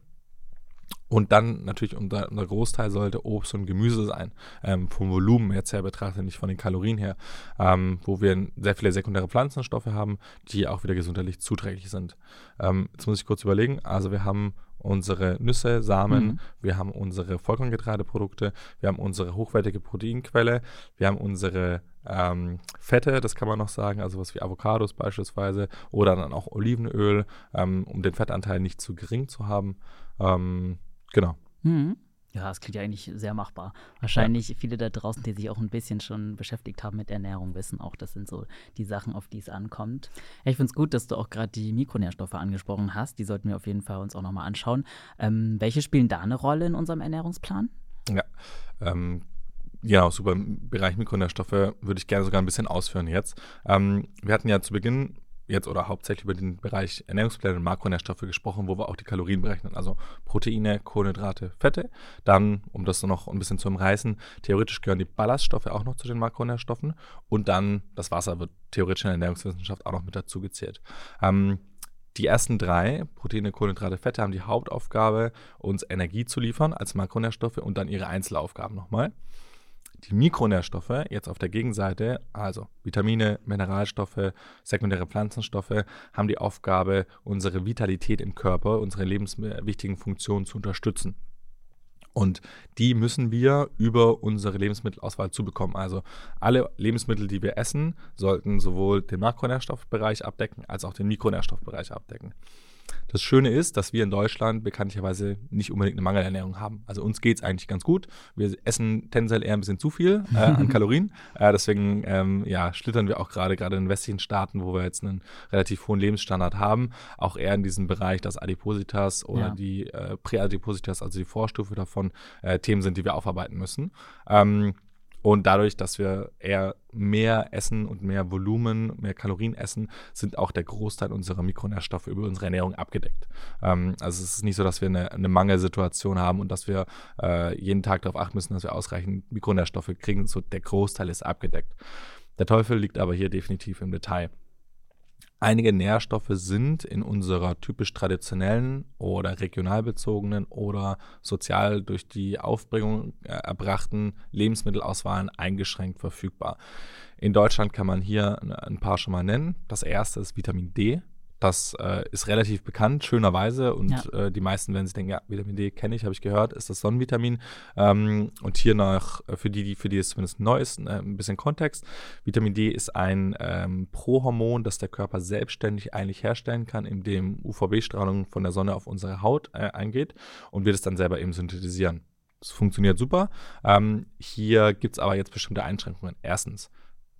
Und dann natürlich unser, unser Großteil sollte Obst und Gemüse sein. Ähm, vom Volumen jetzt her betrachtet, nicht von den Kalorien her. Ähm, wo wir sehr viele sekundäre Pflanzenstoffe haben, die auch wieder gesundheitlich zuträglich sind. Ähm, jetzt muss ich kurz überlegen. Also wir haben unsere Nüsse, Samen, Mhm. wir haben unsere Vollkorngetreideprodukte, wir haben unsere hochwertige Proteinquelle, wir haben unsere ähm, Fette, das kann man noch sagen, also was wie Avocados beispielsweise oder dann auch Olivenöl, ähm, um den Fettanteil nicht zu gering zu haben. Ähm, genau. Mhm. Ja, das klingt ja eigentlich sehr machbar. Wahrscheinlich viele da draußen, die sich auch ein bisschen schon beschäftigt haben mit Ernährung, wissen auch, das sind so die Sachen, auf die es ankommt. Ja, ich finde es gut, dass du auch gerade die Mikronährstoffe angesprochen hast. Die sollten wir auf jeden Fall uns auch nochmal anschauen. Ähm, welche spielen da eine Rolle in unserem Ernährungsplan? Ja, ähm, genau, super. Im Bereich Mikronährstoffe würde ich gerne sogar ein bisschen ausführen jetzt. Ähm, wir hatten ja zu Beginn jetzt oder hauptsächlich über den Bereich Ernährungspläne und Makronährstoffe gesprochen, wo wir auch die Kalorien berechnen. Also Proteine, Kohlenhydrate, Fette. Dann, um das noch ein bisschen zu umreißen, theoretisch gehören die Ballaststoffe auch noch zu den Makronährstoffen. Und dann das Wasser wird theoretisch in der Ernährungswissenschaft auch noch mit dazu gezählt. Ähm, die ersten drei, Proteine, Kohlenhydrate, Fette, haben die Hauptaufgabe, uns Energie zu liefern als Makronährstoffe und dann ihre Einzelaufgaben nochmal. Die Mikronährstoffe, jetzt auf der Gegenseite, also Vitamine, Mineralstoffe, sekundäre Pflanzenstoffe, haben die Aufgabe, unsere Vitalität im Körper, unsere lebenswichtigen Funktionen zu unterstützen. Und die müssen wir über unsere Lebensmittelauswahl zubekommen. Also alle Lebensmittel, die wir essen, sollten sowohl den Makronährstoffbereich abdecken als auch den Mikronährstoffbereich abdecken. Das Schöne ist, dass wir in Deutschland bekanntlicherweise nicht unbedingt eine Mangelernährung haben. Also uns geht es eigentlich ganz gut. Wir essen tendenziell eher ein bisschen zu viel äh, an Kalorien. Äh, deswegen ja, ja, schlittern wir auch gerade, gerade in den westlichen Staaten, wo wir jetzt einen relativ hohen Lebensstandard haben, auch eher in diesem Bereich, dass Adipositas oder Ja. die äh, Präadipositas, also die Vorstufe davon, äh, Themen sind, die wir aufarbeiten müssen. Ähm, und dadurch, dass wir eher mehr essen und mehr Volumen, mehr Kalorien essen, sind auch der Großteil unserer Mikronährstoffe über unsere Ernährung abgedeckt. Ähm, also es ist nicht so, dass wir eine, eine Mangelsituation haben und dass wir äh, jeden Tag darauf achten müssen, dass wir ausreichend Mikronährstoffe kriegen. So der Großteil ist abgedeckt. Der Teufel liegt aber hier definitiv im Detail. Einige Nährstoffe sind in unserer typisch traditionellen oder regional bezogenen oder sozial durch die Aufbringung äh, erbrachten Lebensmittelauswahlen eingeschränkt verfügbar. In Deutschland kann man hier ein paar schon mal nennen. Das erste ist Vitamin D. Das äh, ist relativ bekannt, schönerweise. Und Ja. äh, die meisten werden sich denken, ja, Vitamin D kenne ich, habe ich gehört, ist das Sonnenvitamin. Ähm, und hier noch, äh, für die, die, für die es zumindest neu ist, äh, ein bisschen Kontext. Vitamin D ist ein ähm, Prohormon, das der Körper selbstständig eigentlich herstellen kann, indem UVB-Strahlung von der Sonne auf unsere Haut äh, eingeht und wir das dann selber eben synthetisieren. Das funktioniert super. Ähm, hier gibt es aber jetzt bestimmte Einschränkungen. Erstens,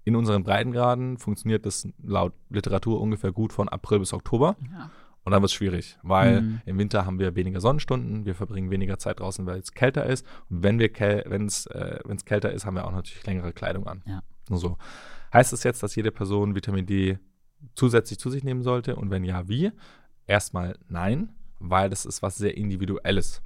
in unseren Breitengraden funktioniert das laut Literatur ungefähr gut von April bis Oktober. Ja. Und dann wird es schwierig, weil Mhm. im Winter haben wir weniger Sonnenstunden, wir verbringen weniger Zeit draußen, weil es kälter ist. Und wenn wir wenn es äh, wenn's kälter ist, haben wir auch natürlich längere Kleidung an. Ja. Nur so. Heißt das jetzt, dass jede Person Vitamin D zusätzlich zu sich nehmen sollte? Und wenn ja, wie? Erstmal nein, weil das ist was sehr Individuelles.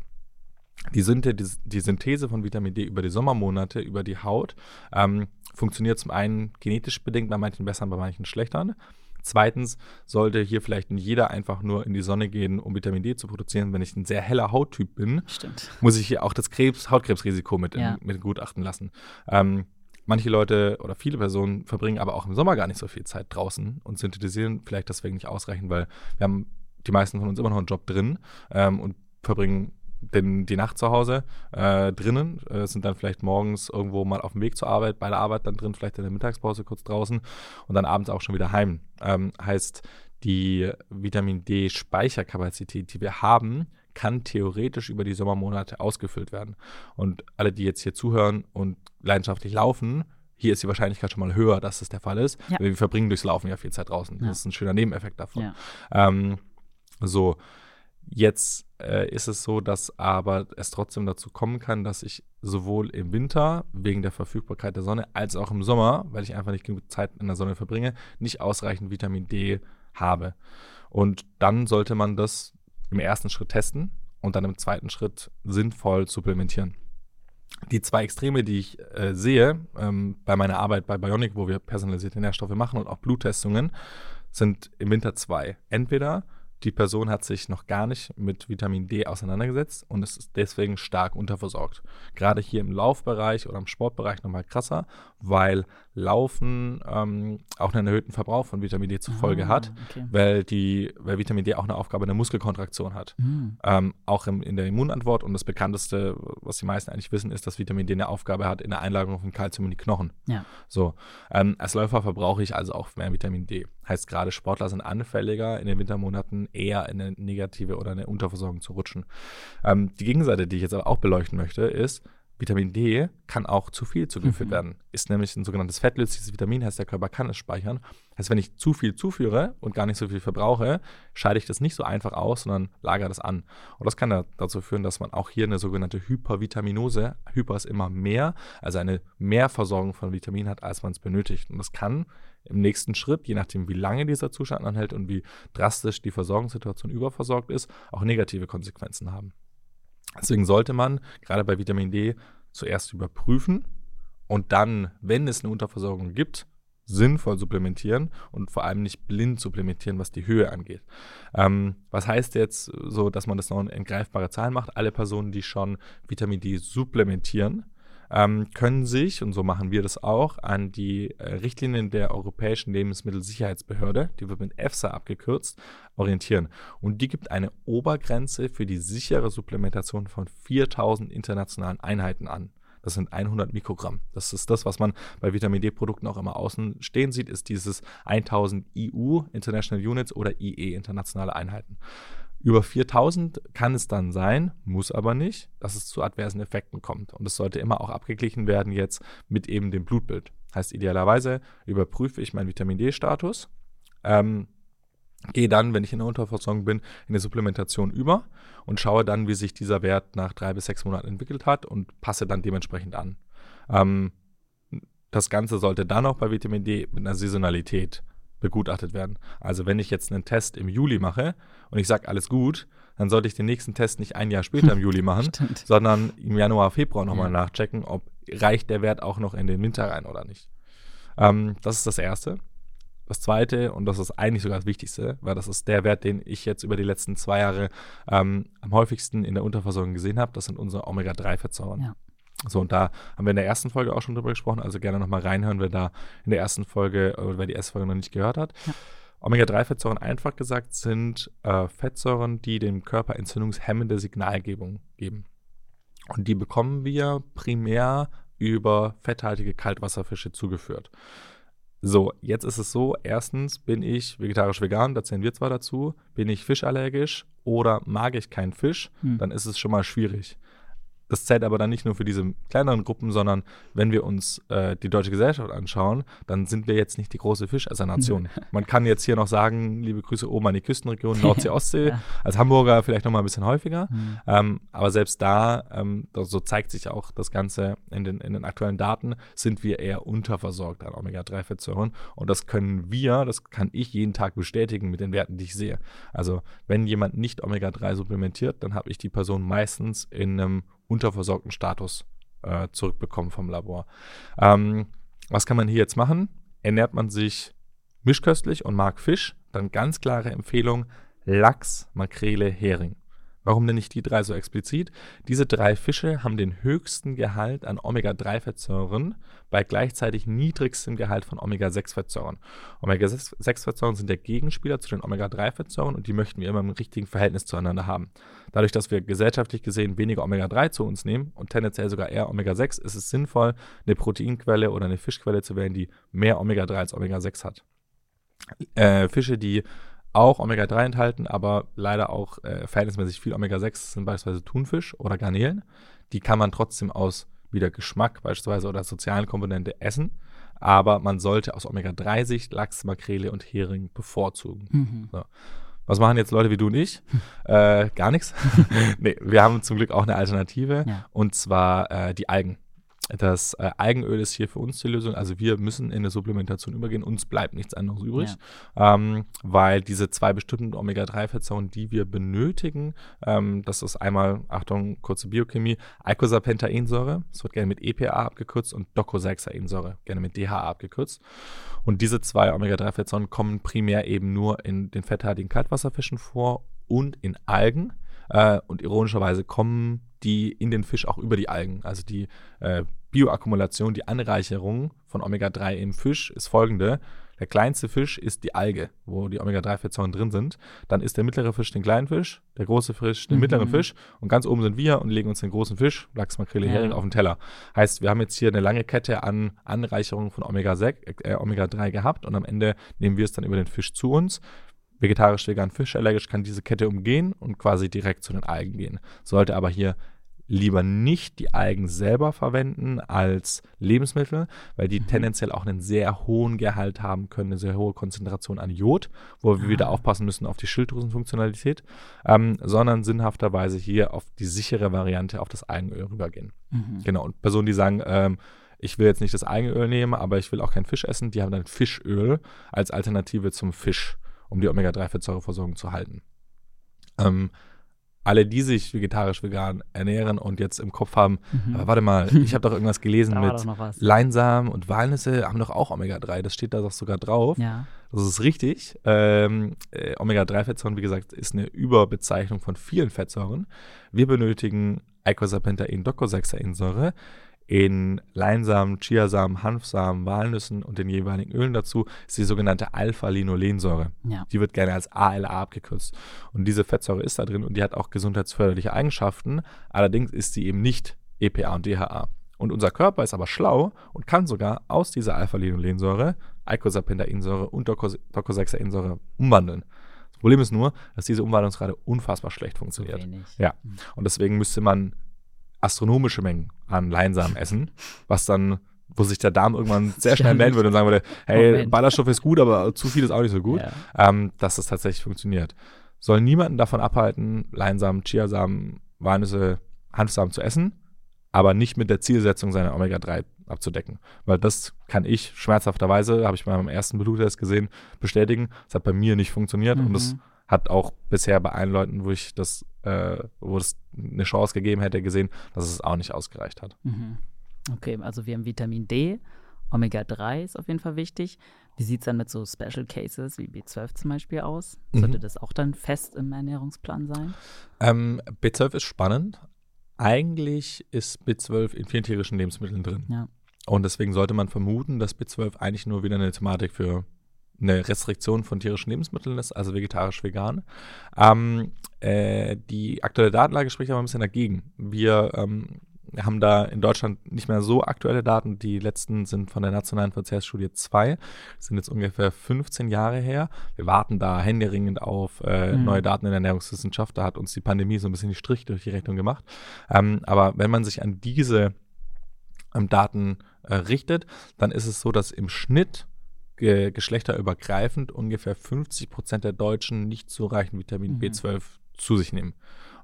Die, Synthe die, die Synthese von Vitamin D über die Sommermonate, über die Haut, ähm, funktioniert zum einen genetisch bedingt, bei manchen besser, bei manchen schlechter. Zweitens sollte hier vielleicht nicht jeder einfach nur in die Sonne gehen, um Vitamin D zu produzieren. Wenn ich ein sehr heller Hauttyp bin, Stimmt. muss ich hier auch das Krebs, Hautkrebsrisiko mit, Ja. in, mit gutachten lassen. Ähm, manche Leute oder viele Personen verbringen aber auch im Sommer gar nicht so viel Zeit draußen und synthetisieren vielleicht deswegen nicht ausreichend, weil wir haben die meisten von uns immer noch einen Job drin ähm, und verbringen den, die Nacht zu Hause äh, drinnen, äh, sind dann vielleicht morgens irgendwo mal auf dem Weg zur Arbeit, bei der Arbeit dann drin, vielleicht in der Mittagspause kurz draußen und dann abends auch schon wieder heim. Ähm, heißt, die Vitamin D-Speicherkapazität, die wir haben, kann theoretisch über die Sommermonate ausgefüllt werden. Und alle, die jetzt hier zuhören und leidenschaftlich laufen, hier ist die Wahrscheinlichkeit schon mal höher, dass das der Fall ist. Ja. Wir verbringen durchs Laufen ja viel Zeit draußen. Ja. Das ist ein schöner Nebeneffekt davon. Ja. Ähm, so, jetzt äh, ist es so, dass aber es trotzdem dazu kommen kann, dass ich sowohl im Winter wegen der Verfügbarkeit der Sonne als auch im Sommer, weil ich einfach nicht genug Zeit in der Sonne verbringe, nicht ausreichend Vitamin D habe. Und dann sollte man das im ersten Schritt testen und dann im zweiten Schritt sinnvoll supplementieren die zwei Extreme, die ich äh, sehe ähm, bei meiner Arbeit bei Bionic, wo wir personalisierte Nährstoffe machen und auch Bluttestungen, sind im Winter zwei. Entweder die Person hat sich noch gar nicht mit Vitamin D auseinandergesetzt und ist deswegen stark unterversorgt. Gerade hier im Laufbereich oder im Sportbereich nochmal krasser, weil Laufen ähm, auch einen erhöhten Verbrauch von Vitamin D zur Folge ah, hat, okay. weil, die, weil Vitamin D auch eine Aufgabe in der Muskelkontraktion hat. Mhm. Ähm, auch im, in der Immunantwort und das bekannteste, was die meisten eigentlich wissen, ist, dass Vitamin D eine Aufgabe hat in der Einlagerung von Kalzium in die Knochen. Ja. So, ähm, als Läufer verbrauche ich also auch mehr Vitamin D. Heißt gerade Sportler sind anfälliger in den Wintermonaten eher in eine negative oder eine Unterversorgung zu rutschen. Ähm, die Gegenseite, die ich jetzt aber auch beleuchten möchte, ist, Vitamin D kann auch zu viel zugeführt mhm. werden. Ist nämlich ein sogenanntes fettlösliches Vitamin, heißt der Körper kann es speichern. Heißt, wenn ich zu viel zuführe und gar nicht so viel verbrauche, scheide ich das nicht so einfach aus, sondern lagere das an. Und das kann ja dazu führen, dass man auch hier eine sogenannte Hypervitaminose, Hyper ist immer mehr, also eine Mehrversorgung von Vitamin hat, als man es benötigt. Und das kann im nächsten Schritt, je nachdem, wie lange dieser Zustand anhält und wie drastisch die Versorgungssituation überversorgt ist, auch negative Konsequenzen haben. Deswegen sollte man gerade bei Vitamin D zuerst überprüfen und dann, wenn es eine Unterversorgung gibt, sinnvoll supplementieren und vor allem nicht blind supplementieren, was die Höhe angeht. Ähm, was heißt jetzt so, dass man das noch in greifbare Zahlen macht? Alle Personen, die schon Vitamin D supplementieren, ähm, können sich, und so machen wir das auch, an die äh, Richtlinien der Europäischen Lebensmittelsicherheitsbehörde, die wird mit EFSA abgekürzt, orientieren. Und die gibt eine Obergrenze für die sichere Supplementation von 4000 internationalen Einheiten an. Das sind 100 Mikrogramm. Das ist das, was man bei Vitamin D-Produkten auch immer außen stehen sieht, ist dieses 1000 EU, International Units oder IE, internationale Einheiten. Über 4000 kann es dann sein, muss aber nicht, dass es zu adversen Effekten kommt. Und es sollte immer auch abgeglichen werden jetzt mit eben dem Blutbild. Heißt, idealerweise überprüfe ich meinen Vitamin D-Status, ähm, gehe dann, wenn ich in der Unterversorgung bin, in der Supplementation über und schaue dann, wie sich dieser Wert nach drei bis sechs Monaten entwickelt hat und passe dann dementsprechend an. Ähm, das Ganze sollte dann auch bei Vitamin D mit einer Saisonalität begutachtet werden. Also wenn ich jetzt einen Test im Juli mache und ich sage alles gut, dann sollte ich den nächsten Test nicht ein Jahr später im Juli machen, sondern im Januar, Februar nochmal ja. nachchecken, ob reicht der Wert auch noch in den Winter rein oder nicht. Ähm, das ist das Erste. Das Zweite, und das ist eigentlich sogar das Wichtigste, weil das ist der Wert, den ich jetzt über die letzten zwei Jahre ähm, am häufigsten in der Unterversorgung gesehen habe, das sind unsere Omega-3-Fettsäuren. Ja. So, und da haben wir in der ersten Folge auch schon drüber gesprochen, also gerne nochmal reinhören, wer da in der ersten Folge, oder wer die erste Folge noch nicht gehört hat. Ja. Omega-3-Fettsäuren, einfach gesagt, sind äh, Fettsäuren, die dem Körper entzündungshemmende Signalgebung geben. Und die bekommen wir primär über fetthaltige Kaltwasserfische zugeführt. So, jetzt ist es so, erstens bin ich vegetarisch-vegan, da zählen wir zwar dazu, bin ich fischallergisch oder mag ich keinen Fisch, hm. dann ist es schon mal schwierig. Das zählt aber dann nicht nur für diese kleineren Gruppen, sondern wenn wir uns äh, die deutsche Gesellschaft anschauen, dann sind wir jetzt nicht die große Fischersernation. Man kann jetzt hier noch sagen, liebe Grüße oben an die Küstenregion, Nordsee, Ostsee, ja. als Hamburger vielleicht noch mal ein bisschen häufiger. Mhm. Ähm, aber selbst da, ähm, so zeigt sich auch das Ganze in den, in den aktuellen Daten, sind wir eher unterversorgt an Omega-3-Fettsäuren. Und das können wir, das kann ich jeden Tag bestätigen mit den Werten, die ich sehe. Also wenn jemand nicht Omega-3 supplementiert, dann habe ich die Person meistens in einem unterversorgten Status äh, zurückbekommen vom Labor. Ähm, was kann man hier jetzt machen? Ernährt man sich mischköstlich und mag Fisch, dann ganz klare Empfehlung: Lachs, Makrele, Hering. Warum nenne ich die drei so explizit? Diese drei Fische haben den höchsten Gehalt an Omega-3-Fettsäuren bei gleichzeitig niedrigstem Gehalt von Omega-6-Fettsäuren. Omega-6-Fettsäuren sind der Gegenspieler zu den Omega-3-Fettsäuren und die möchten wir immer im richtigen Verhältnis zueinander haben. Dadurch, dass wir gesellschaftlich gesehen weniger Omega-3 zu uns nehmen und tendenziell sogar eher Omega-6, ist es sinnvoll, eine Proteinquelle oder eine Fischquelle zu wählen, die mehr Omega-3 als Omega-6 hat. Äh, Fische, die auch Omega-3 enthalten, aber leider auch äh, verhältnismäßig viel Omega-6 sind beispielsweise Thunfisch oder Garnelen. Die kann man trotzdem aus wieder Geschmack beispielsweise oder sozialen Komponente essen. Aber man sollte aus Omega-3-Sicht Lachs, Makrele und Hering bevorzugen. Mhm. So. Was machen jetzt Leute wie du und ich? äh, gar nichts. nee, wir haben zum Glück auch eine Alternative ja. und zwar äh, die Algen. Das äh, Eigenöl ist hier für uns die Lösung. Also wir müssen in eine Supplementation übergehen. Uns bleibt nichts anderes übrig, ja. ähm, weil diese zwei bestimmten Omega-3-Fettsäuren, die wir benötigen, ähm, das ist einmal, Achtung, kurze Biochemie, Eicosapentaensäure, das wird gerne mit EPA abgekürzt und Docosahexaensäure, gerne mit DHA abgekürzt. Und diese zwei Omega-3-Fettsäuren kommen primär eben nur in den fetthaltigen Kaltwasserfischen vor und in Algen. Äh, und ironischerweise kommen die in den Fisch auch über die Algen. Also die äh, Bioakkumulation, die Anreicherung von Omega-3 im Fisch ist folgende. Der kleinste Fisch ist die Alge, wo die Omega-3-Fettsäuren drin sind. Dann ist der mittlere Fisch den kleinen Fisch, der große Fisch den mhm. mittleren Fisch und ganz oben sind wir und legen uns den großen Fisch, Lachs, Makrele, Hering ja. auf den Teller. Heißt, wir haben jetzt hier eine lange Kette an Anreicherungen von Omega-6, äh, Omega-3 gehabt und am Ende nehmen wir es dann über den Fisch zu uns vegetarisch, vegan, fischallergisch kann diese Kette umgehen und quasi direkt zu den Algen gehen. Sollte aber hier lieber nicht die Algen selber verwenden als Lebensmittel, weil die mhm. tendenziell auch einen sehr hohen Gehalt haben können, eine sehr hohe Konzentration an Jod, wo wir ah. wieder aufpassen müssen auf die Schilddrüsenfunktionalität, ähm, sondern sinnhafterweise hier auf die sichere Variante, auf das Algenöl rübergehen. Mhm. Genau, und Personen, die sagen, ähm, ich will jetzt nicht das Algenöl nehmen, aber ich will auch kein Fisch essen, die haben dann Fischöl als Alternative zum Fisch, um die Omega-3-Fettsäureversorgung zu halten. Ähm, alle, die sich vegetarisch-vegan ernähren und jetzt im Kopf haben, mhm. aber warte mal, ich habe doch irgendwas gelesen mit Leinsamen und Walnüsse haben doch auch Omega-3, das steht da doch sogar drauf. Ja. Das ist richtig. Ähm, äh, Omega-3-Fettsäuren, wie gesagt, ist eine Überbezeichnung von vielen Fettsäuren. Wir benötigen Eicosapentaen-Docosahexaensäure in Leinsamen, Chiasamen, Hanfsamen, Walnüssen und den jeweiligen Ölen dazu ist die sogenannte Alpha-Linolensäure. Ja. Die wird gerne als ALA abgekürzt. Und diese Fettsäure ist da drin und die hat auch gesundheitsförderliche Eigenschaften. Allerdings ist sie eben nicht EPA und DHA. Und unser Körper ist aber schlau und kann sogar aus dieser Alpha-Linolensäure Eicosapentaensäure und Docosahexaensäure umwandeln. Das Problem ist nur, dass diese Umwandlungsrate unfassbar schlecht funktioniert. So ja. Mhm. Und deswegen müsste man astronomische Mengen an Leinsamen essen, was dann, wo sich der Darm irgendwann sehr schnell melden würde und sagen würde, hey, Moment. Ballaststoff ist gut, aber zu viel ist auch nicht so gut, ja. ähm, dass das tatsächlich funktioniert. Soll niemanden davon abhalten, Leinsamen, Chiasamen, Walnüsse, Hanfsamen zu essen, aber nicht mit der Zielsetzung, seine Omega-3 abzudecken. Weil das kann ich schmerzhafterweise, habe ich bei meinem ersten Bluttest gesehen, bestätigen. Das hat bei mir nicht funktioniert mhm. und das hat auch bisher bei allen Leuten, wo ich das, äh, wo es eine Chance gegeben hätte, gesehen, dass es auch nicht ausgereicht hat. Mhm. Okay, also wir haben Vitamin D, Omega-3 ist auf jeden Fall wichtig. Wie sieht es dann mit so Special Cases wie B12 zum Beispiel aus? Sollte mhm. das auch dann fest im Ernährungsplan sein? Ähm, B12 ist spannend. Eigentlich ist B12 in vielen tierischen Lebensmitteln drin. Ja. Und deswegen sollte man vermuten, dass B12 eigentlich nur wieder eine Thematik für eine Restriktion von tierischen Lebensmitteln ist, also vegetarisch-vegan. Ähm, äh, die aktuelle Datenlage spricht aber ein bisschen dagegen. Wir ähm, haben da in Deutschland nicht mehr so aktuelle Daten. Die letzten sind von der Nationalen Verzehrsstudie 2, sind jetzt ungefähr 15 Jahre her. Wir warten da händeringend auf äh, mhm. neue Daten in der Ernährungswissenschaft. Da hat uns die Pandemie so ein bisschen die Strich durch die Rechnung gemacht. Ähm, aber wenn man sich an diese ähm, Daten äh, richtet, dann ist es so, dass im Schnitt ge geschlechterübergreifend ungefähr 50 Prozent der Deutschen nicht zureichend Vitamin mhm. B12 zu sich nehmen.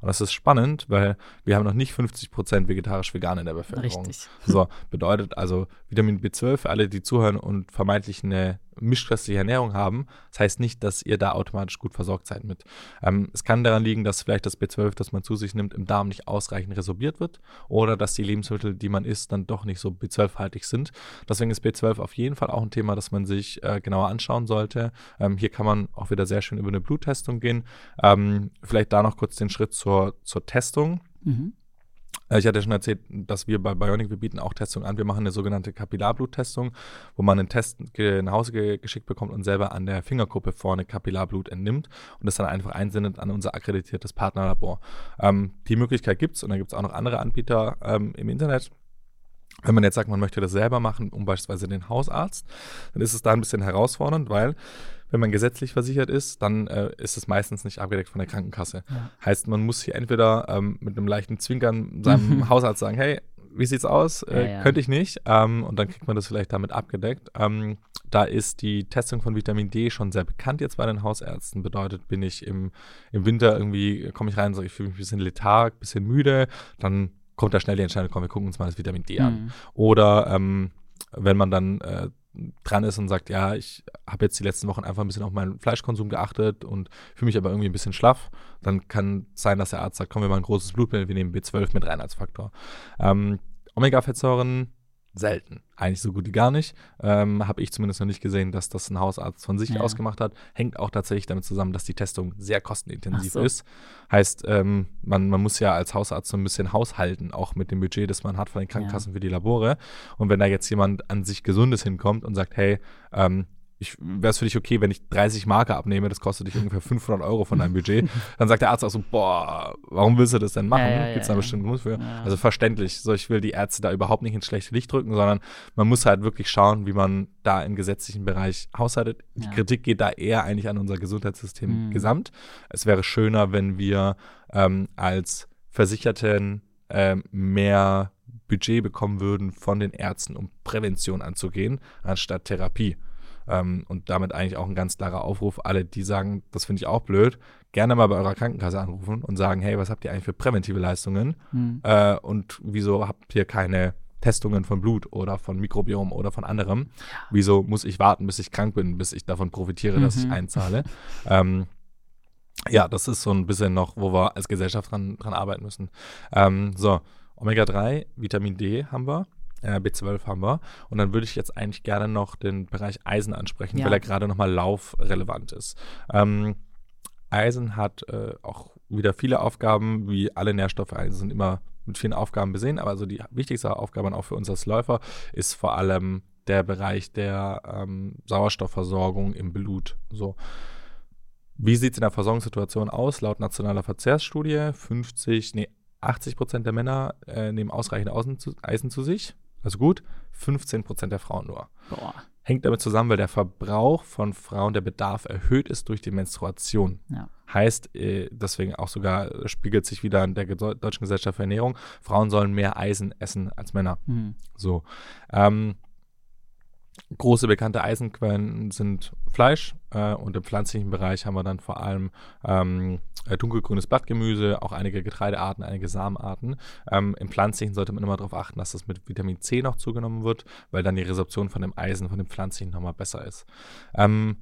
Und das ist spannend, weil wir haben noch nicht 50 Prozent vegetarisch-vegan in der Bevölkerung. Richtig. So, bedeutet also Vitamin B12 für alle, die zuhören und vermeintlich eine mischköstliche Ernährung haben, das heißt nicht, dass ihr da automatisch gut versorgt seid mit. Ähm, es kann daran liegen, dass vielleicht das B12, das man zu sich nimmt, im Darm nicht ausreichend resorbiert wird oder dass die Lebensmittel, die man isst, dann doch nicht so B12-haltig sind. Deswegen ist B12 auf jeden Fall auch ein Thema, das man sich äh, genauer anschauen sollte. Ähm, hier kann man auch wieder sehr schön über eine Bluttestung gehen. Ähm, vielleicht da noch kurz den Schritt zur, zur Testung. Mhm. Äh, ich hatte schon erzählt, dass wir bei Bionic, wir bieten auch Testungen an. Wir machen eine sogenannte Kapillarbluttestung, wo man einen Test nach Hause ge geschickt bekommt und selber an der Fingerkuppe vorne Kapillarblut entnimmt und das dann einfach einsendet an unser akkreditiertes Partnerlabor. Ähm, die Möglichkeit gibt es und dann gibt es auch noch andere Anbieter ähm, im Internet. Wenn man jetzt sagt, man möchte das selber machen, um beispielsweise den Hausarzt, dann ist es da ein bisschen herausfordernd, weil wenn man gesetzlich versichert ist, dann äh, ist es meistens nicht abgedeckt von der Krankenkasse. Ja. Heißt, man muss hier entweder ähm, mit einem leichten Zwinkern seinem Hausarzt sagen, hey, wie sieht's aus? Äh, ja, ja. Könnte ich nicht. Ähm, und dann kriegt man das vielleicht damit abgedeckt. Ähm, da ist die Testung von Vitamin D schon sehr bekannt jetzt bei den Hausärzten. Bedeutet, bin ich im, im Winter irgendwie, komme ich rein und sage, ich fühle mich ein bisschen letharg, ein bisschen müde, dann kommt da schnell die Entscheidung, komm, wir gucken uns mal das Vitamin D mhm. an. Oder ähm, wenn man dann äh, dran ist und sagt, ja, ich habe jetzt die letzten Wochen einfach ein bisschen auf meinen Fleischkonsum geachtet und fühle mich aber irgendwie ein bisschen schlaff, dann kann sein, dass der Arzt sagt, komm, wir machen ein großes Blutbild, wir nehmen B12 mit rein als Faktor. Ähm, Omega-Fettsäuren selten. Eigentlich so gut wie gar nicht. Ähm, Habe ich zumindest noch nicht gesehen, dass das ein Hausarzt von sich ja. ausgemacht hat. Hängt auch tatsächlich damit zusammen, dass die Testung sehr kostenintensiv so. ist. Heißt, ähm, man, man muss ja als Hausarzt so ein bisschen haushalten, auch mit dem Budget, das man hat von den Krankenkassen ja. für die Labore. Und wenn da jetzt jemand an sich Gesundes hinkommt und sagt, hey, ähm, wäre es für dich okay, wenn ich 30 Marke abnehme, das kostet dich ungefähr 500 Euro von deinem Budget, dann sagt der Arzt auch so, boah, warum willst du das denn machen? Ja, ja, Gibt es da ja, bestimmt Grund für? Also verständlich. So, ich will die Ärzte da überhaupt nicht ins schlechte Licht drücken, sondern man muss halt wirklich schauen, wie man da im gesetzlichen Bereich haushaltet. Die Kritik geht da eher eigentlich an unser Gesundheitssystem mhm. gesamt. Es wäre schöner, wenn wir ähm, als Versicherten ähm, mehr Budget bekommen würden von den Ärzten, um Prävention anzugehen, anstatt Therapie. Ähm, und damit eigentlich auch ein ganz klarer Aufruf, alle, die sagen, das finde ich auch blöd, gerne mal bei eurer Krankenkasse anrufen und sagen, hey, was habt ihr eigentlich für präventive Leistungen? Mhm. Äh, und wieso habt ihr keine Testungen von Blut oder von Mikrobiom oder von anderem? Wieso muss ich warten, bis ich krank bin, bis ich davon profitiere, mhm. dass ich mhm. einzahle? ähm, ja, das ist so ein bisschen noch, wo wir als Gesellschaft dran, dran arbeiten müssen. Ähm, so, Omega-3, Vitamin D haben wir B12 haben wir. Und dann würde ich jetzt eigentlich gerne noch den Bereich Eisen ansprechen, ja. weil er gerade nochmal laufrelevant ist. Ähm, Eisen hat äh, auch wieder viele Aufgaben, wie alle Nährstoffe. Eisen sind immer mit vielen Aufgaben besehen, aber also die wichtigste Aufgabe auch für uns als Läufer ist vor allem der Bereich der ähm, Sauerstoffversorgung im Blut. So. Wie sieht es in der Versorgungssituation aus? Laut nationaler Verzehrsstudie 50, nee, 80 Prozent der Männer äh, nehmen ausreichend Eisen zu sich also gut, 15 Prozent der Frauen nur. Boah. Hängt damit zusammen, weil der Verbrauch von Frauen, der Bedarf erhöht ist durch die Menstruation. Ja. Heißt, äh, deswegen auch sogar spiegelt sich wieder in der Deutschen Gesellschaft für Ernährung, Frauen sollen mehr Eisen essen als Männer. Mhm. So. Ähm, Große bekannte Eisenquellen sind Fleisch äh, und im pflanzlichen Bereich haben wir dann vor allem ähm, äh, dunkelgrünes Blattgemüse, auch einige Getreidearten, einige Samenarten. Ähm, Im pflanzlichen sollte man immer darauf achten, dass das mit Vitamin C noch zugenommen wird, weil dann die Resorption von dem Eisen, von dem pflanzlichen nochmal besser ist. Ähm,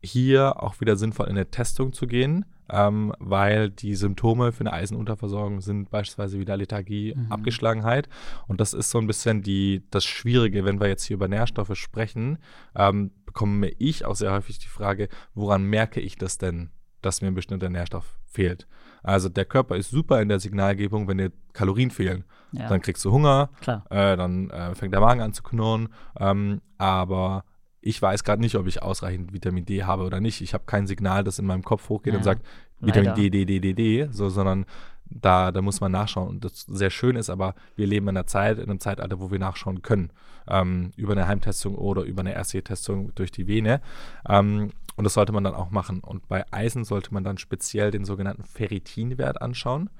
hier auch wieder sinnvoll in eine Testung zu gehen, ähm, weil die Symptome für eine Eisenunterversorgung sind beispielsweise wieder Lethargie, mhm. Abgeschlagenheit. Und das ist so ein bisschen die, das Schwierige, wenn wir jetzt hier über Nährstoffe sprechen, ähm, bekomme ich auch sehr häufig die Frage, woran merke ich das denn, dass mir ein bestimmter Nährstoff fehlt? Also der Körper ist super in der Signalgebung, wenn dir Kalorien fehlen. Ja. Dann kriegst du Hunger, äh, dann äh, fängt der Magen an zu knurren, ähm, aber ich weiß gerade nicht, ob ich ausreichend Vitamin D habe oder nicht. Ich habe kein Signal, das in meinem Kopf hochgeht ja, und sagt, Vitamin D, D, D, D, D, so, sondern da, da muss man nachschauen. Und das sehr schön ist, aber wir leben in einer Zeit, in einem Zeitalter, wo wir nachschauen können. Ähm, über eine Heimtestung oder über eine RC-Testung durch die Vene. Ähm, und das sollte man dann auch machen. Und bei Eisen sollte man dann speziell den sogenannten Ferritinwert anschauen.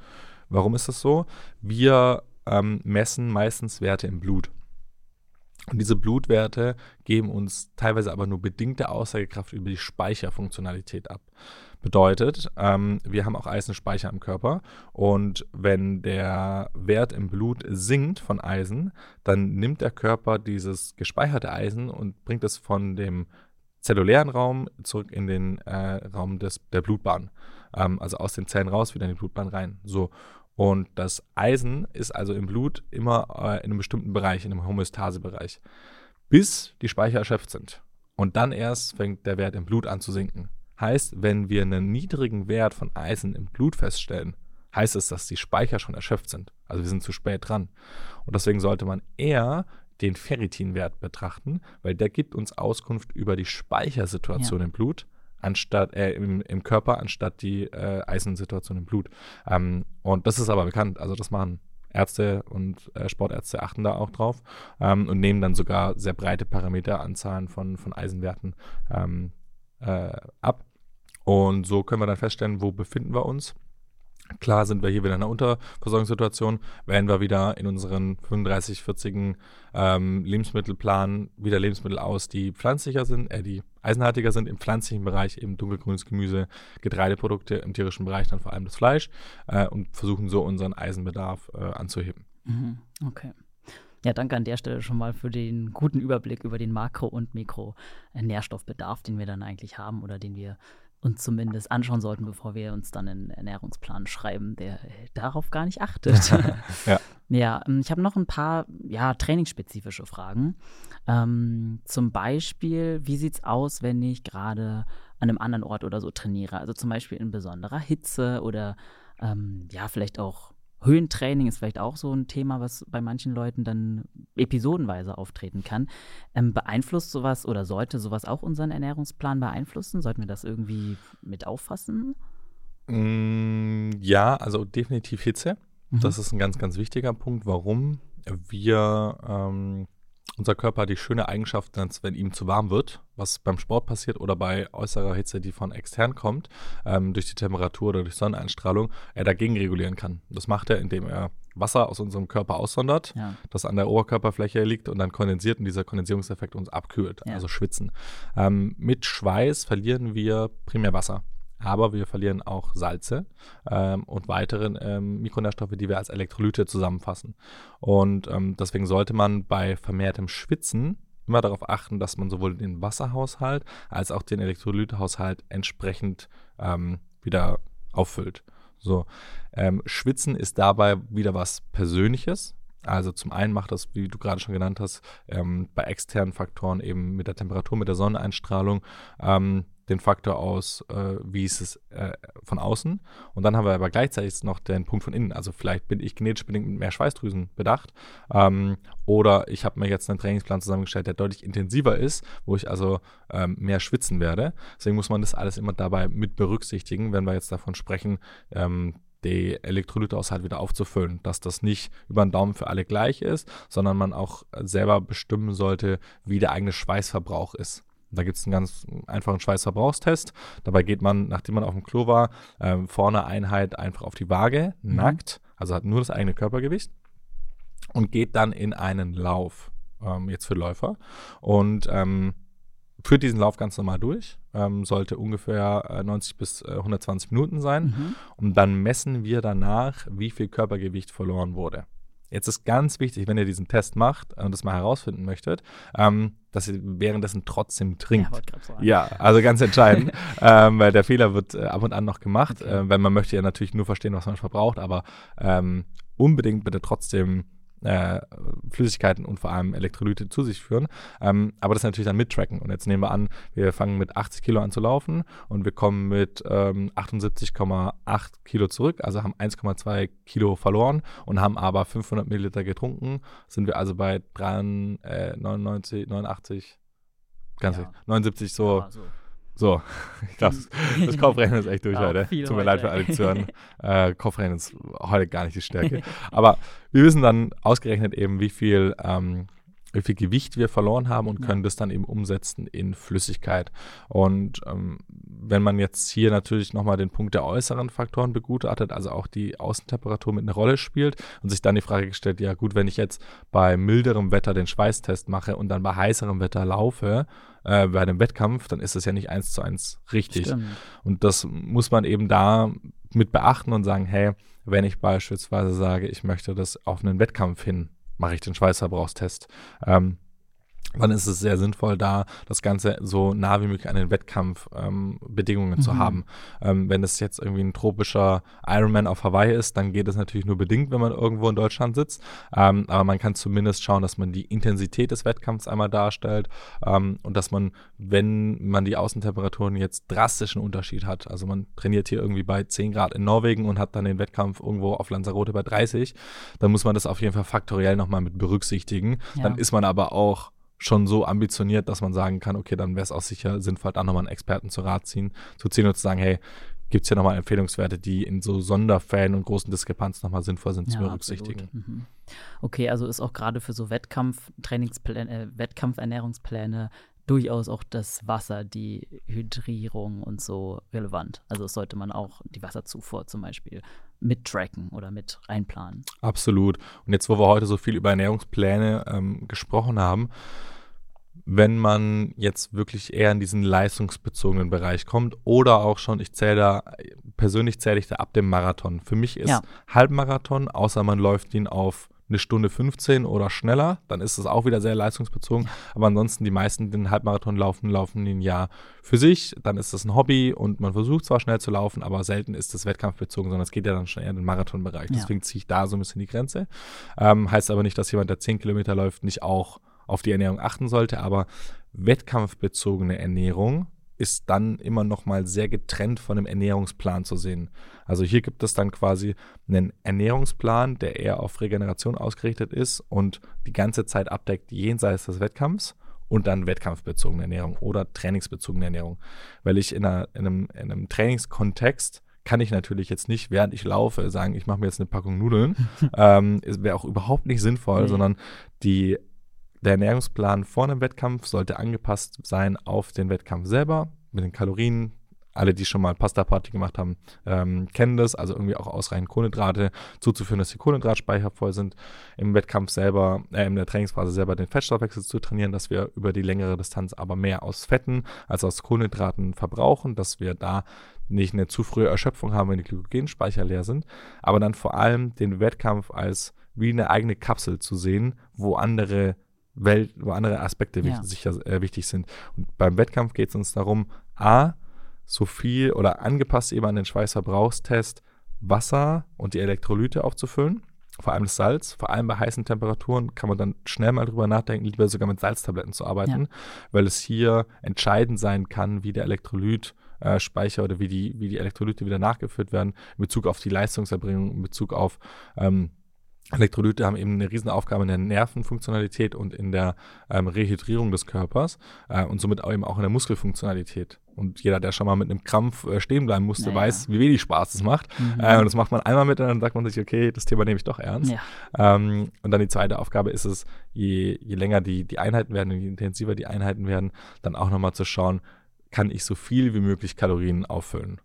Warum ist das so? Wir ähm, messen meistens Werte im Blut. Und diese Blutwerte geben uns teilweise aber nur bedingte Aussagekraft über die Speicherfunktionalität ab. Bedeutet, ähm, wir haben auch Eisenspeicher im Körper und wenn der Wert im Blut sinkt von Eisen, dann nimmt der Körper dieses gespeicherte Eisen und bringt es von dem zellulären Raum zurück in den äh, Raum des, der Blutbahn. Ähm, also aus den Zellen raus, wieder in die Blutbahn rein. So. Und das Eisen ist also im Blut immer äh, in einem bestimmten Bereich, in einem Homöostasebereich, bis die Speicher erschöpft sind. Und dann erst fängt der Wert im Blut an zu sinken. Heißt, wenn wir einen niedrigen Wert von Eisen im Blut feststellen, heißt es, dass die Speicher schon erschöpft sind. Also wir sind zu spät dran. Und deswegen sollte man eher den Ferritinwert betrachten, weil der gibt uns Auskunft über die Speichersituation ja. im Blut anstatt äh, im, im, Körper anstatt die äh, Eisensituation im Blut. Ähm, und das ist aber bekannt. Also das machen Ärzte und äh, Sportärzte achten da auch drauf ähm, und nehmen dann sogar sehr breite Parameteranzahlen von, von Eisenwerten ähm, äh, ab. Und so können wir dann feststellen, wo befinden wir uns Klar sind wir hier wieder in einer Unterversorgungssituation, wählen wir wieder in unseren 35, 40 ähm, Lebensmittelplan wieder Lebensmittel aus, die pflanzlicher sind, äh, die eisenhaltiger sind, im pflanzlichen Bereich eben dunkelgrünes Gemüse, Getreideprodukte, im tierischen Bereich dann vor allem das Fleisch äh, und versuchen so unseren Eisenbedarf äh, anzuheben. Mhm. Okay. Ja, danke an der Stelle schon mal für den guten Überblick über den Makro- und Mikronährstoffbedarf, den wir dann eigentlich haben oder den wir uns zumindest anschauen sollten, bevor wir uns dann einen Ernährungsplan schreiben, der darauf gar nicht achtet. ja. ja, ähm, ich habe noch ein paar ja, trainingsspezifische Fragen. Ähm, zum Beispiel, wie sieht es aus, wenn ich gerade an einem anderen Ort oder so trainiere? Also zum Beispiel in besonderer Hitze oder ähm, ja, vielleicht auch Höhentraining ist vielleicht auch so ein Thema, was bei manchen Leuten dann episodenweise auftreten kann. Ähm, beeinflusst sowas oder sollte sowas auch unseren Ernährungsplan beeinflussen? Sollten wir das irgendwie mit auffassen? Mm, ja, also definitiv Hitze. Mhm. Das ist ein ganz, ganz wichtiger Punkt. Warum? Wir ähm, unser Körper hat die schöne Eigenschaft, dass wenn ihm zu warm wird, was beim Sport passiert oder bei äußerer Hitze, die von extern kommt, ähm, durch die Temperatur oder durch Sonneneinstrahlung, er dagegen regulieren kann. Das macht er, indem er Wasser aus unserem Körper aussondert, ja. das an der Oberkörperfläche liegt und dann kondensiert und dieser Kondensierungseffekt uns abkühlt, ja. also schwitzen. Ähm, mit Schweiß verlieren wir primär Wasser aber wir verlieren auch Salze ähm, und weitere ähm, Mikronährstoffe, die wir als Elektrolyte zusammenfassen. Und ähm, deswegen sollte man bei vermehrtem Schwitzen immer darauf achten, dass man sowohl den Wasserhaushalt als auch den Elektrolythaushalt entsprechend ähm, wieder auffüllt. So, ähm, Schwitzen ist dabei wieder was Persönliches. Also zum einen macht das, wie du gerade schon genannt hast, ähm, bei externen Faktoren eben mit der Temperatur, mit der Sonneneinstrahlung ähm, den Faktor aus, äh, wie ist es äh, von außen. Und dann haben wir aber gleichzeitig noch den Punkt von innen. Also vielleicht bin ich genetisch bedingt mit mehr Schweißdrüsen bedacht. Ähm, oder ich habe mir jetzt einen Trainingsplan zusammengestellt, der deutlich intensiver ist, wo ich also ähm, mehr schwitzen werde. Deswegen muss man das alles immer dabei mit berücksichtigen, wenn wir jetzt davon sprechen, ähm, die Elektrolythaushalt wieder aufzufüllen, dass das nicht über den Daumen für alle gleich ist, sondern man auch selber bestimmen sollte, wie der eigene Schweißverbrauch ist. Da gibt es einen ganz einfachen Schweißverbrauchstest. Dabei geht man, nachdem man auf dem Klo war, äh, vorne Einheit einfach auf die Waage, mhm. nackt, also hat nur das eigene Körpergewicht und geht dann in einen Lauf, ähm, jetzt für Läufer. Und ähm, führt diesen Lauf ganz normal durch, ähm, sollte ungefähr äh, 90 bis äh, 120 Minuten sein. Mhm. Und dann messen wir danach, wie viel Körpergewicht verloren wurde. Jetzt ist ganz wichtig, wenn ihr diesen Test macht und das mal herausfinden möchtet, ähm, dass ihr währenddessen trotzdem trinkt. Ja, ja also ganz entscheidend, ähm, weil der Fehler wird äh, ab und an noch gemacht, okay. äh, weil man möchte ja natürlich nur verstehen, was man verbraucht, aber ähm, unbedingt bitte trotzdem äh, Flüssigkeiten und vor allem Elektrolyte zu sich führen. Ähm, aber das natürlich dann mittracken. Und jetzt nehmen wir an, wir fangen mit 80 Kilo an zu laufen und wir kommen mit ähm, 78,8 Kilo zurück, also haben 1,2 Kilo verloren und haben aber 500 Milliliter getrunken. Sind wir also bei 3, äh, 99, 89, ganz ja. 79 so. Ja, so so, ich glaube, das Kopfrechnen ist echt durch heute. Tut mir leid für alle zu hören. Äh, Kopfrechnen ist heute gar nicht die Stärke. Aber wir wissen dann ausgerechnet eben, wie viel ähm, wie viel Gewicht wir verloren haben und können das dann eben umsetzen in Flüssigkeit. Und ähm, wenn man jetzt hier natürlich nochmal den Punkt der äußeren Faktoren begutachtet, also auch die Außentemperatur mit einer Rolle spielt und sich dann die Frage gestellt, ja gut, wenn ich jetzt bei milderem Wetter den Schweißtest mache und dann bei heißerem Wetter laufe, äh, bei einem Wettkampf, dann ist das ja nicht eins zu eins richtig. Stimmt. Und das muss man eben da mit beachten und sagen, hey, wenn ich beispielsweise sage, ich möchte das auf einen Wettkampf hin mache ich den Schweißverbrauchstest. Ähm, dann ist es sehr sinnvoll, da das Ganze so nah wie möglich an den Wettkampfbedingungen ähm, mhm. zu haben. Ähm, wenn es jetzt irgendwie ein tropischer Ironman auf Hawaii ist, dann geht es natürlich nur bedingt, wenn man irgendwo in Deutschland sitzt. Ähm, aber man kann zumindest schauen, dass man die Intensität des Wettkampfs einmal darstellt ähm, und dass man, wenn man die Außentemperaturen jetzt drastischen Unterschied hat, also man trainiert hier irgendwie bei 10 Grad in Norwegen und hat dann den Wettkampf irgendwo auf Lanzarote bei 30, dann muss man das auf jeden Fall faktoriell nochmal mit berücksichtigen. Ja. Dann ist man aber auch schon so ambitioniert, dass man sagen kann, okay, dann wäre es auch sicher sinnvoll, da nochmal einen Experten zu Rat ziehen, zu ziehen und zu sagen, hey, gibt es hier nochmal Empfehlungswerte, die in so Sonderfällen und großen Diskrepanzen nochmal sinnvoll sind ja, zu berücksichtigen. Mhm. Okay, also ist auch gerade für so Wettkampf-Trainingspläne, äh, Wettkampfernährungspläne durchaus auch das Wasser, die Hydrierung und so relevant. Also sollte man auch die Wasserzufuhr zum Beispiel mittracken oder mit reinplanen. Absolut. Und jetzt, wo wir heute so viel über Ernährungspläne ähm, gesprochen haben, wenn man jetzt wirklich eher in diesen leistungsbezogenen Bereich kommt oder auch schon, ich zähle da, persönlich zähle ich da ab dem Marathon. Für mich ist ja. Halbmarathon, außer man läuft ihn auf eine Stunde 15 oder schneller, dann ist es auch wieder sehr leistungsbezogen. Aber ansonsten, die meisten, die den Halbmarathon laufen, laufen ein Jahr für sich. Dann ist das ein Hobby und man versucht zwar schnell zu laufen, aber selten ist es wettkampfbezogen, sondern es geht ja dann schon eher in den Marathonbereich. Ja. Deswegen ziehe ich da so ein bisschen die Grenze. Ähm, heißt aber nicht, dass jemand, der 10 Kilometer läuft, nicht auch auf die Ernährung achten sollte, aber wettkampfbezogene Ernährung ist dann immer noch mal sehr getrennt von einem Ernährungsplan zu sehen. Also hier gibt es dann quasi einen Ernährungsplan, der eher auf Regeneration ausgerichtet ist und die ganze Zeit abdeckt jenseits des Wettkampfs und dann wettkampfbezogene Ernährung oder trainingsbezogene Ernährung. Weil ich in, einer, in, einem, in einem Trainingskontext kann ich natürlich jetzt nicht, während ich laufe, sagen, ich mache mir jetzt eine Packung Nudeln. ähm, Wäre auch überhaupt nicht sinnvoll, nee. sondern die der Ernährungsplan vor einem Wettkampf sollte angepasst sein auf den Wettkampf selber, mit den Kalorien. Alle, die schon mal Pasta-Party gemacht haben, ähm, kennen das. Also irgendwie auch ausreichend Kohlenhydrate zuzuführen, dass die Kohlenhydratspeicher voll sind. Im Wettkampf selber, äh, in der Trainingsphase selber den Fettstoffwechsel zu trainieren, dass wir über die längere Distanz aber mehr aus Fetten als aus Kohlenhydraten verbrauchen, dass wir da nicht eine zu frühe Erschöpfung haben, wenn die Glykogenspeicher leer sind. Aber dann vor allem den Wettkampf als wie eine eigene Kapsel zu sehen, wo andere Welt, wo andere Aspekte ja. sicher, äh, wichtig sind. Und beim Wettkampf geht es uns darum, A, so viel oder angepasst eben an den Schweißverbrauchstest Wasser und die Elektrolyte aufzufüllen. Vor allem das Salz, vor allem bei heißen Temperaturen kann man dann schnell mal drüber nachdenken, lieber sogar mit Salztabletten zu arbeiten, ja. weil es hier entscheidend sein kann, wie der Elektrolytspeicher äh, oder wie die, wie die Elektrolyte wieder nachgeführt werden in Bezug auf die Leistungserbringung, in Bezug auf ähm, Elektrolyte haben eben eine Riesenaufgabe in der Nervenfunktionalität und in der ähm, Rehydrierung des Körpers äh, und somit auch eben auch in der Muskelfunktionalität. Und jeder, der schon mal mit einem Krampf äh, stehen bleiben musste, naja. weiß, wie wenig Spaß das macht. Mhm. Äh, und das macht man einmal mit und dann sagt man sich, okay, das Thema nehme ich doch ernst. Ja. Ähm, und dann die zweite Aufgabe ist es, je, je länger die, die Einheiten werden, je intensiver die Einheiten werden, dann auch nochmal zu schauen, kann ich so viel wie möglich Kalorien auffüllen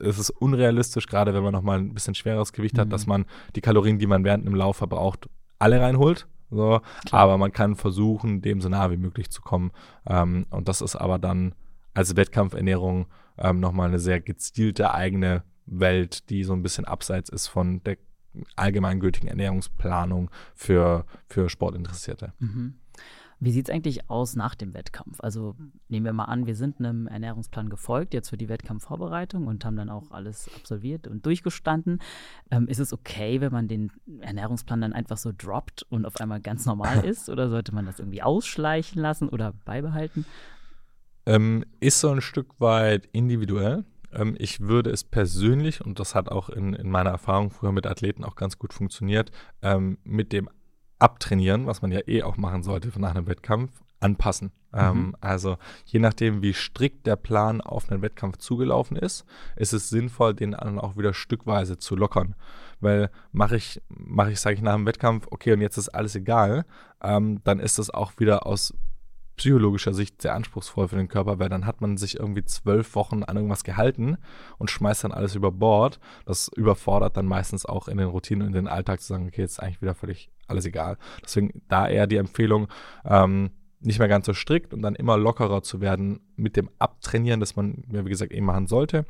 es ist unrealistisch, gerade wenn man nochmal ein bisschen schweres Gewicht mhm. hat, dass man die Kalorien, die man während einem Lauf verbraucht, alle reinholt. So. Aber man kann versuchen, dem so nah wie möglich zu kommen. Ähm, und das ist aber dann als Wettkampfernährung ähm, nochmal eine sehr gezielte eigene Welt, die so ein bisschen abseits ist von der allgemeingültigen Ernährungsplanung für, für Sportinteressierte. Mhm. Wie sieht es eigentlich aus nach dem Wettkampf? Also nehmen wir mal an, wir sind einem Ernährungsplan gefolgt, jetzt für die Wettkampfvorbereitung und haben dann auch alles absolviert und durchgestanden. Ähm, ist es okay, wenn man den Ernährungsplan dann einfach so droppt und auf einmal ganz normal ist? Oder sollte man das irgendwie ausschleichen lassen oder beibehalten? Ähm, ist so ein Stück weit individuell. Ähm, ich würde es persönlich, und das hat auch in, in meiner Erfahrung früher mit Athleten auch ganz gut funktioniert, ähm, mit dem abtrainieren, was man ja eh auch machen sollte nach einem Wettkampf, anpassen. Mhm. Ähm, also je nachdem, wie strikt der Plan auf einen Wettkampf zugelaufen ist, ist es sinnvoll, den dann auch wieder stückweise zu lockern. Weil mache ich, mache ich, sage ich nach dem Wettkampf, okay, und jetzt ist alles egal, ähm, dann ist das auch wieder aus psychologischer Sicht sehr anspruchsvoll für den Körper, weil dann hat man sich irgendwie zwölf Wochen an irgendwas gehalten und schmeißt dann alles über Bord. Das überfordert dann meistens auch in den Routinen und in den Alltag zu sagen, okay, jetzt ist eigentlich wieder völlig alles egal. Deswegen da eher die Empfehlung, ähm, nicht mehr ganz so strikt und dann immer lockerer zu werden mit dem Abtrainieren, das man, wie gesagt, eben machen sollte.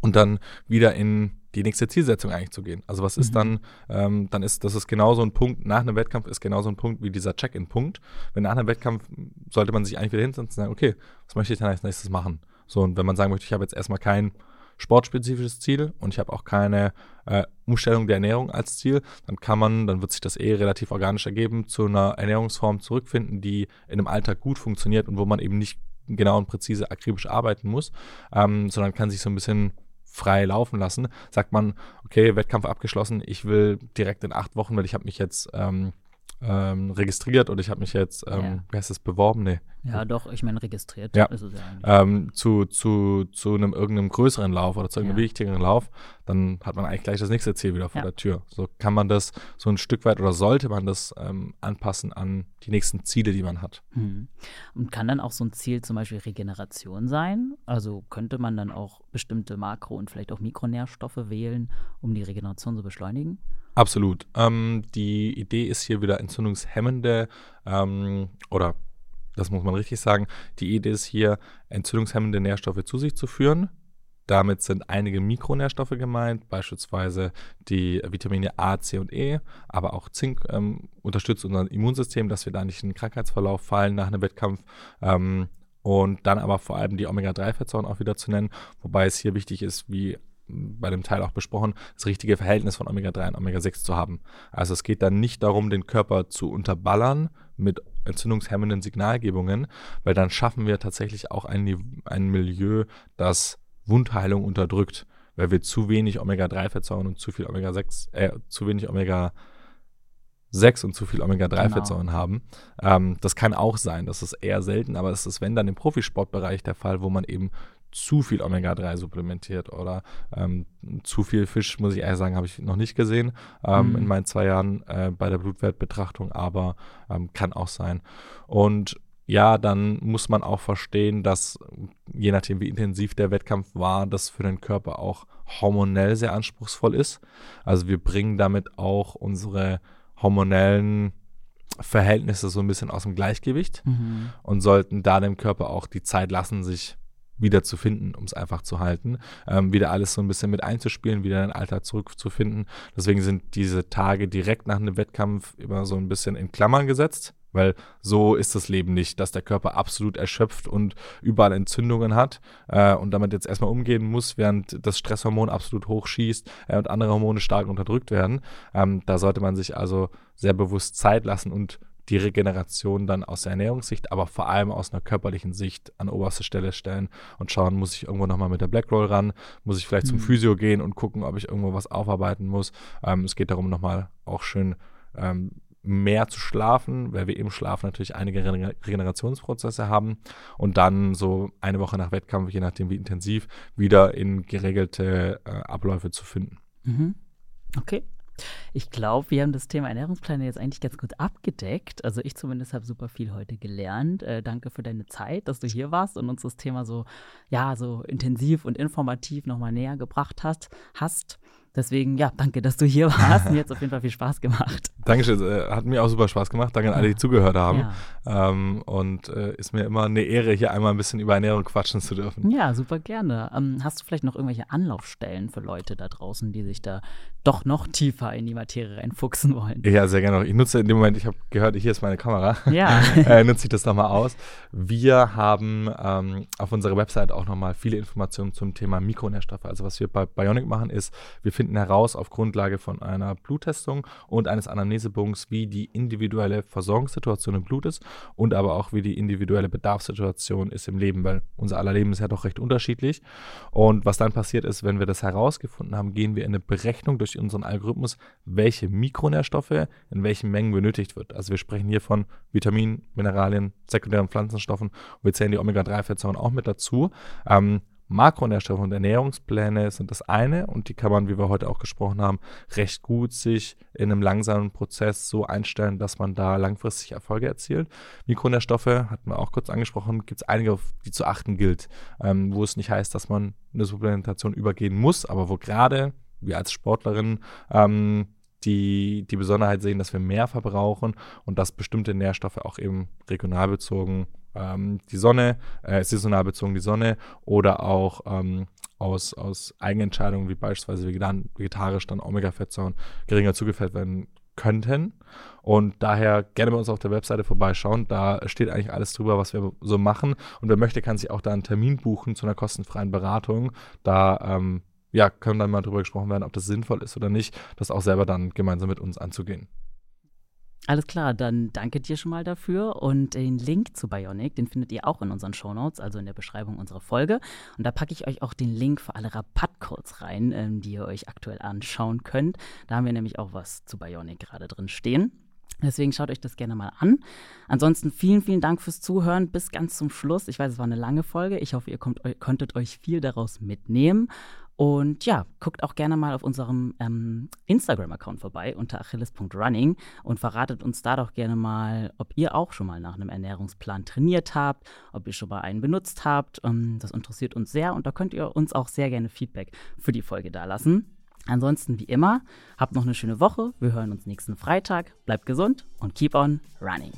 Und dann wieder in die nächste Zielsetzung eigentlich zu gehen. Also was ist mhm. dann, ähm, dann ist, das ist genauso ein Punkt, nach einem Wettkampf ist genauso ein Punkt wie dieser Check-in-Punkt. Wenn nach einem Wettkampf sollte man sich eigentlich wieder hinsetzen und sagen, okay, was möchte ich dann als nächstes machen? So, und wenn man sagen möchte, ich habe jetzt erstmal kein sportspezifisches Ziel und ich habe auch keine äh, Umstellung der Ernährung als Ziel, dann kann man, dann wird sich das eh relativ organisch ergeben, zu einer Ernährungsform zurückfinden, die in einem Alltag gut funktioniert und wo man eben nicht genau und präzise akribisch arbeiten muss, ähm, sondern kann sich so ein bisschen frei laufen lassen. Sagt man, okay, Wettkampf abgeschlossen, ich will direkt in acht Wochen, weil ich habe mich jetzt ähm, ähm, registriert oder ich habe mich jetzt, ähm, ja. wie heißt das, beworben? Nee. Ja, doch, ich meine registriert ja. ist es ja ähm, zu, zu, zu einem irgendeinem größeren Lauf oder zu irgendeinem ja. wichtigeren Lauf, dann hat man eigentlich gleich das nächste Ziel wieder vor ja. der Tür. So kann man das so ein Stück weit oder sollte man das ähm, anpassen an die nächsten Ziele, die man hat. Mhm. Und kann dann auch so ein Ziel zum Beispiel Regeneration sein? Also könnte man dann auch bestimmte Makro- und vielleicht auch Mikronährstoffe wählen, um die Regeneration zu beschleunigen? Absolut. Ähm, die Idee ist hier wieder entzündungshemmende ähm, oder das muss man richtig sagen. Die Idee ist hier, entzündungshemmende Nährstoffe zu sich zu führen. Damit sind einige Mikronährstoffe gemeint, beispielsweise die Vitamine A, C und E, aber auch Zink ähm, unterstützt unser Immunsystem, dass wir da nicht in den Krankheitsverlauf fallen nach einem Wettkampf. Ähm, und dann aber vor allem die Omega-3-Fettsäuren auch wieder zu nennen, wobei es hier wichtig ist, wie bei dem Teil auch besprochen, das richtige Verhältnis von Omega-3 und Omega-6 zu haben. Also es geht dann nicht darum, den Körper zu unterballern mit entzündungshemmenden Signalgebungen, weil dann schaffen wir tatsächlich auch ein, ein Milieu, das Wundheilung unterdrückt, weil wir zu wenig Omega-3-Fettsäuren und zu viel Omega-6, äh, zu wenig Omega 6 und zu viel Omega-3-Fettsäuren genau. haben. Ähm, das kann auch sein, das ist eher selten, aber es ist, wenn dann im Profisportbereich der Fall, wo man eben zu viel Omega-3 supplementiert oder ähm, zu viel Fisch, muss ich ehrlich sagen, habe ich noch nicht gesehen ähm, mhm. in meinen zwei Jahren äh, bei der Blutwertbetrachtung, aber ähm, kann auch sein. Und ja, dann muss man auch verstehen, dass je nachdem, wie intensiv der Wettkampf war, das für den Körper auch hormonell sehr anspruchsvoll ist. Also wir bringen damit auch unsere hormonellen Verhältnisse so ein bisschen aus dem Gleichgewicht mhm. und sollten da dem Körper auch die Zeit lassen, sich wieder zu finden, um es einfach zu halten, ähm, wieder alles so ein bisschen mit einzuspielen, wieder in den Alltag zurückzufinden. Deswegen sind diese Tage direkt nach einem Wettkampf immer so ein bisschen in Klammern gesetzt, weil so ist das Leben nicht, dass der Körper absolut erschöpft und überall Entzündungen hat äh, und damit jetzt erstmal umgehen muss, während das Stresshormon absolut hochschießt äh, und andere Hormone stark unterdrückt werden. Ähm, da sollte man sich also sehr bewusst Zeit lassen und die Regeneration dann aus der Ernährungssicht, aber vor allem aus einer körperlichen Sicht an oberste Stelle stellen und schauen, muss ich irgendwo nochmal mit der Blackroll ran, muss ich vielleicht mhm. zum Physio gehen und gucken, ob ich irgendwo was aufarbeiten muss. Ähm, es geht darum, nochmal auch schön ähm, mehr zu schlafen, weil wir im Schlaf natürlich einige Regenerationsprozesse haben und dann so eine Woche nach Wettkampf, je nachdem wie intensiv, wieder in geregelte äh, Abläufe zu finden. Mhm. Okay, ich glaube, wir haben das Thema Ernährungspläne jetzt eigentlich ganz gut abgedeckt. Also ich zumindest habe super viel heute gelernt. Äh, danke für deine Zeit, dass du hier warst und uns das Thema so, ja, so intensiv und informativ nochmal näher gebracht hast. hast. Deswegen, ja, danke, dass du hier warst. Mir hat es auf jeden Fall viel Spaß gemacht. Dankeschön, äh, hat mir auch super Spaß gemacht. Danke an alle, die zugehört haben. Ja. Ähm, und äh, ist mir immer eine Ehre, hier einmal ein bisschen über Ernährung quatschen zu dürfen. Ja, super gerne. Ähm, hast du vielleicht noch irgendwelche Anlaufstellen für Leute da draußen, die sich da doch noch tiefer in die Materie reinfuchsen wollen? Ja, sehr gerne. Ich nutze in dem Moment, ich habe gehört, hier ist meine Kamera. Ja. äh, nutze ich das nochmal aus. Wir haben ähm, auf unserer Website auch nochmal viele Informationen zum Thema Mikronährstoffe. Also was wir bei Bionic machen, ist, wir finden heraus auf Grundlage von einer Bluttestung und eines Anamnesebogens, wie die individuelle Versorgungssituation im Blut ist und aber auch, wie die individuelle Bedarfssituation ist im Leben, weil unser aller Leben ist ja doch recht unterschiedlich. Und was dann passiert ist, wenn wir das herausgefunden haben, gehen wir in eine Berechnung durch unseren Algorithmus, welche Mikronährstoffe in welchen Mengen benötigt wird. Also wir sprechen hier von Vitaminen, Mineralien, sekundären Pflanzenstoffen und wir zählen die Omega-3-Fettsäuren auch mit dazu. Ähm, Makronährstoffe und Ernährungspläne sind das eine und die kann man, wie wir heute auch gesprochen haben, recht gut sich in einem langsamen Prozess so einstellen, dass man da langfristig Erfolge erzielt. Mikronährstoffe, hatten wir auch kurz angesprochen, gibt es einige, auf die zu achten gilt, ähm, wo es nicht heißt, dass man eine Supplementation übergehen muss, aber wo gerade wir als Sportlerin ähm, die, die Besonderheit sehen, dass wir mehr verbrauchen und dass bestimmte Nährstoffe auch eben regional bezogen ähm, die Sonne, äh, saisonal bezogen die Sonne oder auch ähm, aus, aus Eigenentscheidungen, wie beispielsweise vegetarisch, dann Omega-Fettsäuren geringer zugefällt werden könnten. Und daher gerne bei uns auf der Webseite vorbeischauen. Da steht eigentlich alles drüber, was wir so machen. Und wer möchte, kann sich auch da einen Termin buchen zu einer kostenfreien Beratung. Da ähm, ja, können dann mal drüber gesprochen werden, ob das sinnvoll ist oder nicht, das auch selber dann gemeinsam mit uns anzugehen. Alles klar, dann danke dir schon mal dafür. Und den Link zu Bionic, den findet ihr auch in unseren Shownotes, also in der Beschreibung unserer Folge. Und da packe ich euch auch den Link für alle Rabattcodes rein, ähm, die ihr euch aktuell anschauen könnt. Da haben wir nämlich auch was zu Bionic gerade drin stehen. Deswegen schaut euch das gerne mal an. Ansonsten vielen, vielen Dank fürs Zuhören bis ganz zum Schluss. Ich weiß, es war eine lange Folge. Ich hoffe, ihr kommt, konntet euch viel daraus mitnehmen. Und ja, guckt auch gerne mal auf unserem ähm, Instagram-Account vorbei unter achilles.running und verratet uns da doch gerne mal, ob ihr auch schon mal nach einem Ernährungsplan trainiert habt, ob ihr schon mal einen benutzt habt. Ähm, das interessiert uns sehr und da könnt ihr uns auch sehr gerne Feedback für die Folge dalassen. Ansonsten, wie immer, habt noch eine schöne Woche. Wir hören uns nächsten Freitag. Bleibt gesund und keep on running.